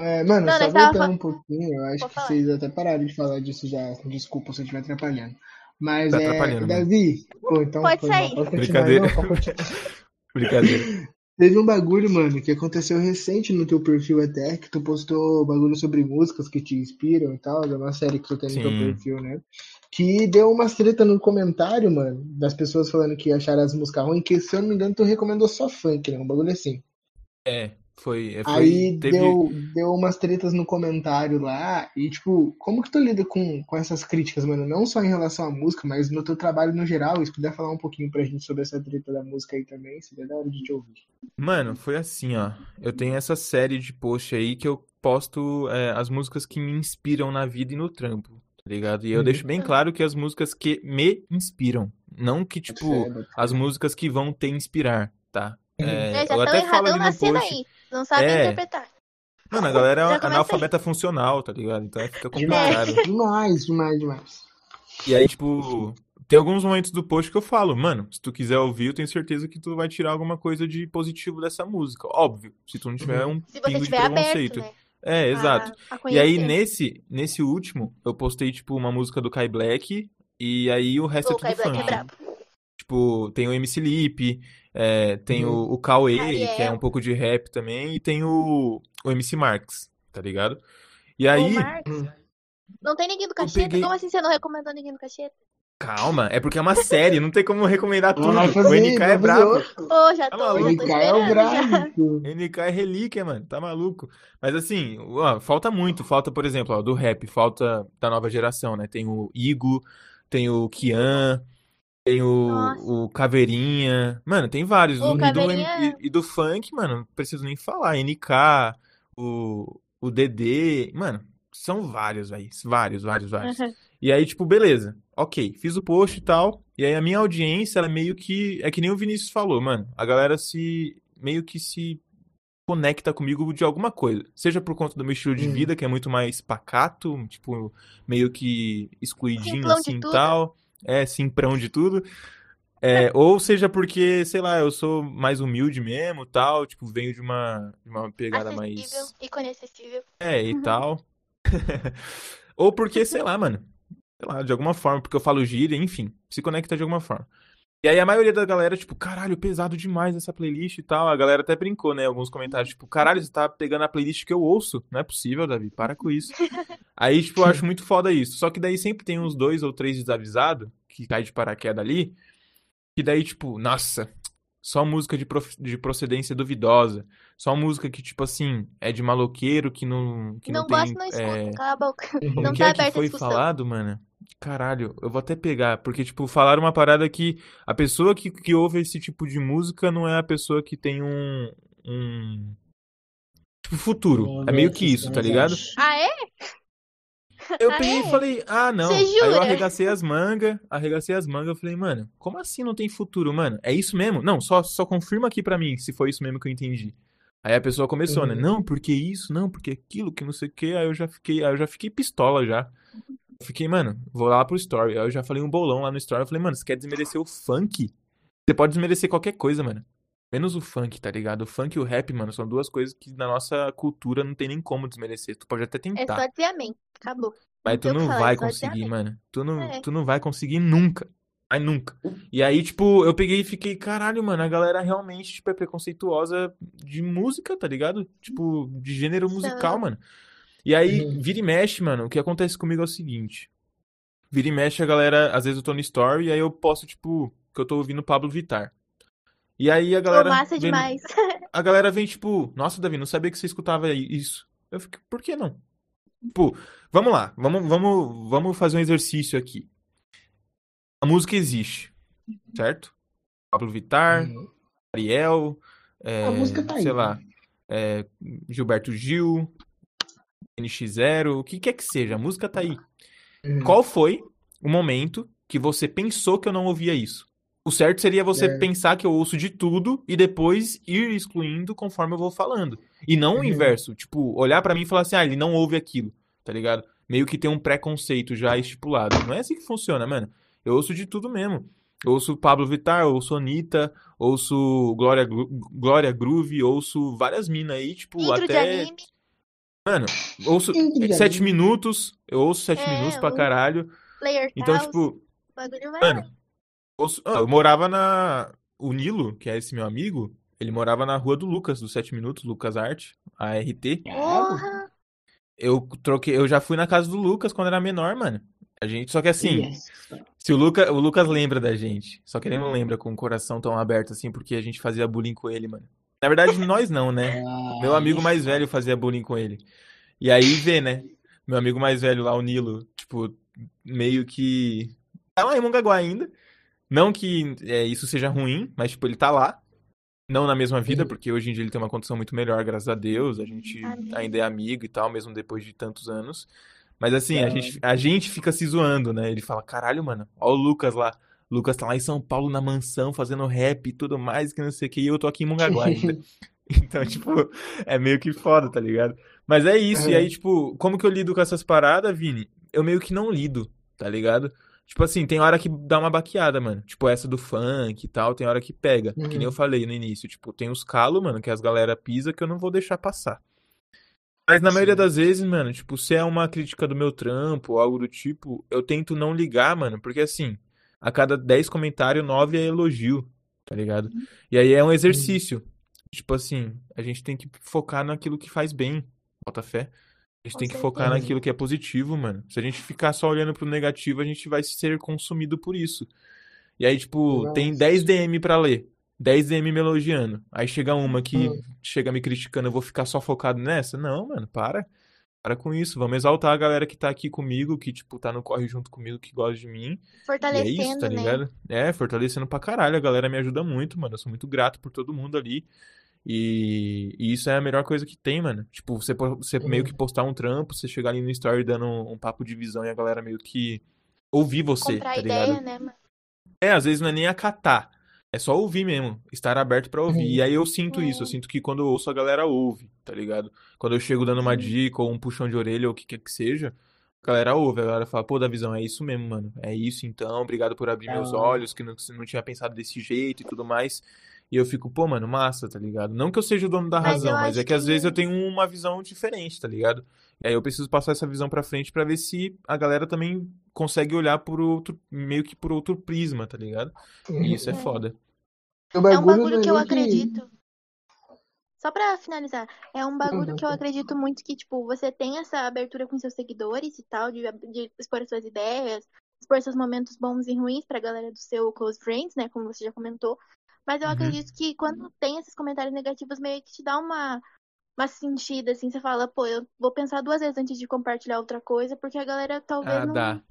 É, mano, Não, só nós tava voltando um pouquinho, eu acho Pode que falar. vocês até pararam de falar disso já. Desculpa se eu estiver atrapalhando. Mas Tá é, atrapalhando, mano. Davi, pô, então Pode sair. Pode continuar, Brincadeira. não, pode continuar. Brincadeira. Teve um bagulho, mano, que aconteceu recente no teu perfil até, que tu postou bagulho sobre músicas que te inspiram e tal, é uma série que tu tem no teu Sim. perfil, né? Que deu umas treta no comentário, mano, das pessoas falando que acharam as músicas ruins, que se eu não me engano tu recomendou só funk, né? Um bagulho assim. É, foi. é, foi Aí teve... deu, deu umas tretas no comentário lá, e tipo, como que tu lida com, com essas críticas, mano? Não só em relação à música, mas no teu trabalho no geral, e se puder falar um pouquinho pra gente sobre essa treta da música aí também, seria da hora de te ouvir. Mano, foi assim, ó. Eu tenho essa série de post aí que eu posto é, as músicas que me inspiram na vida e no trampo, tá ligado? E eu Uhum. deixo bem claro que as músicas que me inspiram. Não que, tipo, as músicas que vão te inspirar, tá? É, É, já eu estão até falo erradão aí. Não sabem É. interpretar. Mano, a galera é aí. analfabeta funcional, tá ligado? Então aí fica complicado. demais, demais, demais. E aí, tipo, tem alguns momentos do post que eu falo, mano, se tu quiser ouvir, eu tenho certeza que tu vai tirar alguma coisa de positivo dessa música. Óbvio, se tu não tiver um Se você pingo de estiver aberto, preconceito. né? É, exato. A, a E aí, nesse, nesse último, eu postei, tipo, uma música do Kai Black, e aí o resto O é Kai tudo Black é funk. brabo. Tipo, tem o MC Lipe, é, tem Uhum. o, o Cauê, Ariel. que é um pouco de rap também, e tem o, o MC Marx, tá ligado? E aí. Ô, Marcos, não tem ninguém do cacheta? peguei- Como assim você não recomendou ninguém do cacheta? Calma, é porque é uma série, não tem como recomendar tudo. Vai O fazer, NK é fazer brabo. Ô, já Tá tô, maluco? cai é o brabo. NK é relíquia, mano. Tá maluco. Mas assim, ó, falta muito. Falta, por exemplo, ó, do rap, falta da nova geração, né? Tem o Igo, tem o Kian, tem o, Nossa. o Caveirinha. Mano, tem vários. O E do, Caveirinha- e, e do funk, mano, não preciso nem falar. NK, o, o DD. Mano, são vários, velho. Vários, vários, vários. Uhum. E aí, tipo, beleza. Ok, fiz o post e tal. E aí a minha audiência, ela é meio que. É que nem o Vinícius falou, mano. A galera se. meio que se conecta comigo de alguma coisa. Seja por conta do meu estilo de Hum. vida, que é muito mais pacato, tipo, meio que excluidinho assim e tudo. tal. É, simprão de tudo. É, ou seja porque, sei lá, eu sou mais humilde mesmo, tal, tipo, venho de uma, de uma pegada mais. Acessível, ícone acessível. É, e tal. Ou porque, sei lá, mano. Sei lá, de alguma forma, porque eu falo gíria, enfim, se conecta de alguma forma. E aí a maioria da galera, tipo, caralho, pesado demais essa playlist e tal. A galera até brincou, né? Alguns comentários, tipo, caralho, você tá pegando a playlist que eu ouço. Não é possível, Davi, para com isso. Aí, tipo, eu acho muito foda isso. Só que daí sempre tem uns dois ou três desavisados que cai de paraquedas ali. Que daí, tipo, nossa, só música de, prof- de procedência duvidosa. Só música que, tipo assim, é de maloqueiro, que não, que não, não tem. gosta, não escuta. é, Cala a boca. Não que tá é que aberta a foi discussão. falado, mano? Caralho, eu vou até pegar, porque, tipo, falaram uma parada que a pessoa que, que ouve esse tipo de música não é a pessoa que tem um. um tipo, futuro. É meio que isso, tá ligado? Ah, é? Eu Ah, peguei é? e falei, ah, não. Aí eu arregacei as mangas, arregacei as mangas, eu falei, mano, como assim não tem futuro, mano? É isso mesmo? Não, só, só confirma aqui pra mim se foi isso mesmo que eu entendi. Aí a pessoa começou, né? Uhum. Não, porque isso, não, porque aquilo, que não sei o que. Aí eu já fiquei, aí eu já fiquei pistola já. Fiquei, mano, vou lá pro story. Aí eu já falei um bolão lá no story. Eu falei, mano, você quer desmerecer o funk? Você pode desmerecer qualquer coisa, mano. Menos o funk, tá ligado? O funk e o rap, mano, são duas coisas que na nossa cultura não tem nem como desmerecer. Tu pode até É tentar. só dizer amém. Acabou. Mas Não tu tem o que não falar, vai é conseguir, mano. Tu não, É. tu não vai conseguir nunca. Mas nunca. E aí, tipo, eu peguei e fiquei, caralho, mano, a galera realmente, tipo, é preconceituosa de música, tá ligado? Tipo, de gênero musical, mano. E aí, Uhum. vira e mexe, mano, o que acontece comigo é o seguinte. Vira e mexe a galera, às vezes eu tô no story e aí eu posto, tipo, que eu tô ouvindo Pablo Vittar. E aí a Pô, galera massa vem- demais. a galera vem, tipo, nossa, Davi, não sabia que você escutava isso. Eu fico, por que não? Tipo, vamos lá, vamos, vamos, vamos fazer um exercício aqui. A música existe, certo? Pablo Vittar, Uhum. Ariel, é, A música tá aí. sei lá, é, Gilberto Gil, NX0, o que quer que seja, a música tá aí. Uhum. Qual foi o momento que você pensou que eu não ouvia isso? O certo seria você É. pensar que eu ouço de tudo e depois ir excluindo conforme eu vou falando. E não o Uhum. inverso. Tipo, olhar pra mim e falar assim, ah, ele não ouve aquilo, tá ligado? Meio que tem um preconceito já estipulado. Não é assim que funciona, mano. Eu ouço de tudo mesmo. Eu ouço Pablo Vittar, eu ouço Anitta, ouço Glória, Glória Groove, ouço várias minas aí, tipo, Intro de até. anime. Mano, ouço Intro sete anime. minutos, eu ouço sete É, minutos pra o- caralho. Player Então, House, tipo, o bagulho vai Mano, eu morava na. O Nilo, que é esse meu amigo, ele morava na rua do Lucas, dos 7 Minutos, Lucas Arte, a RT. Porra. Eu troquei, eu já fui na casa do Lucas quando era menor, mano. A gente, só que assim, Yes. se o Lucas, o Lucas lembra da gente, só que ele não lembra com o coração tão aberto assim, porque a gente fazia bullying com ele, mano. Na verdade, nós não, né? Ah, Meu amigo mais velho fazia bullying com ele. E aí vê, né? Meu amigo mais velho lá, o Nilo, tipo, meio que. Tá lá em Mongaguá ainda. Não que é, isso seja ruim, mas, tipo, ele tá lá. Não na mesma vida, Uhum. porque hoje em dia ele tem uma condição muito melhor, graças a Deus. A gente Amém. ainda é amigo e tal, mesmo depois de tantos anos. Mas assim, a É. gente, a gente fica se zoando, né? Ele fala, caralho, mano, ó o Lucas lá. O Lucas tá lá em São Paulo na mansão, fazendo rap e tudo mais, que não sei o que, e eu tô aqui em Mongaguá ainda. Então, tipo, é meio que foda, tá ligado? Mas é isso, e Uhum. aí, tipo, como que eu lido com essas paradas, Vini? Eu meio que não lido, tá ligado? Tipo assim, tem hora que dá uma baqueada, mano. Tipo, essa do funk e tal, tem hora que pega. Que nem Uhum. eu falei no início. Tipo, tem os calos, mano, que as galera pisa que eu não vou deixar passar. Mas na maioria Sim. das vezes, mano, tipo, se é uma crítica do meu trampo ou algo do tipo, eu tento não ligar, mano, porque assim, a cada 10 comentários, 9 é elogio, tá ligado? E aí é um exercício. Tipo assim, a gente tem que focar naquilo que faz bem, bota fé. A gente Com tem que focar certeza. naquilo que é positivo, mano. Se a gente ficar só olhando pro negativo, a gente vai ser consumido por isso. E aí, tipo, tem Nossa. 10 DM pra ler. 10 DM me elogiando. Aí chega uma que Hum. chega me criticando, eu vou ficar só focado nessa? Não, mano, para. Para com isso. Vamos exaltar a galera que tá aqui comigo, que, tipo, tá no corre junto comigo, que gosta de mim. E é isso, Fortalecendo, tá né? ligado? É, fortalecendo pra caralho. A galera me ajuda muito, mano. Eu sou muito grato por todo mundo ali. E, e isso é a melhor coisa que tem, mano. Tipo, você, você meio que postar um trampo, você chegar ali no story dando um, um papo de visão e a galera meio que ouvir você, Comprar tá ideia, ligado? né, mano? É, às vezes não é nem acatar. É só ouvir mesmo, estar aberto pra ouvir. E aí eu sinto isso, eu sinto que quando eu ouço a galera ouve, tá ligado? Quando eu chego dando uma dica ou um puxão de orelha ou o que quer que seja, a galera ouve, a galera fala, pô, Davizão, é isso mesmo, mano. É isso então, obrigado por abrir meus olhos, que não, não tinha pensado desse jeito e tudo mais. E eu fico, pô, mano, massa, tá ligado? Não que eu seja o dono da Mas razão, mas é que às vezes eu que. tenho uma visão diferente, tá ligado? E aí eu preciso passar essa visão pra frente pra ver se a galera também consegue olhar por outro, meio que por outro prisma, tá ligado? E isso é É. foda. É um bagulho é que eu que. acredito. Só pra finalizar, é um bagulho que eu Uhum. acredito muito que, tipo, você tem essa abertura com seus seguidores e tal, de, de expor as suas ideias, expor seus momentos bons e ruins pra galera do seu close friends, né, como você já comentou. Mas eu Uhum. acredito que quando tem esses comentários negativos, meio que te dá uma, uma sentida, assim, você fala, pô, eu vou pensar duas vezes antes de compartilhar outra coisa, porque a galera talvez Ah, não, dá.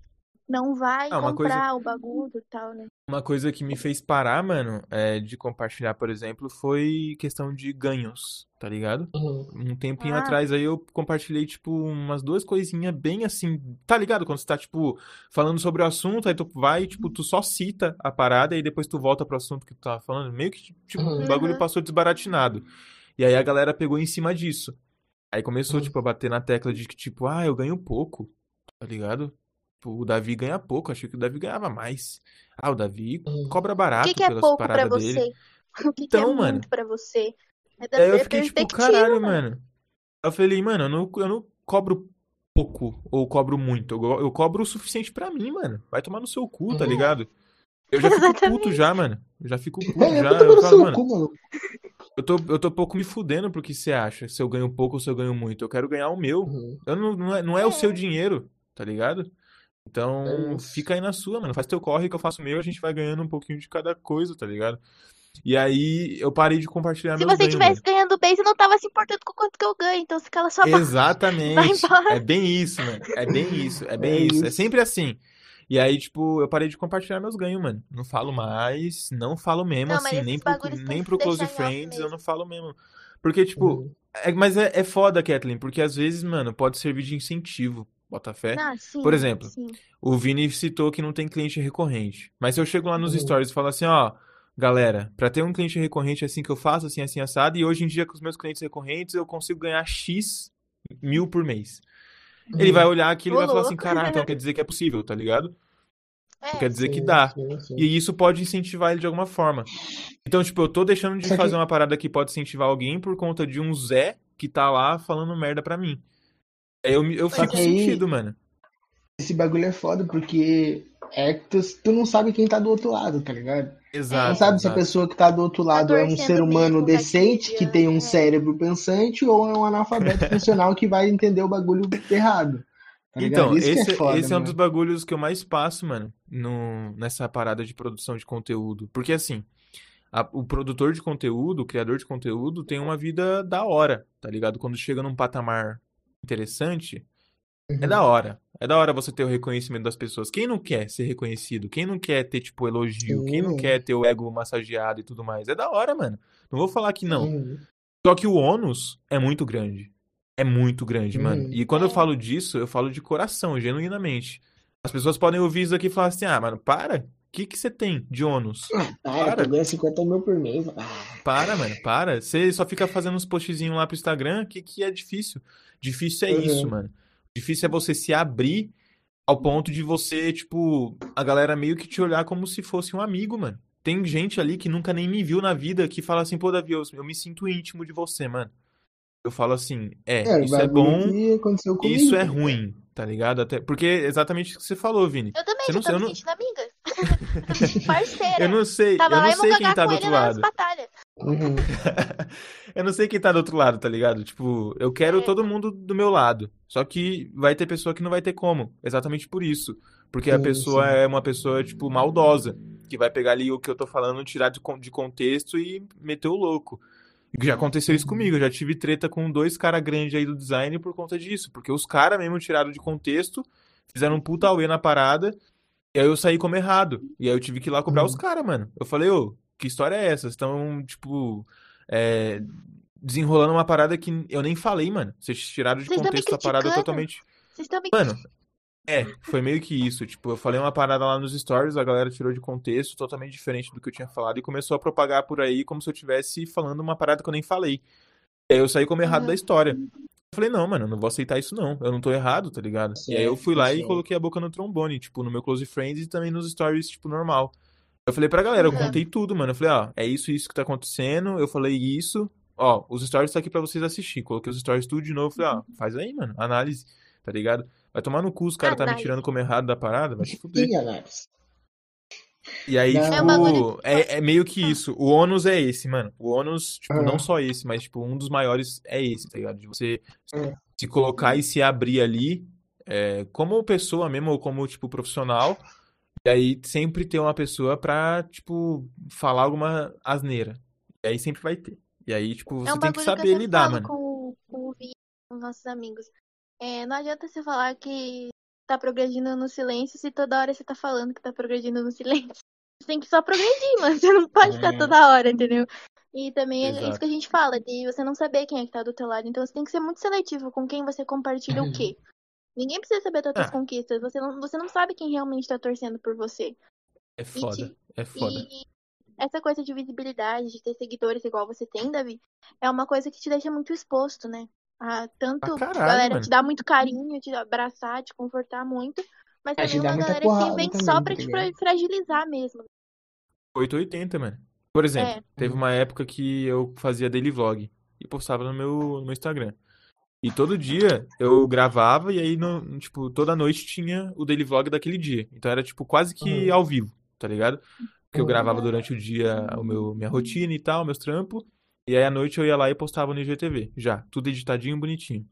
Não vai Ah, uma coisa, comprar o bagulho e tal, né? uma coisa que me fez parar, mano, é, de compartilhar, por exemplo, foi questão de ganhos, tá ligado? Uhum. Um tempinho Ah, atrás aí eu compartilhei, tipo, umas duas coisinhas bem assim, tá ligado? Quando você tá, tipo, falando sobre o assunto, aí tu vai, tipo, tu só cita a parada e depois tu volta pro assunto que tu tava falando. Meio que, tipo, o Uhum. bagulho Uhum. passou desbaratinado. E aí a galera pegou em cima disso. Aí começou, Uhum. tipo, a bater na tecla de que, tipo, ah, eu ganho pouco, tá ligado? Tipo, o Davi ganha pouco, achei que o Davi ganhava mais. Ah, o Davi cobra O que barato que é pelas pouco pra paradas dele. você? O que que é Então, mano, muito pra você? É da aí eu é fiquei tipo, caralho, mano. mano. Eu falei, mano, eu não, eu não cobro pouco ou cobro muito. Eu, eu cobro o suficiente pra mim, mano. Vai tomar no seu cu, tá Uhum. ligado? Eu já fico puto já, mano. Eu já fico puto É, já. Eu falo, mano, cu, mano. eu tô, eu tô pouco me fudendo pro que você acha. Se eu ganho pouco ou se eu ganho muito. Eu quero ganhar o meu. Uhum. Eu não, não é, não é o seu É, dinheiro, tá ligado? É Então, isso. fica aí na sua, mano. Faz teu corre que eu faço o meu, a gente vai ganhando um pouquinho de cada coisa, tá ligado? E aí eu parei de compartilhar se meus você estivesse ganhando bem, você não tava se importando com quanto que eu ganho. Então se cala sua boca. Exatamente. É bem isso, mano. É bem isso. É bem É isso. É isso. sempre assim. E aí, tipo, eu parei de compartilhar meus ganhos, mano. Não falo mais, não falo mesmo Não, assim, nem pro, nem pro se Close Friends, eu não falo mesmo. Porque, tipo, Uhum. é, mas é, é foda, Kathleen, porque às vezes, mano, pode servir de incentivo, bota fé. Ah, Por sim, exemplo, sim. o Vini citou que não tem cliente recorrente. Mas se eu chego lá nos Uhum. stories e falo assim, ó, galera, pra ter um cliente recorrente é assim que eu faço, assim, assim, assado, e hoje em dia com os meus clientes recorrentes eu consigo ganhar X mil por mês. Ele vai Uhum. olhar aquilo e vai falar assim, louco. caralho, então quer dizer que é possível, tá ligado? É, quer dizer que Sim, dá. sim, sim. E isso pode incentivar ele de alguma forma. Então, tipo, eu tô deixando de Só fazer que, uma parada que pode incentivar alguém por conta de um Zé que tá lá falando merda pra mim. Aí eu, eu fico é. aí, sentido, mano. esse bagulho é foda porque é que tu, tu não sabe quem tá do outro lado, tá ligado? Tu não Exato, É, sabe se a exato. pessoa que tá do outro tá lado é um ser humano decente, que tem um mediando. É. cérebro pensante, ou é um analfabeto funcional que vai entender o bagulho errado, tá? Então, que é esse, foda, esse é um dos bagulhos que eu mais passo, mano, no, nessa parada de produção de conteúdo. Porque, assim, a- o produtor de conteúdo, o criador de conteúdo, tem uma vida da hora, tá ligado? Quando chega num patamar interessante, é da Uhum. hora. É da hora você ter o reconhecimento das pessoas. Quem não quer ser reconhecido? Quem não quer ter, tipo, elogio? Quem não Sim. quer ter o ego massageado e tudo mais? É da hora, mano. Não vou falar que não. Uhum. Só que o ônus é muito grande. É muito grande, mano. Uhum. E quando eu falo disso, eu falo de coração, genuinamente. As pessoas podem ouvir isso aqui e falar assim: ah, mano, para. O que que você tem de ônus? Ah, para, Para. tu ganha 50 mil por mês. Ah, Para, mano, para. Você só fica fazendo uns postzinhos lá pro Instagram, que, que é difícil. Difícil é isso, uhum. mano. Difícil é você se abrir ao ponto de você, tipo, a galera meio que te olhar como se fosse um amigo, mano. Tem gente ali que nunca nem me viu na vida que fala assim, pô, Davi, eu, eu me sinto íntimo de você, mano. Eu falo assim, é, É, isso é bom, comigo, isso é ruim, tá ligado? Até, porque é exatamente o que você falou, Vini. Eu também Você não, tô eu me não, sentindo amiga. eu Parceira. não sei, Tava eu não sei quem tá do outro lado. batalhas. Uhum. eu não sei quem tá do outro lado, tá ligado? Tipo, eu quero É. todo mundo do meu lado. Só que vai ter pessoa que não vai ter como. Exatamente por isso. Porque a Sim, pessoa sim. é uma pessoa, tipo, maldosa. Que vai pegar ali o que eu tô falando, tirar de, con- de contexto e meter o louco. Já aconteceu isso Uhum. comigo. Eu já tive treta com dois caras grandes aí do design por conta disso. Porque os caras mesmo tiraram de contexto, fizeram um puta na parada. E aí eu saí como errado. E aí eu tive que ir lá cobrar Uhum. os caras, mano. Eu falei, ô, que história é essa? Vocês estão, tipo, é, desenrolando uma parada que eu nem falei, mano. Vocês tiraram de Vocês contexto a parada totalmente. Vocês estão me Mano, é, foi meio que isso. Tipo, eu falei uma parada lá nos stories, a galera tirou de contexto, totalmente diferente do que eu tinha falado, e começou a propagar por aí como se eu estivesse falando uma parada que eu nem falei. E aí eu saí como errado Uhum. da história. Eu falei, não, mano, eu não vou aceitar isso não. Eu não tô errado, tá ligado? E aí eu fui lá e Certo, coloquei a boca no trombone, tipo, no meu Close Friends e também nos stories, tipo, normal. Eu falei pra galera, eu Uhum. contei tudo, mano. Eu falei, ó, é isso, isso que tá acontecendo. Eu falei isso. Ó, os stories tá aqui pra vocês assistir. Coloquei os stories tudo de novo. Falei, ó, faz aí, mano. Análise, tá ligado? Vai tomar no cu, os caras tá me tirando como errado da parada, vai se fuder. E aí, Não. tipo, É é, é meio que isso. O ônus é esse, mano. O ônus, tipo, Ah. não só esse, mas, tipo, um dos maiores é esse, tá ligado? De você É. se colocar e se abrir ali, é, como pessoa mesmo, ou como, tipo, profissional. E aí sempre ter uma pessoa pra, tipo, falar alguma asneira. E aí sempre vai ter. E aí, tipo, você É um tem que saber eu sempre lidar, mano. Com, com o Vi, com os nossos amigos. É, não adianta você falar que tá progredindo no silêncio se toda hora você tá falando que tá progredindo no silêncio. Você tem que só progredir, mano. Você não pode ficar É. toda hora, entendeu? E também é Exato. isso que a gente fala, de você não saber quem é que tá do teu lado. Então você tem que ser muito seletivo com quem você compartilha o quê. Ninguém precisa saber das tuas Ah. conquistas. Você não, você não sabe quem realmente tá torcendo por você. É foda. É foda. E essa coisa de visibilidade, de ter seguidores igual você tem, Davi, é uma coisa que te deixa muito exposto, né? A tanto Pra caralho, a galera mano. te dá muito carinho, te abraçar, te confortar muito, mas É, te também uma galera que vem também, só tá pra te ligado? fragilizar mesmo. 880, mano. Por exemplo, É. teve uma época que eu fazia daily vlog e postava no meu, no meu Instagram. E todo dia eu gravava e aí, no, tipo, toda noite tinha o daily vlog daquele dia. Então era, tipo, quase que Uhum. ao vivo, tá ligado? Porque eu Uhum. gravava durante o dia o meu, minha rotina e tal, meus trampos. E aí à noite eu ia lá e postava no IGTV. Já, tudo editadinho, bonitinho.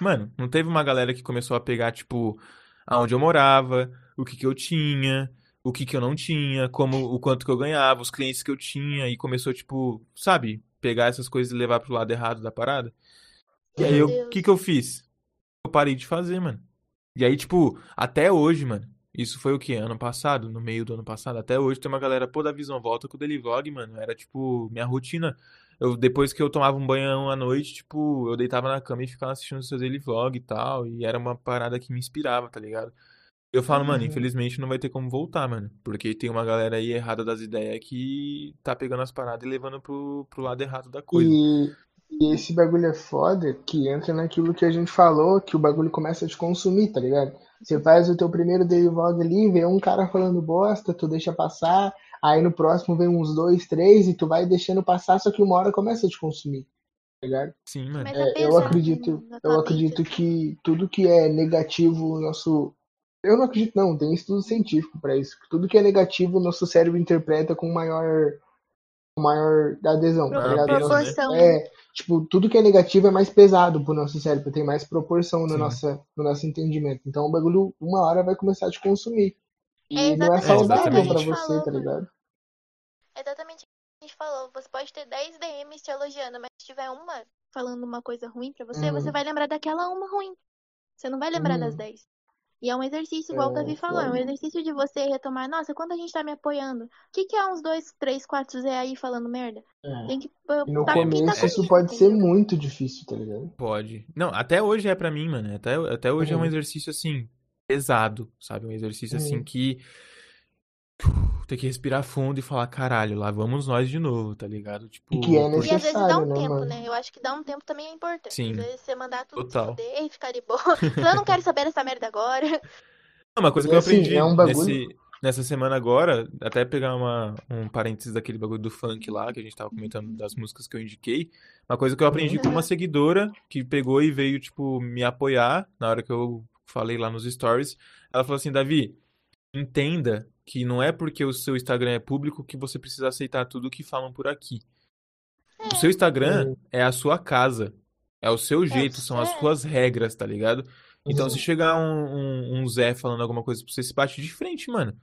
Mano, não teve uma galera que começou a pegar, tipo, aonde eu morava, o que que eu tinha, o que que eu não tinha, como o quanto que eu ganhava, os clientes que eu tinha, e começou, tipo, sabe, pegar essas coisas e levar pro lado errado da parada. E aí o que que eu fiz? Eu parei de fazer, mano. E aí, tipo, até hoje, mano, isso foi o quê? Ano passado? No meio do ano passado? Até hoje tem uma galera, pô, da Visão Volta com o Daily Vlog, mano. Era, tipo, minha rotina. Eu, depois que eu tomava um banho à noite, tipo, eu deitava na cama e ficava assistindo o seu Daily Vlog e tal. E era uma parada que me inspirava, tá ligado? Eu falo, mano, Uhum. infelizmente não vai ter como voltar, mano. Porque tem uma galera aí errada das ideias que tá pegando as paradas e levando pro, pro lado errado da coisa. E, e esse bagulho é foda que entra naquilo que a gente falou, que o bagulho começa a te consumir, tá ligado? Você faz o teu primeiro daily vlog ali, vê um cara falando bosta, tu deixa passar, aí no próximo vem uns dois, três, e tu vai deixando passar, só que uma hora começa a te consumir, tá ligado? Sim, mano. É, eu pesar, acredito, né, eu acredito que tudo que é negativo, o nosso. Eu não acredito, não, tem estudo científico pra isso. Tudo que é negativo, o nosso cérebro interpreta com maior, com maior adesão, tá ligado? né? Proporção. É, tipo, tudo que é negativo é mais pesado pro nosso cérebro, tem mais proporção no, nossa, no nosso entendimento. Então o bagulho, uma hora vai começar a te consumir. E É não é saudável pra você, falou, tá ligado? É exatamente o que a gente falou. Você pode ter 10 DMs te elogiando, mas se tiver uma falando uma coisa ruim pra você, Uhum. você vai lembrar daquela uma ruim. Você não vai lembrar das Uhum. 10. E é um exercício, igual o É, Davi falou, é um exercício de você retomar. Nossa, quando a gente tá me apoiando, o que, que é uns dois, três, quatro Zé aí falando merda? É. Tem que no tá com quem tá começo isso comigo, pode ser entendeu? muito difícil, tá ligado? Pode. Não, até hoje é pra mim, mano. Até, até hoje é um Uhum. exercício assim, pesado, sabe? Um exercício assim Uhum. Que. Tem que respirar fundo e falar, caralho, lá vamos nós de novo, tá ligado? Tipo, E que é por- E às vezes dá necessário, um né, tempo, mano? né? Eu acho que dar um tempo também é importante. Sim. Às vezes você mandar tudo Total. se fuder e ficar de boa. Eu não quero saber dessa merda agora. Não, uma coisa E que eu assim, aprendi é um bagulho- nesse, nessa semana agora, até pegar uma, um parênteses daquele bagulho do funk lá, que a gente tava comentando das músicas que eu indiquei. Uma coisa que eu aprendi com uma seguidora que pegou e veio, tipo, me apoiar na hora que eu falei lá nos stories. Ela falou assim, Davi, entenda que não é porque o seu Instagram é público que você precisa aceitar tudo que falam por aqui. O seu Instagram é a sua casa. É o seu jeito, são as é. suas regras, tá ligado? Então, Uhum. se chegar um, um, um Zé falando alguma coisa pra você, se bate de frente, mano.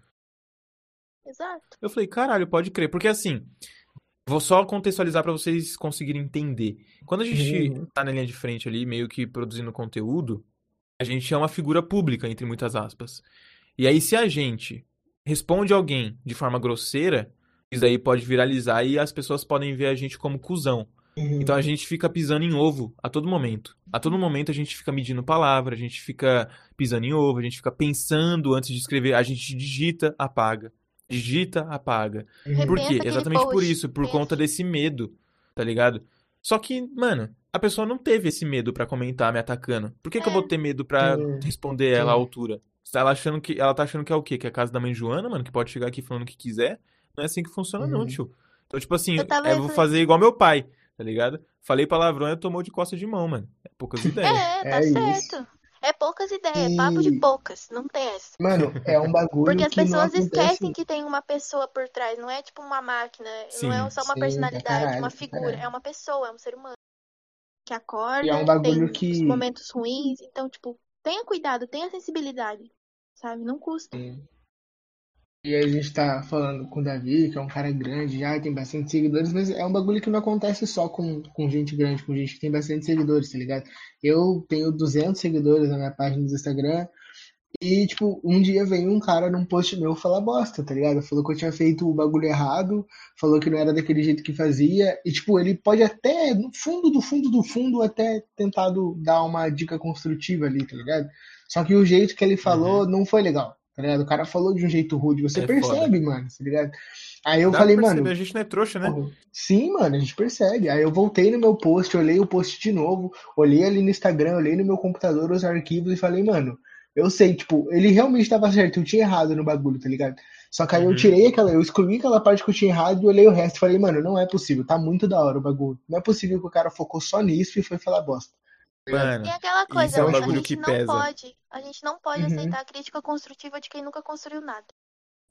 Exato. Eu falei, caralho, pode crer. Porque assim, vou só contextualizar pra vocês conseguirem entender. Quando a gente Uhum. tá na linha de frente ali, meio que produzindo conteúdo, a gente é uma figura pública, entre muitas aspas. E aí, se a gente responde alguém de forma grosseira, isso aí pode viralizar e as pessoas podem ver a gente como cuzão. Uhum. Então a gente fica pisando em ovo a todo momento. A todo momento a gente fica medindo palavra, a gente fica pisando em ovo, a gente fica pensando antes de escrever, a gente digita, apaga. Digita, apaga. Uhum. Por quê? Exatamente por post. isso, por Pensa. conta desse medo, tá ligado? Só que, mano, a pessoa não teve esse medo pra comentar me atacando. Por que que eu É. vou ter medo pra Sim. responder ela à altura? Ela achando que ela tá achando que é o quê? Que é a casa da mãe Joana, mano, que pode chegar aqui falando o que quiser? Não é assim que funciona não, Uhum. tio. Então, tipo assim, Eu tava eu vou fazer igual meu pai, tá ligado? Falei palavrão e tomou de costa de mão, mano. É poucas ideias. É, tá É isso. certo. É poucas ideias, é papo de E- poucas, não tem essa. Mano, é um bagulho Porque as que não pessoas esquecem que tem uma pessoa por trás, não é tipo uma máquina, não é Sim. só uma Sim, personalidade, caralho, uma figura, caralho. é uma pessoa, é um ser humano. Que acorda, E é um bagulho tem os que- momentos ruins, então, tipo, tenha cuidado, tenha sensibilidade, sabe? Não custa. Sim. E a gente tá falando com o Davi, que é um cara grande já, tem bastante seguidores, mas é um bagulho que não acontece só com, com gente grande, com gente que tem bastante seguidores, tá ligado? Eu tenho 200 seguidores na minha página do Instagram e, tipo, um dia veio um cara num post meu falar bosta, tá ligado? Falou que eu tinha feito o bagulho errado, falou que não era daquele jeito que fazia, e, tipo, ele pode até, no fundo do fundo do fundo, até tentado dar uma dica construtiva ali, tá ligado? Só que o jeito que ele falou não foi legal, tá ligado? O cara falou de um jeito rude, você É percebe, mano, tá ligado? Aí eu Dá falei, mano, a gente não é trouxa, né? Porra, Sim, mano, a gente percebe. Aí eu voltei no meu post, olhei o post de novo, olhei ali no Instagram, olhei no meu computador os arquivos e falei, mano, eu sei, tipo, ele realmente tava certo, eu tinha errado no bagulho, tá ligado? Só que aí eu Uhum. tirei aquela, eu excluí aquela parte que eu tinha errado e olhei o resto e falei, mano, não é possível, tá muito da hora o bagulho. Não é possível que o cara focou só nisso e foi falar bosta. Mano, E aquela coisa, isso é um a gente que não pesa. pode, a gente não pode Uhum. aceitar a crítica construtiva de quem nunca construiu nada.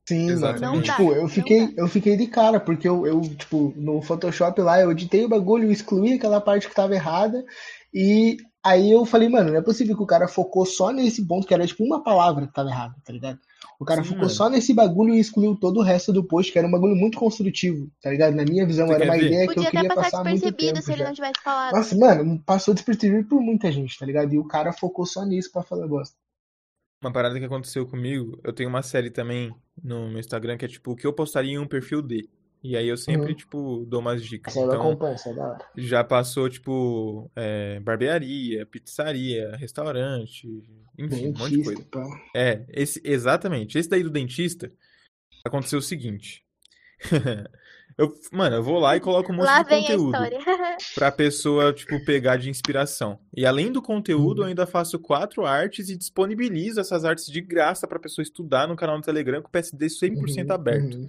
Sim, Exatamente. mano. Tipo, eu fiquei, eu fiquei de cara, porque eu, eu, tipo, no Photoshop lá, eu editei o bagulho, eu excluí aquela parte que tava errada, e aí eu falei, mano, não é possível que o cara focou só nesse ponto, que era tipo uma palavra que tava errada, tá ligado? O cara Sim, focou mano. só nesse bagulho e excluiu todo o resto do post, que era um bagulho muito construtivo, tá ligado? Na minha visão, Você era uma ver? ideia que eu Podia até queria passar passar muito despercebido tempo se ele já. não tivesse falado. Nossa, mano, passou despercebido por muita gente, tá ligado? E o cara focou só nisso pra falar bosta. Uma parada que aconteceu comigo, eu tenho uma série também no meu Instagram que é tipo o que eu postaria em um perfil D. E aí eu sempre, Uhum. tipo, dou umas dicas. Eu Então, acompanho, essa é da hora. já passou, tipo, é, barbearia, pizzaria, restaurante, enfim, um monte de Dentista, coisa. pá. É, esse, exatamente. Esse daí do dentista, aconteceu o seguinte. Eu, mano, eu vou lá e coloco um monte Lá de vem a conteúdo história. pra pessoa, tipo, pegar de inspiração. E além do conteúdo, eu ainda faço quatro artes e disponibilizo essas artes de graça pra pessoa estudar no canal do Telegram com o PSD 100% Uhum, aberto. uhum,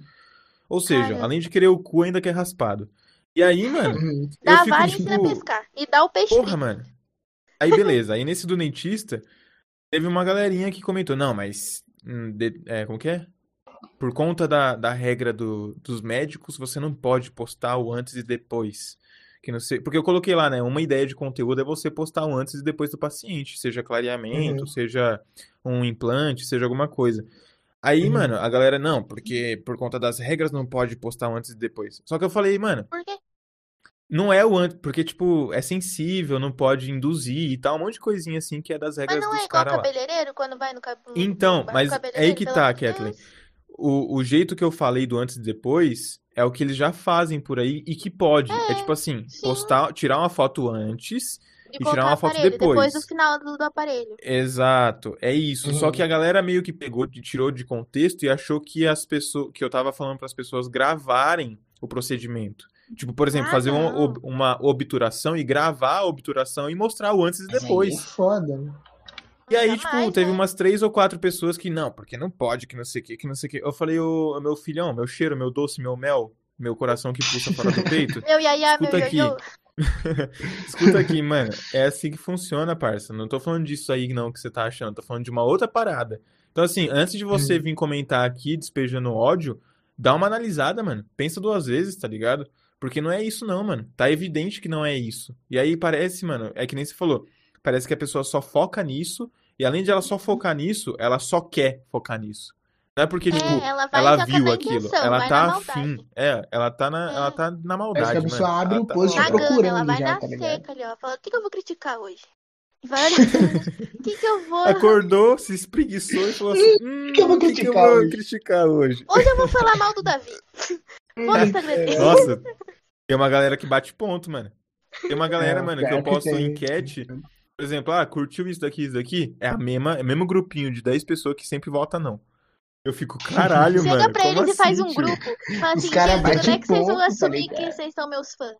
Ou seja, Caramba. além de querer o cu, ainda quer raspado. E aí, mano, eu Dá a fico, vara e ensina a tipo, pescar. E dá o peixe Porra, mano. Aí beleza, aí nesse do dentista, teve uma galerinha que comentou, não, mas hum, de- é, como que é? Por conta da, da regra do- dos médicos, você não pode postar o antes e depois. Que não sei, porque eu coloquei lá, né? Uma ideia de conteúdo é você postar o antes e depois do paciente, seja clareamento, Uhum. seja um implante, seja alguma coisa. Aí, Uhum. mano, a galera, não, porque por conta das regras não pode postar antes e depois. Só que eu falei, mano, Por quê? não é o antes, porque, tipo, é sensível, não pode induzir e tal, um monte de coisinha assim que é das Mas regras não é dos igual caras lá. cabeleireiro quando vai no cabelo. Então, mas é aí que tá, Kathleen. O, o jeito que eu falei do antes e depois é o que eles já fazem por aí e que pode. É, É, tipo assim, sim. postar, tirar uma foto antes De e tirar uma o foto aparelho, depois. do final do, do aparelho. Exato, é isso. Só Uhum. que a galera meio que pegou, tirou de contexto e achou que as pessoas, que eu tava falando para as pessoas gravarem o procedimento. Tipo, por exemplo, Ah, fazer ob- uma obturação e gravar a obturação e mostrar o antes e aí depois. é foda, né? E aí, tipo, teve né? umas três ou quatro pessoas que não, porque não pode, que não sei o que, que não sei o que. Eu falei, ô, meu filhão, meu cheiro, meu doce, meu mel, meu coração que pulsa fora do peito. Meu meu Escuta aqui. ioiô. Escuta aqui, mano. É assim que funciona, parça. Não tô falando disso aí, não, que você tá achando. Tô falando de uma outra parada. Então, assim, antes de você Uhum. vir comentar aqui, despejando ódio, dá uma analisada, mano. Pensa duas vezes, tá ligado? Porque não é isso, não, mano. Tá evidente que não é isso. E aí parece, mano, é que nem você falou. Parece que a pessoa só foca nisso. E além de ela só focar nisso, ela só quer focar nisso. Não é porque, É, tipo, ela ela viu a aquilo. intenção, Ela tá afim. maldade. É, ela tá na, É. ela tá na Parece que maldade, a pessoa mano. abre Ela o tá post. Cagando, procurando ela vai já, na tá seca ali, ó. Fala, o que, que eu vou criticar hoje? Vai o que, que eu vou. Acordou, se espreguiçou e falou assim: hum, que eu vou o que que eu vou hoje?" criticar hoje? Hoje eu vou falar mal do Davi. Vou no Instagram dele. Nossa, tem uma galera que bate ponto, mano. Tem uma galera, É, mano, que eu posto tem. enquete. Por exemplo, ah, curtiu isso daqui, isso daqui? É a mesma, é o mesmo grupinho de 10 pessoas que sempre vota não. Eu fico, caralho, Chega mano. pra como eles e faz assim, um tio? grupo. Fala assim, cara gente, quando bate é que vocês vão tá assumir que vocês são meus fãs?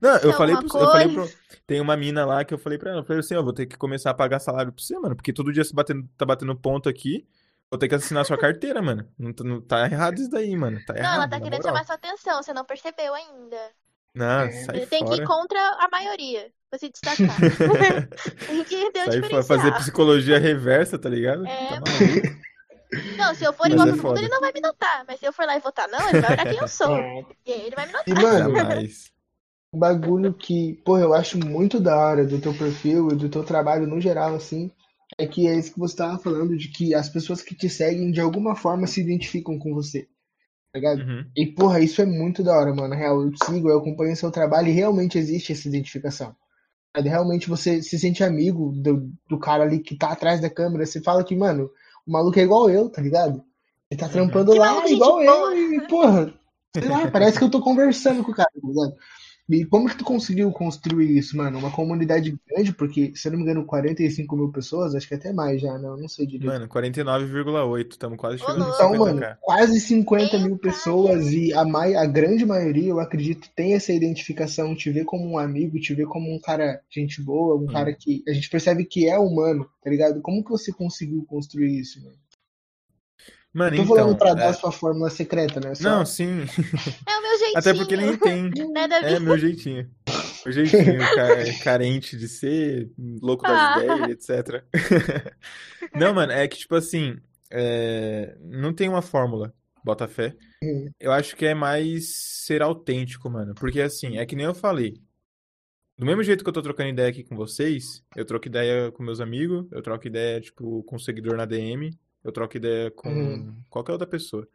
Não, eu Tem falei, pro, eu falei pro. Tem uma mina lá que eu falei pra ela, eu falei assim, ó, vou ter que começar a pagar salário pra você, mano, porque todo dia você batendo, tá batendo ponto aqui, vou ter que assinar sua carteira, mano. Não, tá- não tá errado isso daí, mano. Tá Não, errado, ela tá querendo moral. chamar sua atenção, você não percebeu ainda. Não, É. sai Você tem que ir contra a maioria, pra se destacar. tem que ter Sai diferencial. fazer psicologia reversa, tá ligado? É, Tá? Não, se eu for igual é todo mundo, ele não vai me notar. Mas se eu for lá e votar não, ele vai olhar quem eu sou. É. E aí ele vai me notar. E, mano, um bagulho que, pô, eu acho muito da hora do teu perfil e do teu trabalho no geral, assim, é que é isso que você tava falando, de que as pessoas que te seguem de alguma forma se identificam com você, tá ligado? Uhum. E, porra, isso é muito da hora, mano. Real, eu te sigo, eu acompanho o seu trabalho e realmente existe essa identificação. Realmente você se sente amigo do, do cara ali que tá atrás da câmera. Você fala que, mano, o maluco é igual eu, tá ligado? Ele tá Uhum. trampando Que lá igual eu e, porra, sei lá, parece que eu tô conversando com o cara, tá ligado? E como que tu conseguiu construir isso, mano? Uma comunidade grande, porque, se eu não me engano, 45 mil pessoas, acho que até mais já, né? Eu não sei direito. Mano, 49,8. Estamos quase chegando. Então, mano, 50k. quase 50 Meu mil pessoas e a, mai, a grande maioria, eu acredito, tem essa identificação, te vê como um amigo, te vê como um cara gente boa, um Hum. cara que a gente percebe que é humano, tá ligado? Como que você conseguiu construir isso, mano? Mano, Eu tô falando então. pra é- dar sua fórmula secreta, né? Só- Não, sim. É o meu jeitinho. Até porque nem tem. Né, Davi? É meu jeitinho. Meu jeitinho ca- carente de ser, louco das Ah. ideias, etc. Não, mano, é que tipo assim, é, não tem uma fórmula, bota fé. Uhum. Eu acho que é mais ser autêntico, mano. Porque assim, é que nem eu falei. Do mesmo jeito que eu tô trocando ideia aqui com vocês, eu troco ideia com meus amigos, eu troco ideia, tipo, com um seguidor na DM, eu troco ideia com Uhum. qualquer outra pessoa.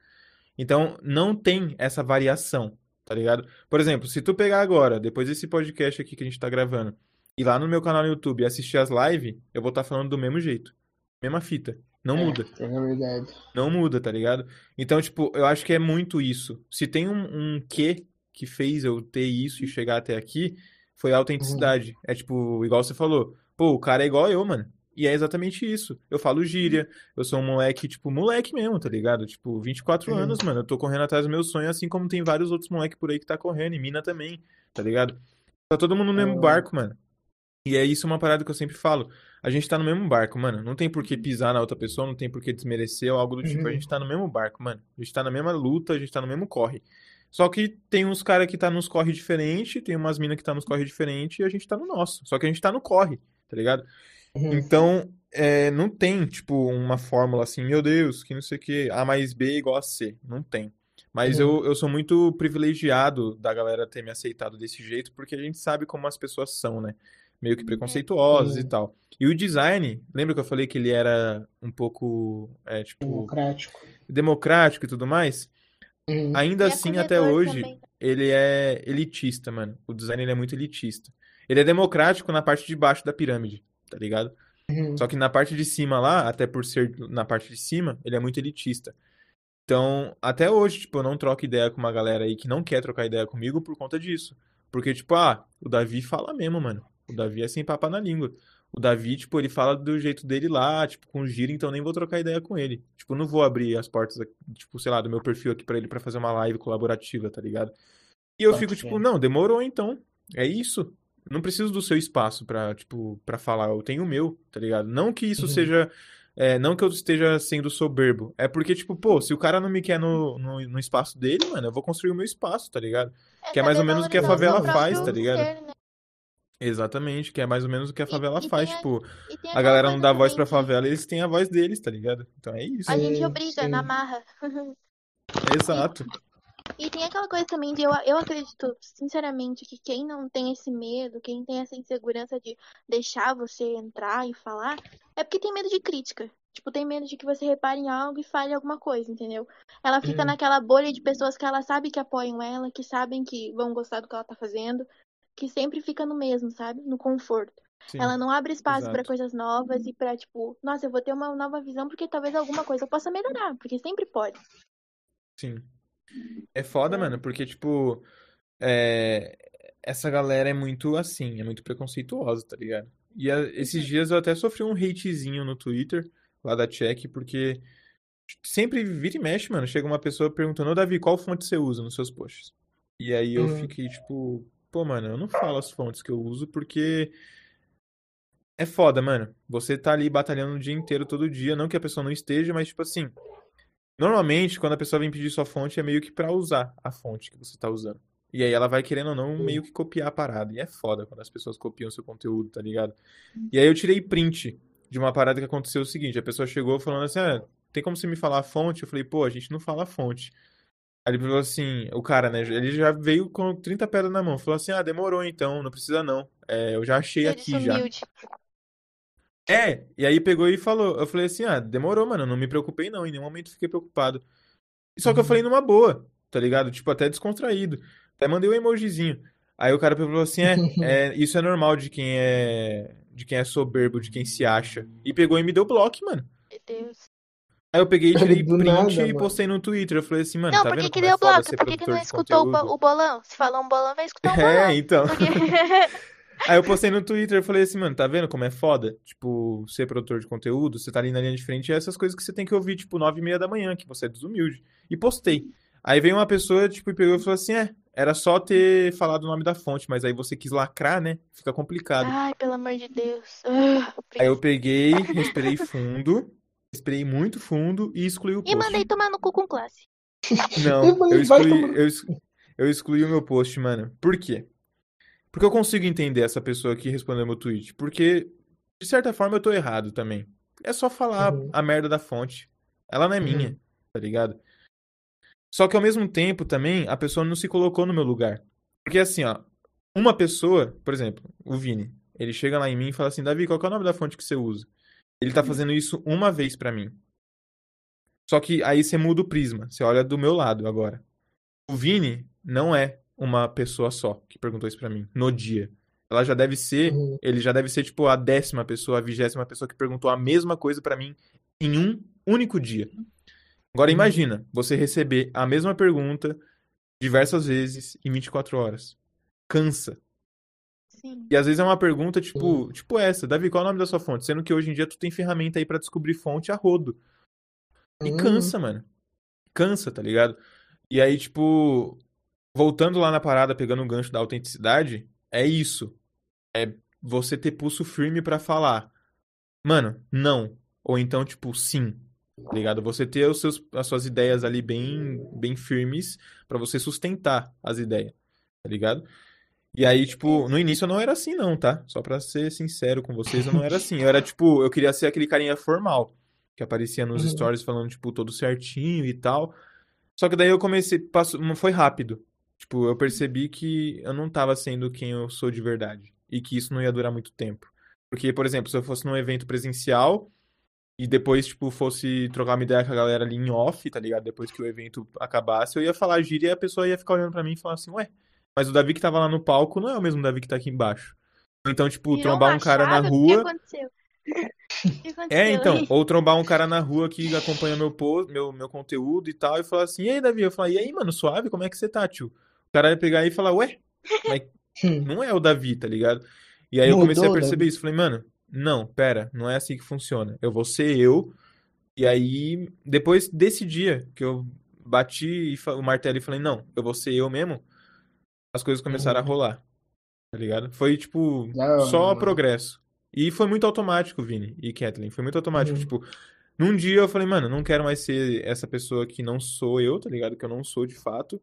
Então, não tem essa variação, tá ligado? Por exemplo, se tu pegar agora, depois desse podcast aqui que a gente tá gravando, e lá no meu canal no YouTube e assistir as lives, eu vou estar falando do mesmo jeito. Mesma fita. Não É, muda. É verdade. Não muda, tá ligado? Então, tipo, eu acho que é muito isso. Se tem um, um quê que fez eu ter isso e chegar até aqui, foi a autenticidade. É tipo, igual você falou, pô, o cara é igual eu, mano. E é exatamente isso. Eu falo gíria, eu sou um moleque, tipo, moleque mesmo, tá ligado? Tipo, 24 Uhum. anos, mano. Eu tô correndo atrás do meu sonho, assim como tem vários outros moleques por aí que tá correndo, e mina também, tá ligado? Tá todo mundo no mesmo Uhum. barco, mano. E é isso uma parada que eu sempre falo. A gente tá no mesmo barco, mano. Não tem por que pisar na outra pessoa, não tem por que desmerecer ou algo do tipo. A Uhum. gente tá no mesmo barco, mano. A gente tá na mesma luta, a gente tá no mesmo corre. Só que tem uns caras que tá nos corre diferente, tem umas minas que tá nos corre diferente e a gente tá no nosso. Só que a gente tá no corre, tá ligado? Uhum. Então, é, não tem, tipo, uma fórmula assim, meu Deus, que não sei o que, A mais B é igual a C. Não tem. Mas Uhum. eu, eu sou muito privilegiado da galera ter me aceitado desse jeito, porque a gente sabe como as pessoas são, né? Meio que preconceituosas Uhum. e tal. E o design, lembra que eu falei que ele era um pouco, é, tipo, Democrático. democrático e tudo mais? Uhum. Ainda E assim, até hoje, também. ele é elitista, mano. O design ele é muito elitista. Ele é democrático na parte de baixo da pirâmide, tá ligado? Uhum. Só que na parte de cima lá, até por ser na parte de cima, ele é muito elitista. Então, até hoje, tipo, eu não troco ideia com uma galera aí que não quer trocar ideia comigo por conta disso. Porque, tipo, ah, o Davi fala mesmo, mano. O Davi é sem papa na língua. O Davi, tipo, ele fala do jeito dele lá, tipo, com gíria, então nem vou trocar ideia com ele. Tipo, eu não vou abrir as portas, tipo, sei lá, do meu perfil aqui pra ele pra fazer uma live colaborativa, tá ligado? E eu Pode fico, ser. tipo, não, demorou então. É isso. Não preciso do seu espaço pra, tipo, pra falar. Eu tenho o meu, tá ligado? Não que isso Uhum. seja. é, não que eu esteja sendo soberbo. É porque, tipo, pô, se o cara não me quer no, no, no espaço dele, mano, eu vou construir o meu espaço, tá ligado? Que é mais ou menos o que a favela faz, tá ligado? ser, né? Exatamente, que é mais ou menos o que a favela e faz. a- Tipo, a aquela galera não dá voz pra favela, eles têm a voz deles, tá ligado? Então é isso. A gente obriga sim. na marra. Exato. E tem aquela coisa também de eu, eu acredito, sinceramente, que quem não tem esse medo, quem tem essa insegurança de deixar você entrar e falar, é porque tem medo de crítica. Tipo, tem medo de que você repare em algo e fale alguma coisa, entendeu? Ela fica Uhum. naquela bolha de pessoas que ela sabe que apoiam ela, que sabem que vão gostar do que ela tá fazendo, que sempre fica no mesmo, sabe? No conforto. Sim, Ela não abre espaço pra exato. coisas novas e pra, tipo, nossa, eu vou ter uma nova visão porque talvez alguma coisa eu possa melhorar, porque sempre pode. Sim. É foda, mano, porque, tipo, é, essa galera é muito assim, é muito preconceituosa, tá ligado? E a- esses dias eu até sofri um hatezinho no Twitter, lá da Check, porque sempre vira e mexe, mano, chega uma pessoa perguntando, ô Davi, qual fonte você usa nos seus posts? E aí eu Uhum. fiquei, tipo, pô, mano, eu não falo as fontes que eu uso porque é foda, mano. Você tá ali batalhando o dia inteiro, todo dia, não que a pessoa não esteja, mas, tipo assim, Normalmente, quando a pessoa vem pedir sua fonte, é meio que pra usar a fonte que você tá usando. E aí ela vai querendo ou não meio que copiar a parada. E é foda quando as pessoas copiam seu conteúdo, tá ligado? E aí eu tirei print de uma parada que aconteceu o seguinte: a pessoa chegou falando assim, ah, tem como você me falar a fonte? Eu falei, pô, a gente não fala a fonte. Aí ele falou assim, o cara, né? Ele já veio com 30 pedras na mão. Falou assim, ah, demorou então, não precisa não. É, eu já achei Ser aqui já. desumilde. É, e aí pegou e falou. Eu falei assim, ah, demorou, mano, não me preocupei não, em nenhum momento fiquei preocupado. Só que eu Uhum. falei numa boa, tá ligado? Tipo, até descontraído. Até mandei um emojizinho. Aí o cara falou assim, é, é, isso é normal de quem é, de quem é soberbo, de quem se acha. E pegou e me deu bloco, mano. Meu Deus. Aí eu peguei, tirei print nada, e mano. postei no Twitter. Eu falei assim, mano, Não, tá por que vendo que como é deu bloco? Por que que não escutou o, o bolão? Se falou um bolão, vai escutar um É, bolão. então. Porque... Aí eu postei no Twitter, eu falei assim, mano, tá vendo como é foda? Tipo, ser produtor de conteúdo, você tá ali na linha de frente, e é essas coisas que você tem que ouvir, tipo, nove e meia da manhã, que você é desumilde. E postei. Aí veio uma pessoa, tipo, e pegou e falou assim, é, era só ter falado o nome da fonte, mas aí você quis lacrar, né? Fica complicado. Ai, pelo amor de Deus. Ah, Aí eu peguei, respirei fundo, respirei muito fundo e excluí o E mandei post. tomar no cu com classe. Não, Eu excluí, eu, eu excluí o meu post, mano. Por quê? Porque eu consigo entender essa pessoa que respondeu meu tweet. Porque, de certa forma, eu tô errado também. É só falar Uhum. a merda da fonte. Ela não é Uhum. minha, tá ligado? Só que ao mesmo tempo também, a pessoa não se colocou no meu lugar. Porque assim, ó, uma pessoa, por exemplo, o Vini, ele chega lá em mim e fala assim, Davi, qual que é o nome da fonte que você usa? Ele tá fazendo isso uma vez pra mim. Só que aí você muda o prisma, você olha do meu lado agora. O Vini não é uma pessoa só que perguntou isso pra mim no dia. Ela já deve ser, Uhum. ele já deve ser tipo a décima pessoa, a vigésima pessoa que perguntou a mesma coisa pra mim em um único dia. Agora Uhum. imagina você receber a mesma pergunta diversas vezes em 24 horas. Cansa. Sim. E às vezes é uma pergunta tipo, Uhum. tipo essa, Davi, qual é o nome da sua fonte? Sendo que hoje em dia tu tem ferramenta aí pra descobrir fonte a rodo. E Uhum. cansa, mano. Cansa, tá ligado? E aí, tipo, voltando lá na parada, pegando o gancho da autenticidade, é isso. É você ter pulso firme pra falar, mano, não. Ou então, tipo, sim. Tá ligado? Você ter os seus, as suas ideias ali bem, bem firmes pra você sustentar as ideias. Tá ligado? E aí, tipo, no início eu não era assim, não, tá? Só pra ser sincero com vocês, eu não era assim. Eu era, tipo, eu queria ser aquele carinha formal, que aparecia nos Uhum. stories falando, tipo, todo certinho e tal. Só que daí eu comecei, passou, não foi rápido. Tipo, eu percebi que eu não tava sendo quem eu sou de verdade. E que isso não ia durar muito tempo. Porque, por exemplo, se eu fosse num evento presencial e depois, tipo, fosse trocar uma ideia com a galera ali em off, tá ligado? Depois que o evento acabasse, eu ia falar gíria e a pessoa ia ficar olhando pra mim e falar assim, ué, mas o Davi que tava lá no palco não é o mesmo Davi que tá aqui embaixo. Então, tipo, Virou trombar um cara na chave? O que rua. aconteceu? O que aconteceu É, então, ou trombar um cara na rua que acompanha meu post, meu, meu conteúdo e tal, e falar assim, e aí, Davi? Eu falo, e aí, mano, suave, como é que você tá, tio? O cara ia pegar e falar, ué, mas Hum. não é o Davi, tá ligado? E aí eu comecei a Mudou, perceber Davi. isso. Falei, mano, não, pera, não é assim que funciona. Eu vou ser eu. E aí, depois desse dia que eu bati e o martelo e falei, não, eu vou ser eu mesmo, as coisas começaram a Uhum. rolar. Tá ligado? Foi, tipo, hora, só mano. progresso. E foi muito automático, Vini e Kathleen. Foi muito automático. Uhum. Tipo, num dia eu falei, mano, não quero mais ser essa pessoa que não sou eu, tá ligado? Que eu não sou de fato.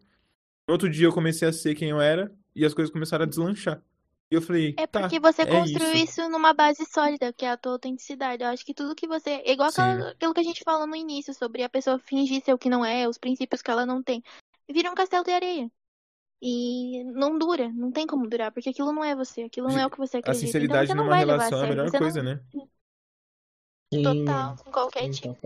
No outro dia eu comecei a ser quem eu era e as coisas começaram a deslanchar. E eu falei, É tá, porque você é construiu isso. isso numa base sólida, que é a tua autenticidade. Eu acho que tudo que você. é Igual aquela- aquilo que a gente falou no início, sobre a pessoa fingir ser o que não é, os princípios que ela não tem. vira um castelo de areia. E não dura, não tem como durar, porque aquilo não é você, aquilo não é o que você A acredita. Então sinceridade você não numa vai levar a relação é a melhor Você coisa, não... né? Total, com qualquer tipo.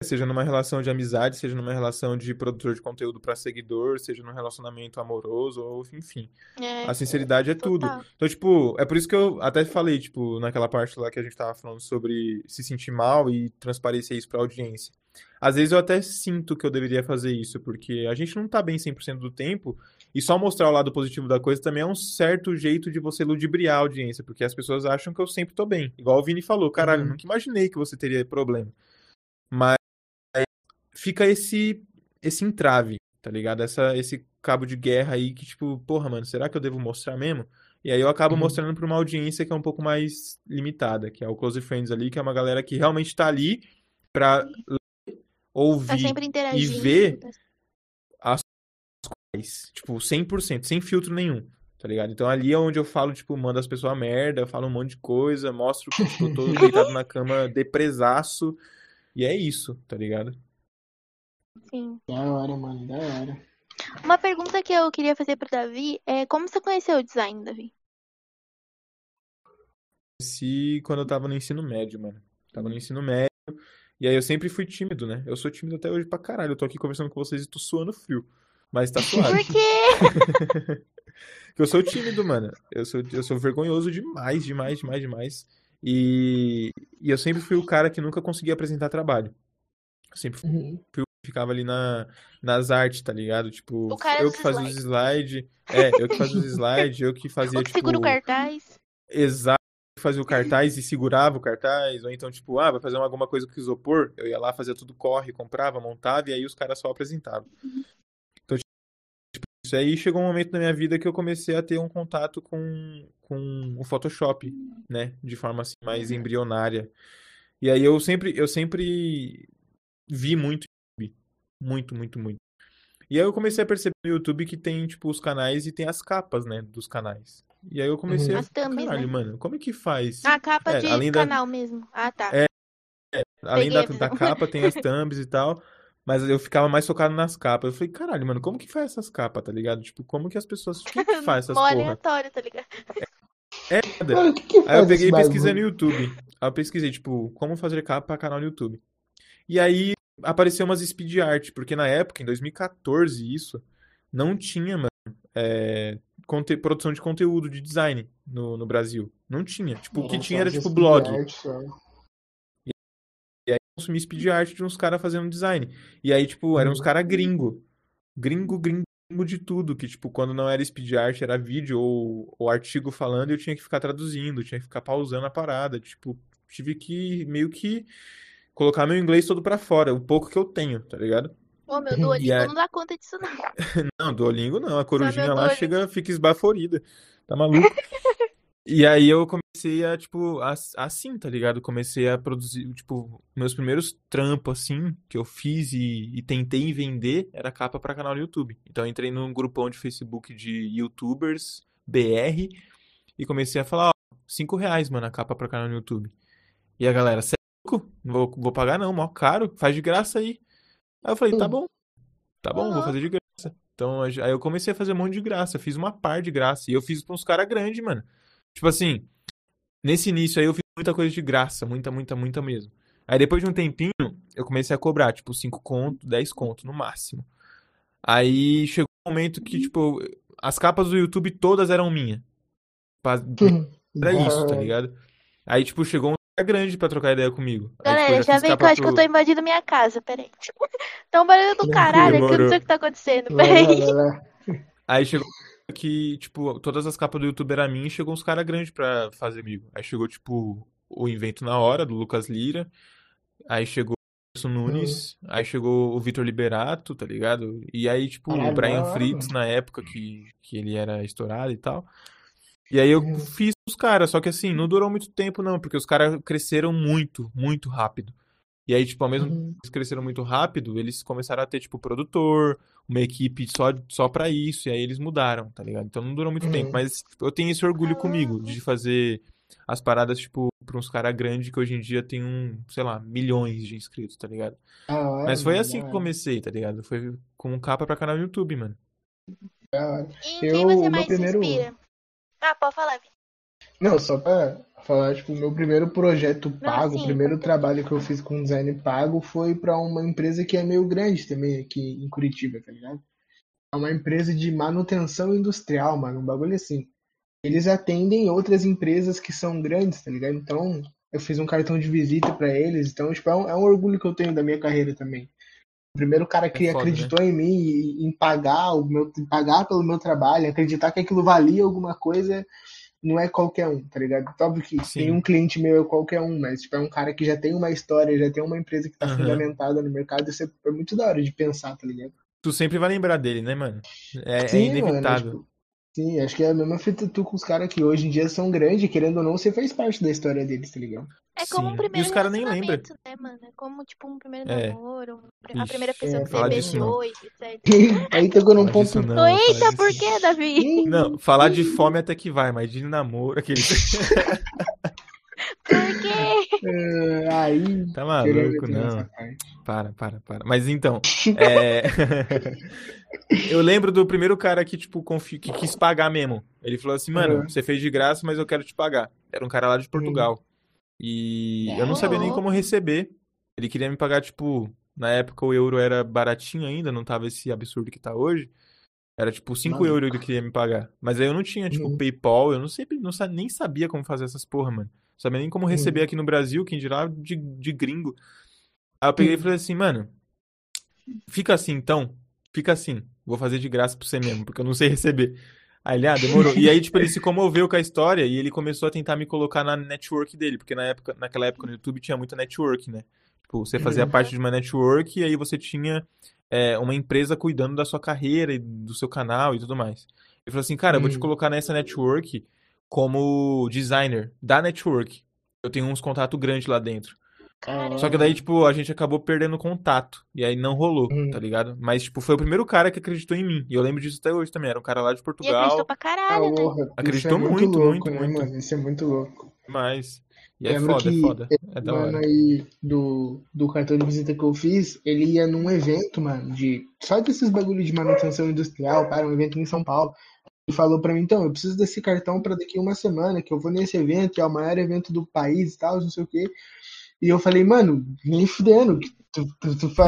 Seja numa relação de amizade, seja numa relação de produtor de conteúdo para seguidor, seja num relacionamento amoroso, ou enfim. É, A sinceridade é tudo. total. Então, tipo, é por isso que eu até falei, tipo, naquela parte lá que a gente tava falando sobre se sentir mal e transparecer isso pra audiência. Às vezes eu até sinto que eu deveria fazer isso, porque a gente não tá bem 100% do tempo, e só mostrar o lado positivo da coisa também é um certo jeito de você ludibriar a audiência, porque as pessoas acham que eu sempre tô bem. Igual o Vini falou, caralho, Uhum. nunca imaginei que você teria problema. Mas fica esse esse entrave, tá ligado? Essa, esse cabo de guerra aí que, tipo, porra, mano, será que eu devo mostrar mesmo? E aí eu acabo Uhum. mostrando pra uma audiência que é um pouco mais limitada, que é o Close Friends ali, que é uma galera que realmente tá ali pra Tá ouvir sempre interagindo. ver- tá- mais, tipo, 100%, sem filtro nenhum, tá ligado? Então ali é onde eu falo, tipo, mando as pessoas a merda, falo um monte de coisa, mostro que, eu tô deitado na cama depresaço, e é isso, tá ligado? Sim. Da hora, mano, da hora. Uma pergunta que eu queria fazer pro Davi é como você conheceu o design, Davi? Conheci quando eu tava no ensino médio, mano. Tava no ensino médio. E aí eu sempre fui tímido, né? Eu sou tímido até hoje pra caralho. Eu tô aqui conversando com vocês e tô suando frio. Mas tá suave. Por quê? Porque eu sou tímido, mano. Eu sou, eu sou vergonhoso demais, demais, demais, demais. E, e eu sempre fui o cara que nunca conseguia apresentar trabalho. Eu sempre Uhum. Ficava ali na, nas artes, tá ligado? Tipo, eu que fazia os slides. É, eu que fazia os slides, eu que fazia, O que segura o tipo. cartaz? Exato, fazia o cartaz e segurava o cartaz, ou então, tipo, ah, vai fazer alguma coisa com isopor, eu ia lá, fazia tudo corre, comprava, montava, e aí os caras só apresentavam. Então, tipo, isso aí chegou um momento na minha vida que eu comecei a ter um contato com, com o Photoshop, né, de forma assim, mais embrionária. E aí eu sempre, eu sempre vi muito muito, muito, muito. E aí eu comecei a perceber no YouTube que tem, tipo, os canais e tem as capas, né, dos canais. E aí eu comecei Uhum. a, As thumbs, caralho, né? mano, como é que faz? A capa É, de além da- canal mesmo. Ah, tá. É, Além da, da capa, tem as thumbs e tal. Mas eu ficava mais focado nas capas. Eu falei, caralho, mano, como que faz essas capas, tá ligado? Tipo, como que as pessoas. Quem que faz essas Mó porra? aleatório, tá ligado? É, nada. Mano, o que que Aí eu peguei e pesquisei no? YouTube. Aí eu pesquisei, tipo, como fazer capa pra canal no YouTube. E aí apareceu umas speed art, porque na época, em 2014, isso, não tinha, mano, é, conte- produção de conteúdo de design no, no Brasil. Não tinha. Tipo, o que tinha era, essas tipo, blog. art só. consumir speed art de uns caras fazendo design. E aí, tipo, eram uns Uhum. caras gringo. Gringo, gringo de tudo. Que, tipo, quando não era speed art, era vídeo ou, ou artigo falando, eu tinha que ficar traduzindo, tinha que ficar pausando a parada. Tipo, tive que meio que colocar meu inglês todo pra fora, o pouco que eu tenho, tá ligado? Ô, meu Duolingo aí- não dá conta disso, não. Não, Duolingo não, a corujinha lá Duolingo. chega, fica esbaforida. Tá maluco? E aí eu comecei a, tipo, a- assim, tá ligado? Comecei a produzir, tipo, meus primeiros trampos, assim, que eu fiz e, e tentei vender, era capa pra canal no YouTube. Então eu entrei num grupão de Facebook de YouTubers, BR, e comecei a falar, ó, 5 reais, mano, a capa pra canal no YouTube. E a galera? Não vou, vou pagar não, mó caro, faz de graça aí. Aí eu falei, tá Hum. bom, tá bom, vou fazer de graça. Então aí eu comecei a fazer um monte de graça, fiz uma par de graça, e eu fiz pra uns caras grandes, mano. Tipo assim, nesse início aí eu fiz muita coisa de graça, muita, muita, muita mesmo. Aí depois de um tempinho, eu comecei a cobrar, tipo, 5 conto, 10 conto no máximo. Aí chegou um momento que, tipo, as capas do YouTube todas eram minhas. Pa- Era isso, tá ligado? Aí, tipo, chegou um cara grande pra trocar ideia comigo. Aí, tipo, Galera, já fiz vem que eu acho que eu pro- tô invadindo minha casa, peraí. Tá um barulho do caralho aqui, eu não sei o que tá acontecendo, peraí. Aí chegou que, tipo, todas as capas do YouTube eram minhas e chegou uns caras grandes pra fazer comigo. Aí chegou, tipo, o Invento na Hora, do Lucas Lira. Aí chegou o Nunes. Aí chegou o Vitor Liberato, tá ligado? E aí, tipo, o Brian Fritz na época que, que ele era estourado e tal. E aí eu Uhum. fiz os caras, só que assim, não durou muito tempo não, porque os caras cresceram muito, muito rápido. E aí, tipo, ao mesmo Uhum. eles cresceram muito rápido, eles começaram a ter, tipo, produtor, uma equipe só, só pra isso, e aí eles mudaram, tá ligado? Então não durou muito Uhum. tempo, mas eu tenho esse orgulho comigo de fazer as paradas, tipo, pra uns caras grandes que hoje em dia tem um, sei lá, milhões de inscritos, tá ligado? Hora, Mas foi assim que comecei, tá ligado? Foi com capa pra canal do YouTube, mano. Quem Eu- meu mais primeiro- se inspira? Ah, pode falar, Vini. Não, só pra falar, tipo, o meu primeiro projeto pago, o primeiro trabalho que eu fiz com design pago foi pra uma empresa que é meio grande também aqui em Curitiba, tá ligado? É uma empresa de manutenção industrial, mano, um bagulho assim. Eles atendem outras empresas que são grandes, tá ligado? Então, eu fiz um cartão de visita pra eles, então, tipo, é um, é um orgulho que eu tenho da minha carreira também. O primeiro cara que É foda, acreditou em mim, e- em pagar o meu, em pagar pelo meu trabalho, acreditar que aquilo valia alguma coisa, não é qualquer um, tá ligado? Óbvio que Sim. tem um cliente meu é qualquer um, mas tipo, é um cara que já tem uma história, já tem uma empresa que tá Aham. fundamentada no mercado, isso é, é muito da hora de pensar, tá ligado? Tu sempre vai lembrar dele, né, mano? É, é Sim, mano, inevitável. tipo, sim, acho que é a mesma fita tu com os caras que hoje em dia são grandes, querendo ou não, você faz parte da história deles, tá ligado? É como Sim. um E primeiro os cara nem relacionamento, né, mano? É como, tipo, um primeiro É. namoro, um- a primeira pessoa é, que você beijou, e etc. Aí tocou num ponto. não, Eita, por quê, Davi? Não, falar de fome até que vai, mas de namoro, aquele. Por quê? É, aí. Tá maluco, não. Para, para, para. Mas então, é... eu lembro do primeiro cara que, tipo, confi... que quis pagar mesmo. Ele falou assim, mano, Uhum. você fez de graça, mas eu quero te pagar. Era um cara lá de Portugal. E eu não sabia nem como receber. Ele queria me pagar, tipo, na época o euro era baratinho ainda, não tava esse absurdo que tá hoje. Era tipo 5 Maluco. euros ele queria me pagar. Mas aí eu não tinha, tipo, Uhum. PayPal, eu não sempre, não sa- nem sabia como fazer essas porra, mano. Não sabia nem como receber aqui no Brasil, quem dirá de, de gringo. Aí eu peguei e falei assim, mano, fica assim então, fica assim, vou fazer de graça pra você mesmo, porque eu não sei receber. Aí ele, ah, demorou. E aí, tipo, ele se comoveu com a história e ele começou a tentar me colocar na network dele, porque na época, naquela época no YouTube tinha muita network, né? Tipo, você fazia Uhum. parte de uma network e aí você tinha é, uma empresa cuidando da sua carreira e do seu canal e tudo mais. Ele falou assim, cara, eu vou te colocar nessa network como designer da network. Eu tenho uns contatos grandes lá dentro. Caramba. Só que daí, tipo, a gente acabou perdendo contato. E aí não rolou, Uhum. tá ligado? Mas, tipo, foi o primeiro cara que acreditou em mim. E eu lembro disso até hoje também. Era um cara lá de E Portugal. acreditou pra caralho, né? Porra, isso Acreditou é muito, muito, louco, muito, né, muito. mano? Isso é muito louco. Mas. E é foda, é que foda. É da mano hora. aí do, do cartão de visita que eu fiz, ele ia num evento, mano, de só desses bagulho de manutenção industrial, para um evento em São Paulo. E falou pra mim, então, eu preciso desse cartão pra daqui uma semana, que eu vou nesse evento, que é o maior evento do país e tal, não sei o quê. E eu falei, mano, nem fudendo, tu, tu, tu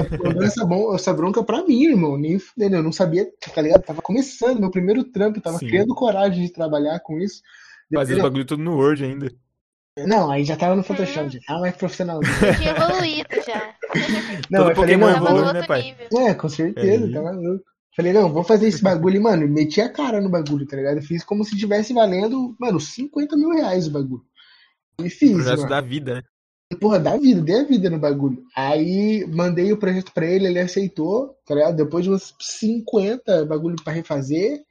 essa, bom, essa bronca pra mim, irmão, nem fudendo, eu não sabia, tá ligado? Tava começando meu primeiro trampo, tava Sim. criando coragem de trabalhar com isso. Fazer os bagulho tudo no Word ainda. Não, aí já tava no Photoshop, já tava mais profissional. Tinha evoluído já. Não, Todo eu falei, Pokémon não, Tava no evolui, vou... né, pai? nível. É, com certeza, Aí. tá maluco. Falei, não, vou fazer esse bagulho, e, mano, meti a cara no bagulho, tá ligado? Fiz como se tivesse valendo, mano, 50 mil reais o bagulho. E fiz, Projeto mano. da vida, né? Porra, dá vida, dei a vida no bagulho. Aí mandei o projeto pra ele, ele aceitou, tá ligado? Depois de uns 50 bagulho pra refazer,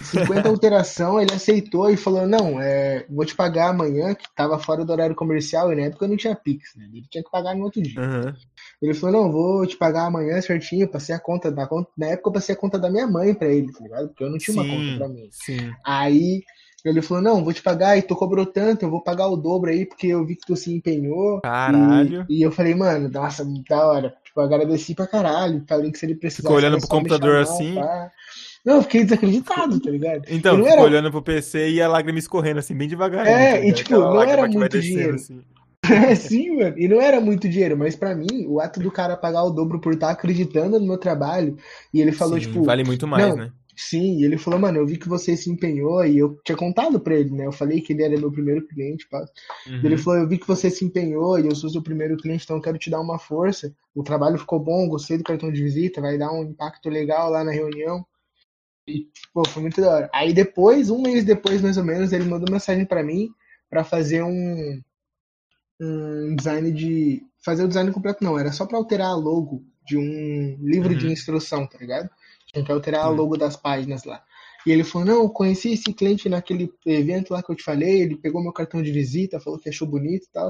50 alteração, ele aceitou e falou: Não, é, vou te pagar amanhã, que tava fora do horário comercial, e na época eu não tinha Pix, né? Ele tinha que pagar no outro dia. Aham. Ele falou, não, vou te pagar amanhã certinho, passei a conta da conta. Na época eu passei a conta da minha mãe pra ele, tá ligado? Porque eu não tinha uma conta Sim, pra mim. sim. Aí ele falou, não, vou te pagar, e tu cobrou tanto, eu vou pagar o dobro aí, porque eu vi que tu se empenhou. Caralho. E, e eu falei, mano, nossa, da hora. Tipo, eu agradeci pra caralho. Falei que se ele precisasse. Ficou olhando pro computador assim? Não, eu fiquei desacreditado, tá ligado? Então, ficou era- olhando pro PC e a lágrima escorrendo, assim, bem devagarinho. É, tá e, tipo, não era muito dinheiro. assim. É, sim, mano. E não era muito dinheiro, mas pra mim, o ato do cara pagar o dobro por estar acreditando no meu trabalho, e ele falou, Sim, tipo, vale muito mais, não, né? sim, e ele falou, mano, eu vi que você se empenhou, e eu tinha contado pra ele, né? Eu falei que ele era meu primeiro cliente, pá. Uhum. Ele falou, eu vi que você se empenhou, e eu sou seu primeiro cliente, então eu quero te dar uma força. O trabalho ficou bom, gostei do cartão de visita, vai dar um impacto legal lá na reunião. E, pô, foi muito da hora. Aí depois, um mês depois, mais ou menos, ele mandou mensagem pra mim pra fazer um um design de. Fazer o design completo não, era só pra alterar a logo de um livro de Uhum. instrução, tá ligado? Tinha que alterar a Sim. logo das páginas lá. E ele falou: Não, eu conheci esse cliente naquele evento lá que eu te falei. Ele pegou meu cartão de visita, falou que achou bonito e tal.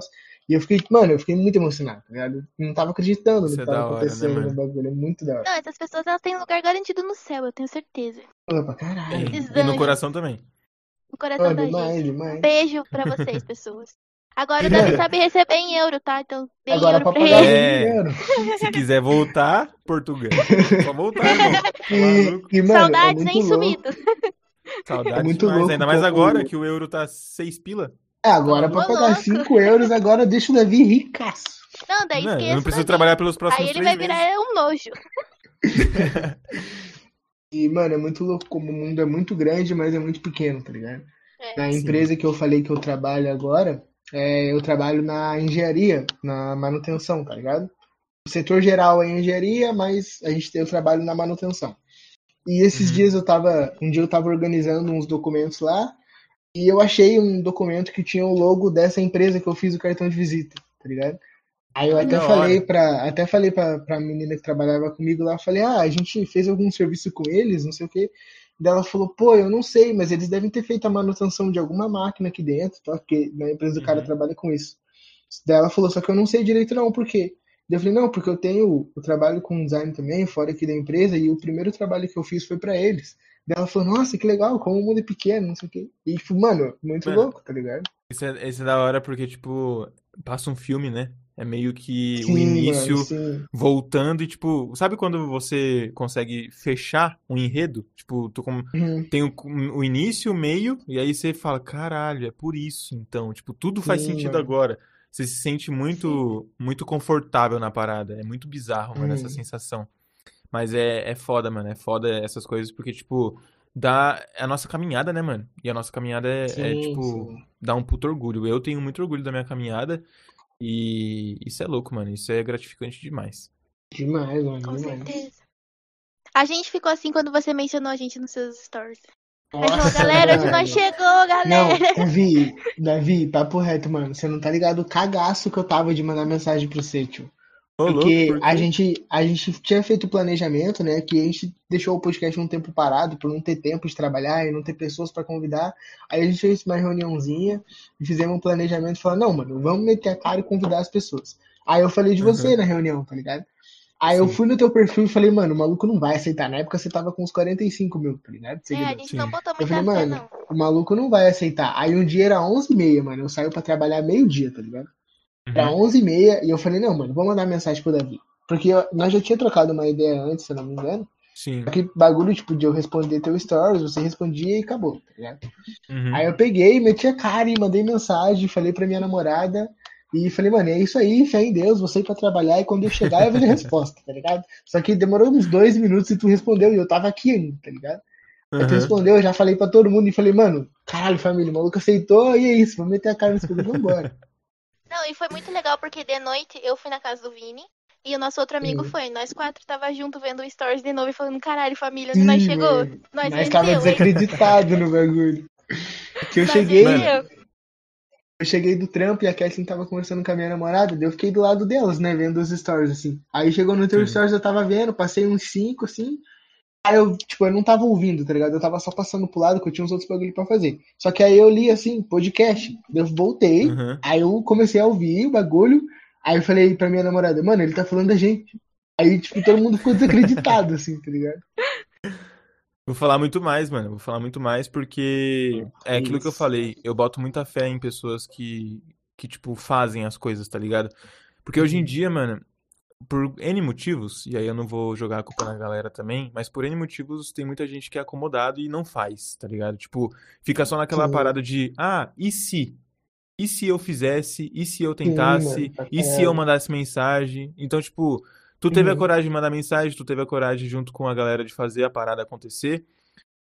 E eu fiquei, mano, eu fiquei muito emocionado, tá ligado? Eu Não tava acreditando no Isso que é tava hora, né, acontecendo no bagulho. É muito da hora. Não, essas pessoas elas têm lugar garantido no céu, eu tenho certeza. Pra caralho. Esses E no coração também. No coração Pô, da demais, gente. demais. Um beijo pra vocês, pessoas. Agora o Davi sabe receber em euro, tá? Então dê em Agora euro pra ele. É. Se quiser voltar, Portugal. Só voltar, irmão. E, e, mano, Saudades é nem muito louco. sumido. Saudades É muito demais. louco Ainda mais agora que o euro tá 6 pila. É, agora pra pagar louco. 5 euros, agora deixa o Davi ricaço. Não, daí Não, esqueça. eu não preciso trabalhar pelos Aí próximos ele três vai meses. virar um nojo. E, mano, é muito louco como o mundo é muito grande, mas é muito pequeno, tá ligado? É. Na Sim. empresa que eu falei que eu trabalho agora, é, eu trabalho na engenharia, na manutenção, tá ligado? O setor geral é engenharia, mas a gente eu trabalho na manutenção. E esses Uhum. dias eu tava, um dia eu tava organizando uns documentos lá, e eu achei um documento que tinha o logo dessa empresa que eu fiz o cartão de visita, tá ligado? Aí eu até da falei hora. pra, até falei pra, pra menina que trabalhava comigo lá, falei, ah, a gente fez algum serviço com eles, não sei o quê. Daí ela falou, pô, eu não sei, mas eles devem ter feito a manutenção de alguma máquina aqui dentro, tá? Porque na empresa do cara Uhum. trabalha com isso. Daí ela falou, só que eu não sei direito não, por quê? Daí eu falei, não, porque eu tenho, eu trabalho com design também, fora aqui da empresa, e o primeiro trabalho que eu fiz foi pra eles. Daí ela falou, nossa, que legal, como o mundo é pequeno, não sei o quê. E, tipo, mano, muito Mano, louco, tá ligado? Isso é, isso é da hora porque, tipo, passa um filme, né? É meio que o Sim, início mano, sim. voltando e, tipo, sabe quando você consegue fechar um enredo? Tipo, tu com- Uhum, tem o, o início, o meio, e aí você fala, caralho, é por isso, então. Tipo, tudo faz sim, sentido mano. agora. Você se sente muito, muito confortável na parada. É muito bizarro, mano, essa Uhum. sensação. Mas é, é foda, mano. É foda essas coisas, porque, tipo, dá. É a nossa caminhada, né, mano? E a nossa caminhada é, é, Sim, tipo, sim. dá um puto orgulho. Eu tenho muito orgulho da minha caminhada. E isso é louco, mano. Isso é gratificante demais. Demais, mano, Com demais. certeza. A gente ficou assim quando você mencionou a gente nos seus stories. Nossa, galera, hoje nós chegou, Não, galera. Davi, Davi, papo reto, mano. Você não tá ligado o cagaço que eu tava de mandar mensagem pro você, tio. Louco, Porque por a gente, a gente tinha feito o planejamento, né? Que a gente deixou o podcast um tempo parado por não ter tempo de trabalhar e não ter pessoas pra convidar. Aí a gente fez uma reuniãozinha e fizemos um planejamento e falou, não, mano, vamos meter a cara e convidar as pessoas. Aí eu falei de você na reunião, tá ligado? Aí eu Sim, fui no teu perfil e falei, mano, o maluco não vai aceitar. Na época você tava com uns 45 mil, tá ligado? É, a gente não botou Eu muita falei, fé, mano, não. o maluco não vai aceitar. Aí um dia era 11h30, mano. Eu saí pra trabalhar meio-dia, tá ligado? Era Uhum. 11h30 e eu falei, não, mano, vou mandar mensagem pro Davi. Porque eu- nós já tinha trocado uma ideia antes, se eu não me engano. Sim. Que bagulho, tipo, de eu responder teu stories, você respondia e acabou, tá ligado? Uhum. Aí eu peguei, meti a cara e mandei mensagem, falei pra minha namorada. E falei, mano, é isso aí, fé em Deus, você ir pra trabalhar e quando eu chegar eu vejo a resposta, tá ligado? Só que demorou uns dois minutos e tu respondeu e eu tava aqui ainda, tá ligado? Aí tu Uhum. respondeu, eu já falei pra todo mundo e falei, mano, caralho, família, o maluco aceitou e é isso, vamos meter a cara nesse bagulho e vambora. Não, e foi muito legal porque de noite eu fui na casa do Vini e o nosso outro amigo Sim. foi. Nós quatro tava junto vendo o stories de novo e falando, caralho, família, onde nós Sim, chegou? mano. Nós Nós tava desacreditado no bagulho. Que eu Nós cheguei, Mano, eu cheguei do trampo e a Kathleen tava conversando com a minha namorada, daí eu fiquei do lado delas, né, vendo os stories, assim. Aí chegou no teu sim. stories, eu tava vendo, passei uns cinco, assim, aí eu, tipo, eu não tava ouvindo, tá ligado? Eu tava só passando pro lado, que eu tinha uns outros bagulho pra fazer. Só que aí eu li, assim, podcast, eu voltei, Uhum. aí eu comecei a ouvir o bagulho, aí eu falei pra minha namorada, mano, ele tá falando da gente. Aí, tipo, todo mundo ficou desacreditado, assim, tá ligado? Vou falar muito mais, mano. Vou falar muito mais porque é aquilo que eu falei. Eu boto muita fé em pessoas que, que tipo, fazem as coisas, tá ligado? Porque hoje em Uhum. dia, mano, por N motivos, e aí eu não vou jogar a culpa na galera também, mas por N motivos tem muita gente que é acomodado e não faz, tá ligado? Tipo, fica só naquela Sim, parada de, ah, e se? E se eu fizesse? E se eu sim, tentasse? mano, pra E se eu mandasse mensagem? Então, tipo, tu teve a Uhum, coragem de mandar mensagem, tu teve a coragem junto com a galera de fazer a parada acontecer.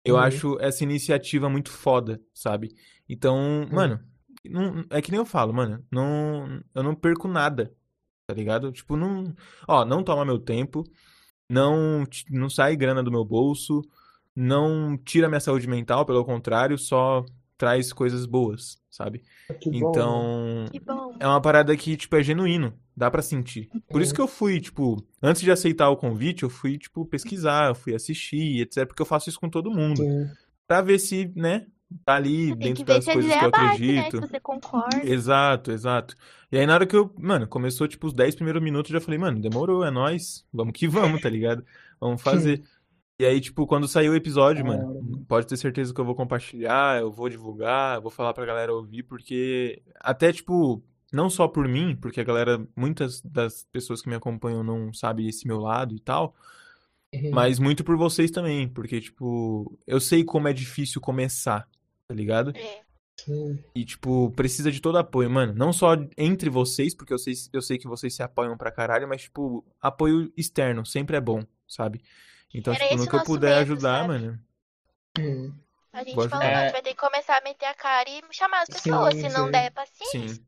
Eu uhum, acho essa iniciativa muito foda, sabe? Então, uhum. mano, não- é que nem eu falo, mano, não, eu não perco nada, tá ligado? Tipo, não, ó, não toma meu tempo, não, não sai grana do meu bolso, não tira minha saúde mental, pelo contrário, só traz coisas boas, sabe? Que bom, mano. Então, Que bom. é uma parada que, tipo, é genuíno, dá pra sentir. Por isso Uhum. que eu fui, tipo, antes de aceitar o convite, eu fui, tipo, pesquisar, eu fui assistir, etc, porque eu faço isso com todo mundo, Sim. pra ver se, né, tá ali Tem dentro das a coisas que eu né? Se acredito. você concorda. Exato, exato. E aí na hora que eu, mano, começou tipo os 10 primeiros minutos, eu já falei, mano, demorou, é nóis, vamos que vamos, tá ligado? Vamos fazer. E aí, tipo, quando sair o episódio, hora, mano. pode ter certeza que eu vou compartilhar, eu vou divulgar, eu vou falar pra galera ouvir, porque até, tipo, não só por mim, porque a galera, muitas das pessoas que me acompanham não sabem esse meu lado e tal, Uhum. mas muito por vocês também, porque, tipo, eu sei como é difícil começar, tá ligado? É. Sim. E, tipo, precisa de todo apoio, mano. Não só entre vocês, porque eu sei, eu sei que vocês se apoiam pra caralho, mas, tipo, apoio externo sempre é bom, sabe? Então, Era tipo, no que eu puder medo, ajudar, sabe? mano. Uhum. A gente Vou falou, não, a É. gente vai ter que começar a meter a cara e chamar as pessoas. Sim, Se não sim. der, paciência. Sim.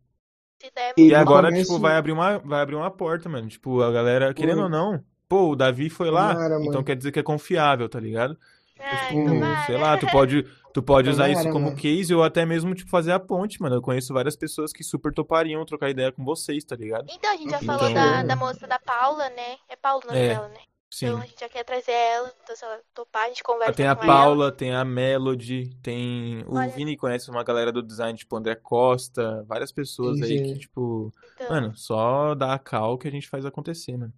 Se der, E E agora, começo- tipo, vai abrir uma, vai abrir uma porta, mano. Tipo, a galera, querendo Pô. ou não, pô, o Davi foi lá, então mano. quer dizer que é confiável, tá ligado? ai, Tipo, sei lá, tu pode, tu pode usar Tomara, isso como mano. case ou até mesmo, tipo, fazer a ponte, mano. Eu conheço várias pessoas que super topariam trocar ideia com vocês, tá ligado? Então, a gente já Então- falou da, da moça da Paula, né? É Paula o nome É, dela, né? Sim. Então a gente já quer trazer ela. Então, se ela topar, a gente conversa Tem a com ela. Paula, tem a Melody, tem. O Olha- Vini conhece uma galera do design, tipo André Costa, várias pessoas Sim, aí sim. que, tipo. Então, Mano, só dá a cal que a gente faz acontecer, mano.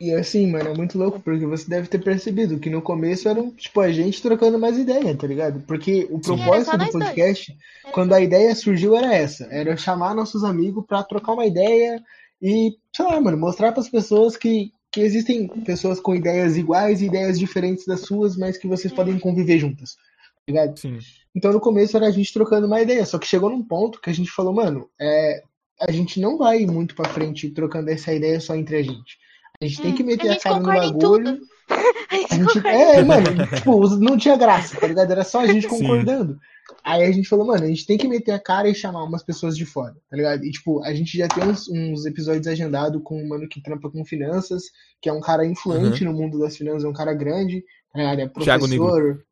E assim, mano, é muito louco, porque você deve ter percebido que no começo era, tipo, a gente trocando mais ideia, tá ligado? Porque o Sim. Propósito só do dois. podcast, Era quando a ideia surgiu, era essa. Era chamar nossos amigos pra trocar uma ideia e, sei lá, mano, mostrar pras pessoas que, que existem pessoas com ideias iguais e ideias diferentes das suas, mas que vocês podem conviver juntas, tá ligado? Sim. Então no começo era a gente trocando uma ideia, só que chegou num ponto que a gente falou, mano, é, a gente não vai muito pra frente trocando essa ideia só entre a gente. A gente tem Hum, que a meter a gente cara no bagulho. tudo. A gente A é, mano, tipo, não tinha graça, tá ligado? Era só a gente Sim. concordando. Aí a gente falou, mano, a gente tem que meter a cara e chamar umas pessoas de fora, tá ligado? E, tipo, a gente já tem uns, uns episódios agendados com um mano que trampa com finanças, que é um cara influente no mundo das finanças, é um cara grande, tá ligado? É professor.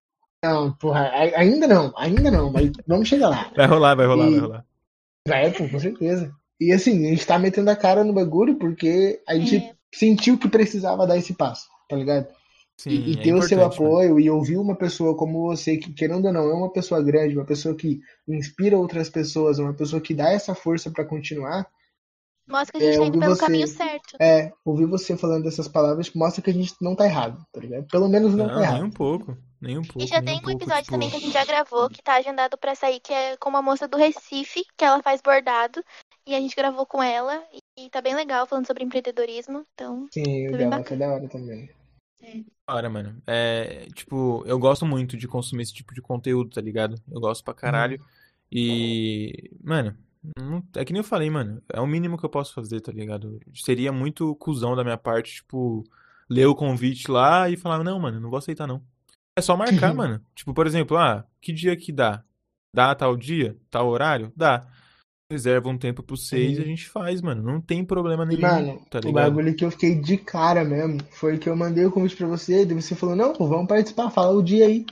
Não, porra, a- ainda não, ainda não, mas vamos chegar lá. Vai rolar, vai rolar, E- vai rolar. Vai, pô, com certeza. E assim, a gente tá metendo a cara no bagulho porque a gente É. sentiu que precisava dar esse passo, tá ligado? Sim, E, e é ter o seu mano. apoio e ouvir uma pessoa como você, que querendo ou não, é uma pessoa grande, uma pessoa que inspira outras pessoas, uma pessoa que dá essa força pra continuar, Mostra que a gente É, tá indo pelo você- caminho certo. é, ouvir você falando essas palavras mostra que a gente não tá errado, tá ligado? Pelo menos não, Não, tá nem errado. um pouco. Nem um pouco. E já nem tem um um pouco, episódio tipo, também que a gente já gravou, que tá agendado pra sair, que é com uma moça do Recife, que ela faz bordado. E a gente gravou com ela. E tá bem legal, falando sobre empreendedorismo. Então, Sim, o Tá bem dela tá da hora também. Hora, mano. É, tipo, eu gosto muito de consumir esse tipo de conteúdo, tá ligado? Eu gosto pra caralho. E, mano, é que nem eu falei, mano. É o mínimo que eu posso fazer, tá ligado? Seria muito cuzão da minha parte, tipo, ler o convite lá e falar, não, mano, não vou aceitar, não. É só marcar, mano. Tipo, por exemplo, ah, que dia que dá? Dá tal dia? Tal horário? Dá. Reserva um tempo pro seis e a Uhum. gente faz, mano. Não tem problema E, nenhum, mano, tá o bagulho que eu fiquei de cara mesmo foi que eu mandei o convite pra você, daí você falou, não, pô, vamos participar, fala o dia aí.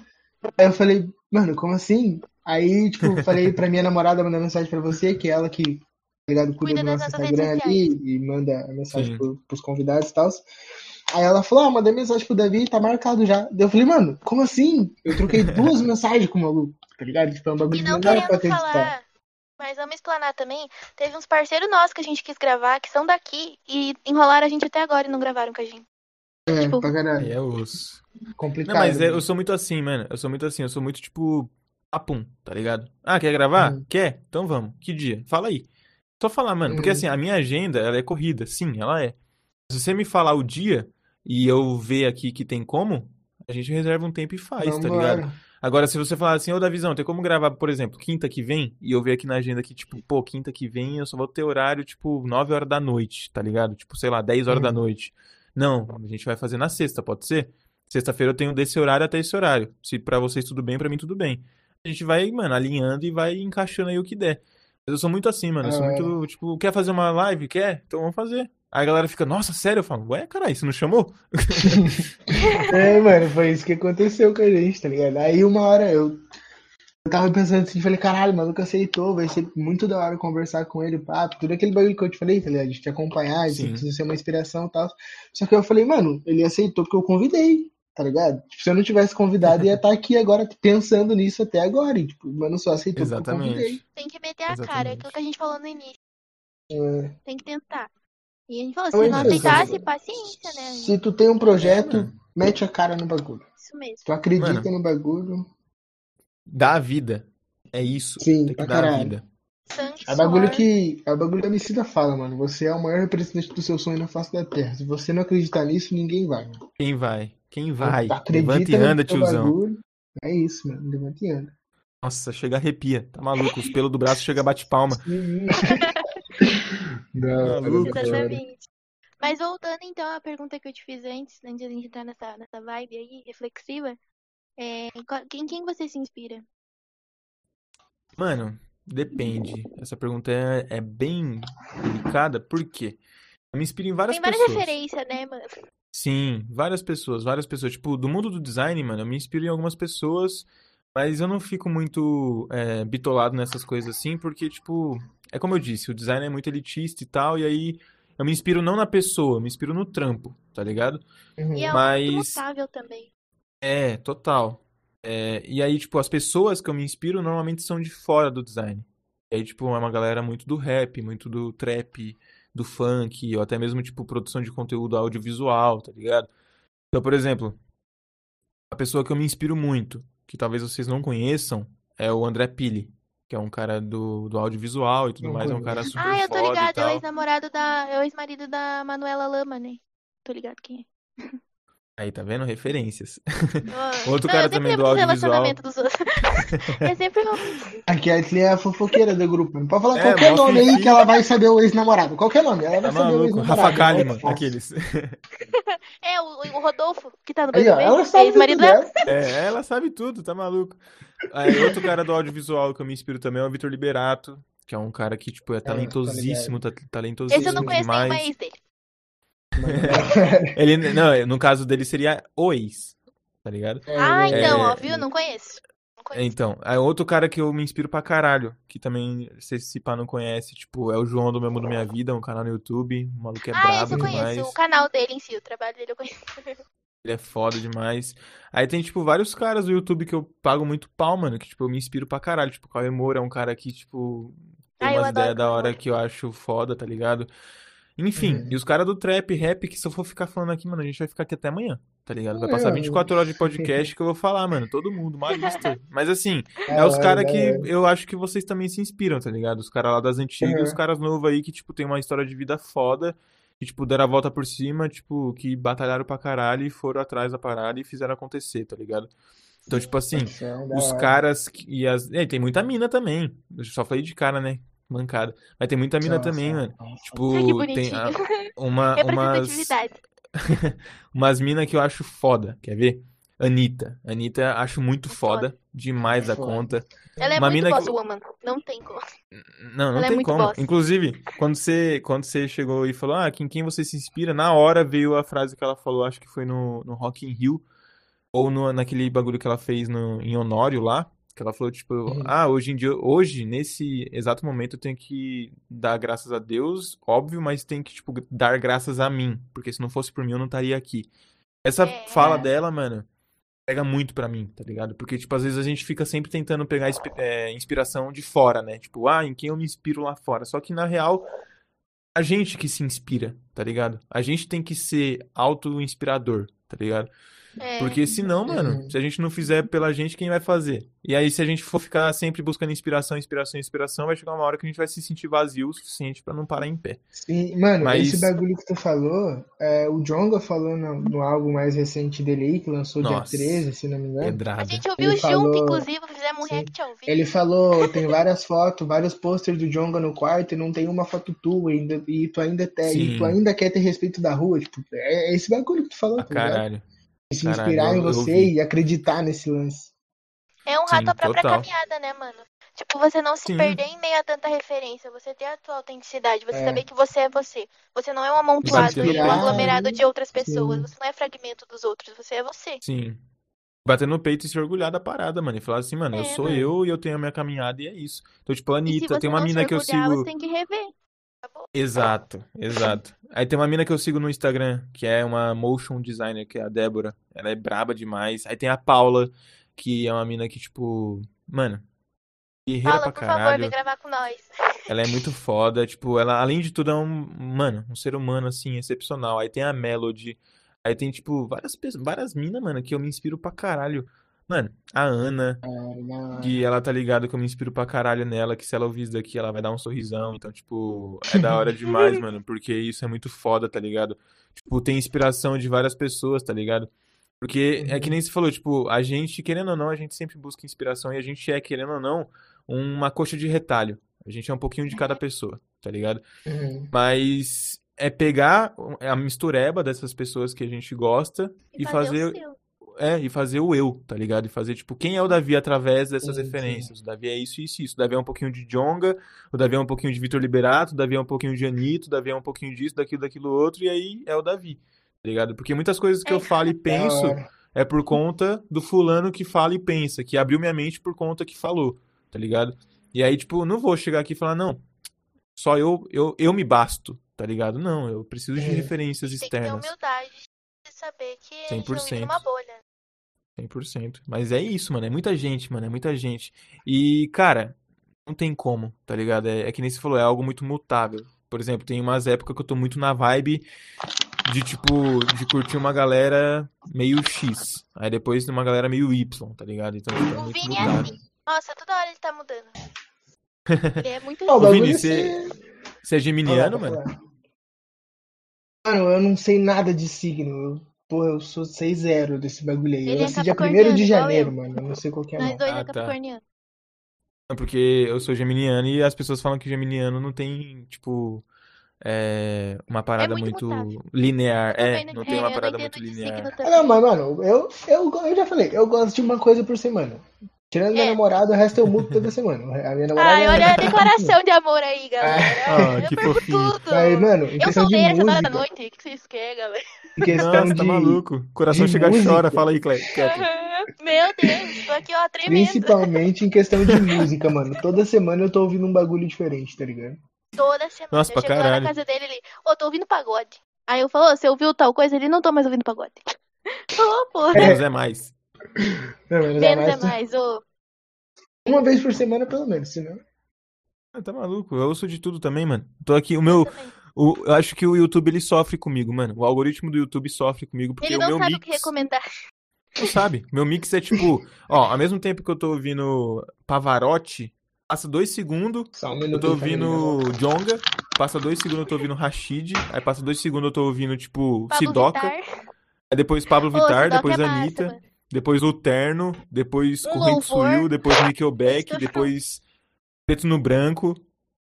Aí eu falei, mano, como assim? Aí, tipo, falei pra minha namorada mandar mensagem pra você, que é ela que, tá ligado, cuida Cuida do nosso Instagram ali e manda a mensagem Sim. pro, pros convidados e tal. Aí ela falou, ah, mandei mensagem pro Davi, tá marcado já. Daí eu falei, mano, como assim? Eu troquei duas mensagens com o maluco, tá ligado? Tipo, é um E bagulho que não não dá pra acreditar. falar, mas vamos explanar também. Teve uns parceiros nossos que a gente quis gravar, que são daqui, e enrolaram a gente até agora e não gravaram com a gente. É, tipo, pra caralho. é osso. Complicado. Não, mas é- eu sou muito assim, mano. Eu sou muito assim. Eu sou muito tipo. Apum, tá ligado? Ah, quer gravar? Uhum. Quer? Então vamos. Que dia? Fala aí. Só falar, mano. Porque Uhum. assim, a minha agenda, ela é corrida. Sim, ela é. Se você me falar o dia e eu ver aqui que tem como, a gente reserva um tempo e faz, tá ligado? Vambora. Agora, se você falar assim, ô Davizão, tem como gravar, por exemplo, quinta que vem? E eu ver aqui na agenda que, tipo, pô, quinta que vem eu só vou ter horário, tipo, 9 horas da noite, tá ligado? Tipo, sei lá, 10 horas da Uhum. noite. Não, a gente vai fazer na sexta, pode ser? Sexta-feira eu tenho desse horário até esse horário. Se pra vocês tudo bem, pra mim tudo bem. A gente vai, mano, alinhando e vai encaixando aí o que der. Mas eu sou muito assim, mano. Eu sou Ah, muito, tipo, quer fazer uma live? Quer? Então vamos fazer. Aí a galera fica, nossa, sério? Eu falo, ué, caralho, você não chamou? É, mano, foi isso que aconteceu com a gente, tá ligado? Aí uma hora eu, eu tava pensando assim, falei, caralho, o maluco aceitou, vai ser muito da hora conversar com ele, papo, tudo aquele bagulho que eu te falei, tá ligado? De te acompanhar, de Sim. precisa ser uma inspiração e tal. Só que eu falei, mano, ele aceitou porque eu convidei, tá ligado? Tipo, se eu não tivesse convidado, ia estar aqui agora pensando nisso até agora. E, tipo, mano só aceitou porque eu convidei. Exatamente. Tem que meter a cara, é Exatamente. aquilo que a gente falou no início. É. Tem que tentar. E a gente falou, Então se é não aceitasse, paciência, né? Se tu tem um projeto, É, mete a cara no bagulho. Isso mesmo. Tu acredita Mano. no bagulho. Dá a vida. É isso. Sim, Tem que dar a vida. Sangue, É bagulho suor. que. É o bagulho da Emicida fala, mano. Você é o maior representante do seu sonho na face da terra. Se você não acreditar nisso, ninguém vai, mano. Quem vai? Quem vai? Acredita Levanta e anda, tiozão. bagulho. É isso, mano. Levanta e anda. Nossa, chega arrepia. Tá maluco? Os pelos do braço chega bate palma. Não. Exatamente. Mas voltando então à pergunta que eu te fiz antes, antes de a gente entrar nessa, nessa vibe aí, reflexiva, é, qual- quem, você se inspira? Mano, depende. Essa pergunta é, é bem delicada, por quê? Eu me inspiro em várias Tem várias pessoas. referências, né, mano? Sim, várias pessoas, várias pessoas. Tipo, do mundo do design, mano, eu me inspiro em algumas pessoas, mas eu não fico muito é, bitolado nessas coisas assim, porque, tipo, é como eu disse, o design é muito elitista e tal, e aí eu me inspiro não na pessoa, eu me inspiro no trampo, tá ligado? Uhum. E é Mas- mutável também. É, total. É, e aí, tipo, as pessoas que eu me inspiro normalmente são de fora do design. E aí, tipo, é uma galera muito do rap, muito do trap, do funk, ou até mesmo, tipo, produção de conteúdo audiovisual, tá ligado? Então, por exemplo, a pessoa que eu me inspiro muito, que talvez vocês não conheçam, é o André Pili, que é um cara do, do audiovisual e tudo mais, é um cara super Ah, eu tô ligado, é o ex-namorado da. É o ex-marido da Manuela Lama, né? Tô ligado quem é. Aí, tá vendo? Referências. Oh, Outro não, cara eu sempre também lembro do audiovisual. dos outros. é sempre um- Aqui a Ashley é a fofoqueira do grupo. Não pode falar É, qualquer nome aí que ela vai saber o ex-namorado. Qualquer nome, ela vai Tá saber o ex-namorado. Rafa Kalimann, É aqueles. É, o, o Rodolfo, que tá no Aí, ó, BBB. ela é sabe ex-marido tudo, dela. É, ela sabe tudo, tá maluco. Aí, outro cara do audiovisual que eu me inspiro também é o Vitor Liberato, que é um cara que, tipo, é talentosíssimo, tá, Esse eu talentosíssimo não conheço demais. nenhuma ex dele. Ele, não, no caso dele seria o ex, tá ligado? Ah, então, É, ó, viu? Não conheço. Não conheço. Então, aí outro cara que eu me inspiro pra caralho, que também, se esse pá não conhece, tipo, é o João do Meu Mundo Minha Vida, um canal no YouTube, o maluco é ah, esse brabo eu conheço. demais. O canal dele em si, o trabalho dele eu conheço. Ele é foda demais. Aí tem, tipo, vários caras do YouTube que eu pago muito pau, mano, que, tipo, eu me inspiro pra caralho. Tipo, o Cauê Moura é um cara que, tipo, tem Ah, eu umas ideias da hora que eu acho foda, tá ligado? Enfim, Uhum. e os caras do trap, rap, que se eu for ficar falando aqui, mano, a gente vai ficar aqui até amanhã, tá ligado? Vai passar É. 24 horas de podcast que eu vou falar, mano, todo mundo, uma lista. Mas assim, Da é os caras da que hora. eu acho que vocês também se inspiram, tá ligado? Os caras lá das antigas, Uhum. os caras novos aí que, tipo, tem uma história de vida foda, que, tipo, deram a volta por cima, tipo, que batalharam pra caralho e foram atrás da parada e fizeram acontecer, tá ligado? Então, tipo assim, é os caras que- e as. É, tem muita mina também. Eu só falei de cara, né? Mancada. Mas tem muita mina Nossa, também, mano. nossa. Tipo, Ai, que tem a- uma, umas, Representatividade. umas mina que eu acho foda. Quer ver? Anitta. Anitta acho muito Foda. foda. Demais da Foda. conta. Ela é Uma muito mina que- boss woman. Não tem como. Não, não Ela é tem muito como. boss. Inclusive, quando você, quando você chegou e falou, ah, em quem você se inspira, na hora veio a frase que ela falou, acho que foi no, no Rock in Rio, ou no, naquele bagulho que ela fez no, em Honório lá, que ela falou, tipo, Uhum. ah, hoje em dia, hoje, nesse exato momento, eu tenho que dar graças a Deus, óbvio, mas tenho que, tipo, dar graças a mim, porque se não fosse por mim, eu não estaria aqui. Essa É. fala dela, mano, pega muito pra mim, tá ligado? Porque, tipo, às vezes a gente fica sempre tentando pegar é, inspiração de fora, né? Tipo, ah, em quem eu me inspiro lá fora. Só que, na real, a gente que se inspira, tá ligado? A gente tem que ser auto-inspirador, tá ligado? É. Porque senão, mano, Uhum. se a gente não fizer pela gente, quem vai fazer? E aí, se a gente for ficar sempre buscando inspiração, inspiração, inspiração, vai chegar uma hora que a gente vai se sentir vazio o suficiente pra não parar em pé. Sim, mano, Mas- esse bagulho que tu falou, é, o Jonga falou no, no álbum mais recente dele aí, que lançou Nossa. dia 13, se não me engano. A Pedrada. gente ouviu Ele junto, falou- inclusive, fizemos um Sim. react ao vivo. Ele falou, tem várias fotos, vários posters do Jonga no quarto e não tem uma foto tua ainda, e tu ainda tem, Sim. e tu ainda quer ter respeito da rua, tipo, é, é esse bagulho que tu falou, Ah, tá ligado? caralho. E se caralho, inspirar eu- em eu você e acreditar nesse lance. É um Sim, rato à própria total. caminhada, né, mano? Tipo, você não se Sim. perder em meio a tanta referência, você ter a tua autenticidade, você É. saber que você é você. Você não é um amontoado e um aglomerado de outras pessoas, sim. você não é fragmento dos outros, você é você. Sim. Bater no peito e se orgulhar da parada, mano. E falar assim, mano, eu É, sou mano. eu e eu tenho a minha caminhada e é isso. Então, tipo, a Anitta, tem uma mina que eu sigo. você tem que rever. Exato, exato. Aí tem uma mina que eu sigo no Instagram, que é uma motion designer, que é a Débora. Ela é braba demais. Aí tem a Paula, que é uma mina que, tipo, mano, guerreira Paula, pra por favor, caralho. vem gravar com nós. Ela é muito foda, tipo, ela, além de tudo, é um, mano, um ser humano, assim, excepcional. Aí tem a Melody. Aí tem, tipo, várias várias minas, mano, que eu me inspiro pra caralho. Mano, a Ana, que ela tá ligada que eu me inspiro pra caralho nela, que se ela ouvir isso daqui, ela vai dar um sorrisão. Então, tipo, é da hora demais, mano, porque isso é muito foda, tá ligado? Tipo, tem inspiração de várias pessoas, tá ligado? Porque é que nem se falou, tipo, a gente, querendo ou não, a gente sempre busca inspiração e a gente é, querendo ou não, uma coxa de retalho. A gente é um pouquinho de cada pessoa, tá ligado? Uhum. Mas é pegar a mistureba dessas pessoas que a gente gosta e, E fazer o fazer, seu. É, e fazer o eu, tá ligado? E fazer, tipo, quem é o Davi através dessas Sim, sim. referências. O Davi é isso, isso, isso. O Davi é um pouquinho de Jonga, o Davi é um pouquinho de Vitor Liberato, o Davi é um pouquinho de Anitta, o Davi é um pouquinho disso, daquilo, daquilo outro, e aí é o Davi, tá ligado? Porque muitas coisas que eu É. falo e penso é por conta do fulano que fala e pensa, que abriu minha mente por conta que falou, tá ligado? E aí, tipo, não vou chegar aqui e falar, não, só eu, eu, eu me basto, tá ligado? Não, eu preciso de É. referências Tem que ter externas. humildade de saber que a gente não vive 100%. numa bolha. 100%. Mas é isso, mano. É muita gente, mano. É muita gente. E, cara, não tem como, tá ligado? É, é que nem você falou, é algo muito mutável. Por exemplo, tem umas épocas que eu tô muito na vibe de, tipo, de curtir uma galera meio X. Aí depois uma galera meio Y, tá ligado? Então, tipo, é O muito Vini é mutável. assim. Nossa, toda hora ele tá mudando. Ele é muito Ô, Vini, é você- ser- Você é geminiano, mano? Mano, eu não sei nada de signo. Eu, pô, eu sou 6-0 desse bagulho aí. Eu Ele é nasci dia 1 capricorniano, de janeiro, eu. mano. Eu não sei qual que é, Nós não. dois Ah, é tá. capricorniano. Não, Porque eu sou geminiano e as pessoas falam que geminiano não tem, tipo, é, uma parada muito muito mutável. linear. Eu É, não, tem é, uma eu parada muito linear. Ah, não, mas, mano, eu, eu, eu já falei, eu gosto de uma coisa por semana. Tirando minha É. namorada, o resto eu mudo toda semana. A minha namorada Ai, é- olha a declaração de amor aí, galera. Ah, eu que perco fofinho. tudo. Aí, mano, em eu questão de solteira essa hora da noite. O que vocês querem, galera? questão Nossa, tá de, maluco. Coração de chega música. chora. Fala aí, Cle- Kathleen. Meu Deus, tô aqui, ó, tremendo. principalmente em questão de música, mano. Toda semana eu tô ouvindo um bagulho diferente, tá ligado? Toda semana. Nossa, eu pra chego lá caralho. na casa dele, ele, ô, tô ouvindo pagode. Aí eu falo, ô, você ouviu tal coisa? Ele, não tô mais ouvindo pagode. Ô, porra. Menos é mais. Não, mas Menos é mais- mais, ô. Uma vez por semana, pelo menos, senão. Ah, tá maluco. Eu ouço de tudo também, mano. Tô aqui, o meu. o- eu acho que o YouTube ele sofre comigo, mano. O algoritmo do YouTube sofre comigo porque Ele o não meu sabe o mix. que recomendar. Não sabe. Meu mix é tipo. Ó, ao mesmo tempo que eu tô ouvindo Pavarotti, passa dois segundos. Um Eu tô família. ouvindo Jonga, passa dois segundos eu tô ouvindo Rashid, aí passa dois segundos eu tô ouvindo, tipo, Pablo Sidoca, Vittar. aí depois Pablo Vittar, Sidoca depois é massa, Anitta, mano. Depois o Terno, depois Um Corrente. Suil, depois Nickelback, depois Preto no Branco,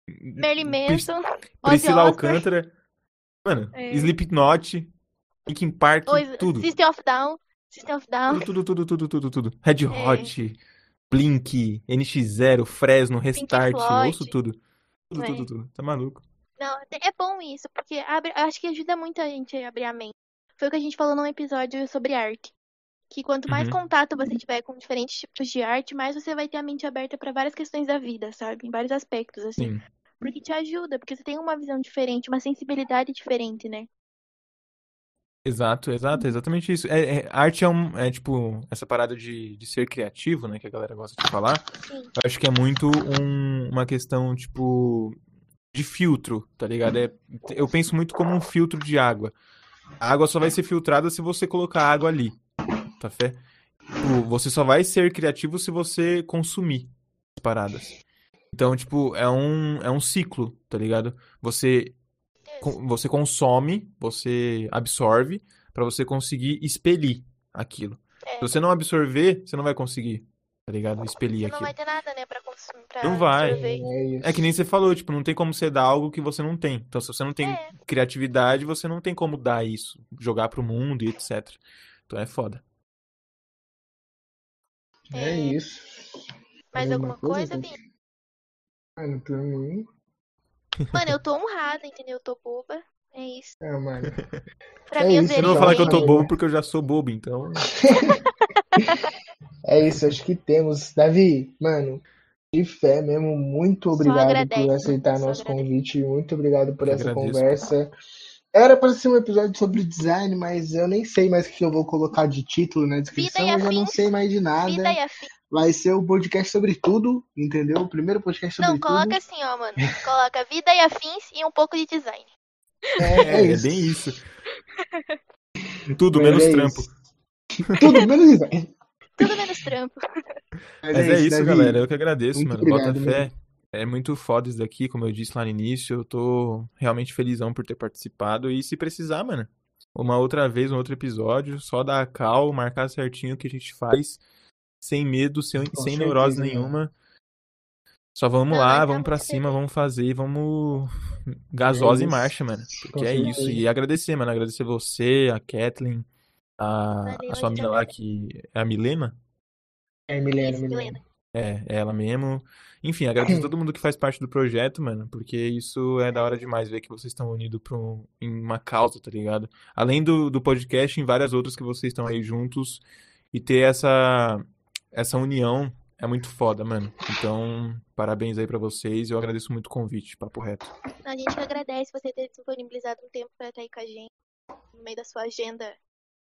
Pris- Manson. Priscila. Alcântara, mano, É. Slipknot, Linkin Park, Oi, tudo. System of Down. System of Down. Tudo, tudo, tudo, tudo, tudo, tudo. Red É. Hot, Blink, NX0, Fresno, Restart, ouço tudo. Tudo, É. tudo, tudo. Tá maluco. Não, é bom isso, porque abre, acho que ajuda muito a gente a abrir a mente. Foi o que a gente falou num episódio sobre arte. Que quanto mais Uhum. contato você tiver com diferentes tipos de arte, mais você vai ter a mente aberta para várias questões da vida, sabe? Em vários aspectos, assim. Sim. Porque te ajuda, porque você tem uma visão diferente, uma sensibilidade diferente, né? Exato, exato, é exatamente isso. É, é- arte é um, é tipo, essa parada de, de ser criativo, né, que a galera gosta de falar. Sim. Eu acho que é muito um- uma questão, tipo, de filtro, tá ligado? É, eu penso muito como um filtro de água. A água só vai ser filtrada se você colocar água ali, tá fé? Tipo, você só vai ser criativo se você consumir as paradas. Então, tipo, é um, é um ciclo, tá ligado? Você você consome, você absorve pra você conseguir expelir aquilo. É. Se você não absorver, você não vai conseguir, tá ligado? Expelir Você não aquilo. vai ter nada, né, pra consumir, pra Não vai. absorver. É. É que nem você falou, tipo, não tem como você dar algo que você não tem. Então, se você não tem É. criatividade, você não tem como dar isso, jogar pro mundo e etc. Então é foda. É isso. Mais Mais alguma coisa, gente? Vini? Mano, pra mim. Mano, eu tô honrada, entendeu? Eu tô boba. É isso. É, mano. Pra É mim, eu isso, Eu não vou falar que eu tô bobo porque eu já sou bobo, então. É isso, acho que temos. Davi, mano, de fé mesmo, muito obrigado agradece, por aceitar nosso agradece. convite, muito obrigado por Eu essa agradeço. conversa. Era para ser um episódio sobre design, mas eu nem sei mais o que eu vou colocar de título na descrição, eu já não sei mais de nada. E. Vai ser o podcast sobre tudo, entendeu? O primeiro podcast sobre Não, coloca tudo. assim, ó, mano. Coloca vida e afins e um pouco de design. É, é É, é isso. bem isso. Tudo Mas menos é trampo. isso. Tudo menos isso. Tudo menos trampo. Mas é isso, Davi. galera. Eu que agradeço, Muito mano. obrigado, Bota fé. É muito foda isso daqui, como eu disse lá no início. Eu tô realmente felizão por ter participado. E se precisar, mano, uma outra vez, um outro episódio, só dar a cal, marcar certinho o que a gente faz, sem medo, sem, Com sem certeza, neurose mano. nenhuma. Só vamos Não, lá, vamos pra muito cima, vamos fazer, vamos gasosa É em isso. marcha, mano. Com Porque é isso. E agradecer, mano. Agradecer você, a Kathleen, a, Valeu, a sua amiga lá, que é a Milena. É, Milena, Milena. Milena. É, ela mesmo. Enfim, agradeço a todo mundo que faz parte do projeto, mano, porque isso é da hora demais ver que vocês estão unidos um- em uma causa, tá ligado? Além do, do podcast, em várias outras que vocês estão aí juntos e ter essa, essa união é muito foda, mano. Então, parabéns aí pra vocês. Eu agradeço muito o convite, papo reto. A gente que agradece você ter disponibilizado um tempo pra estar aí com a gente. No meio da sua agenda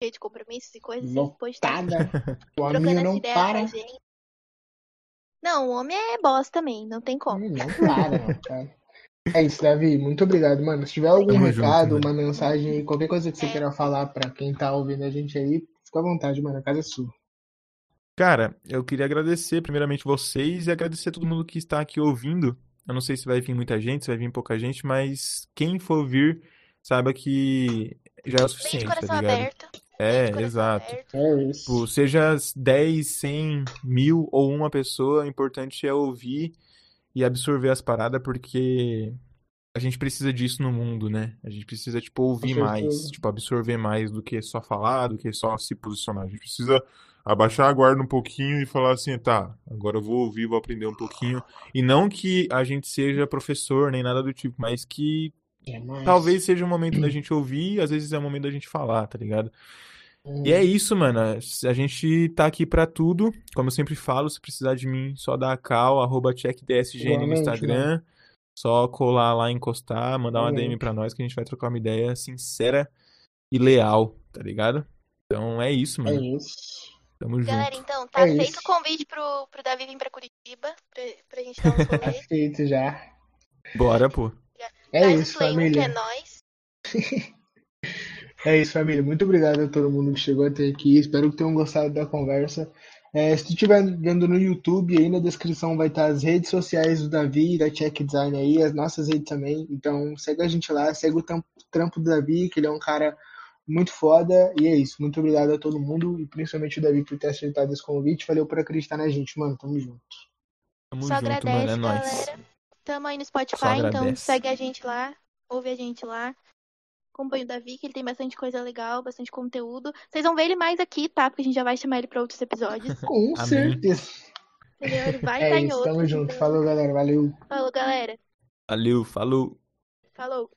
cheia de compromissos e coisas. Você estar Lotada. Amigo essa não ideia para. gente. Não, o homem é boss também, não tem como. Não para, não, cara. É isso, Davi. Muito obrigado, mano. Se tiver algum Tamo junto, recado, mano. uma mensagem, qualquer coisa que você É. queira falar pra quem tá ouvindo a gente aí, fica à vontade, mano. A casa é sua. Cara, eu queria agradecer primeiramente vocês e agradecer todo mundo que está aqui ouvindo. Eu não sei se vai vir muita gente, se vai vir pouca gente, mas quem for vir, saiba que já é o de suficiente, tá coração ligado? aberto. É, exato. É isso. Tipo, seja 10, 100, mil ou uma pessoa, o importante é ouvir e absorver as paradas, porque a gente precisa disso no mundo, né? A gente precisa, tipo, ouvir mais, tipo, absorver mais do que só falar, do que só se posicionar. A gente precisa abaixar a guarda um pouquinho e falar assim, tá, agora eu vou ouvir, vou aprender um pouquinho. E não que a gente seja professor nem nada do tipo, mas que É talvez seja o momento da gente ouvir, às vezes é o momento da gente falar, tá ligado? Hum, E é isso, mano. A gente tá aqui pra tudo. Como eu sempre falo, se precisar de mim, só dá a cal, arroba checkdsgn no Igualmente, Instagram. Só colar lá, encostar, mandar uma DM pra nós que a gente vai trocar uma ideia sincera e leal, tá ligado? Então é isso, É mano. isso. Tamo Galera, junto. então, tá É feito isso. o convite pro, pro Davi vir pra Curitiba, pra, pra gente dar um Tá feito já. Bora, pô. É isso, o Play 1, que é família. nóis. É isso, família. Muito obrigado a todo mundo que chegou até aqui. Espero que tenham gostado da conversa. É, se tu estiver vendo no YouTube, aí na descrição vai estar as redes sociais do Davi e da Check Design aí, as nossas redes também. Então segue a gente lá, segue o trampo do Davi, que ele é um cara muito foda. E é isso. Muito obrigado a todo mundo e principalmente o Davi por ter aceitado esse convite. Valeu por acreditar na gente, mano. Tamo junto. Tamo Só junto, mano. agradece, É nóis. galera. Tamo aí no Spotify, então segue a gente lá, ouve a gente lá. Acompanha o Davi, que ele tem bastante coisa legal, bastante conteúdo. Vocês vão ver ele mais aqui, tá? Porque a gente já vai chamar ele pra outros episódios. Com Amém. certeza. Entendeu? Ele vai É estar em isso. outros. Tamo junto. então- Falou, galera. Valeu. Falou, galera. Valeu, falou. Falou.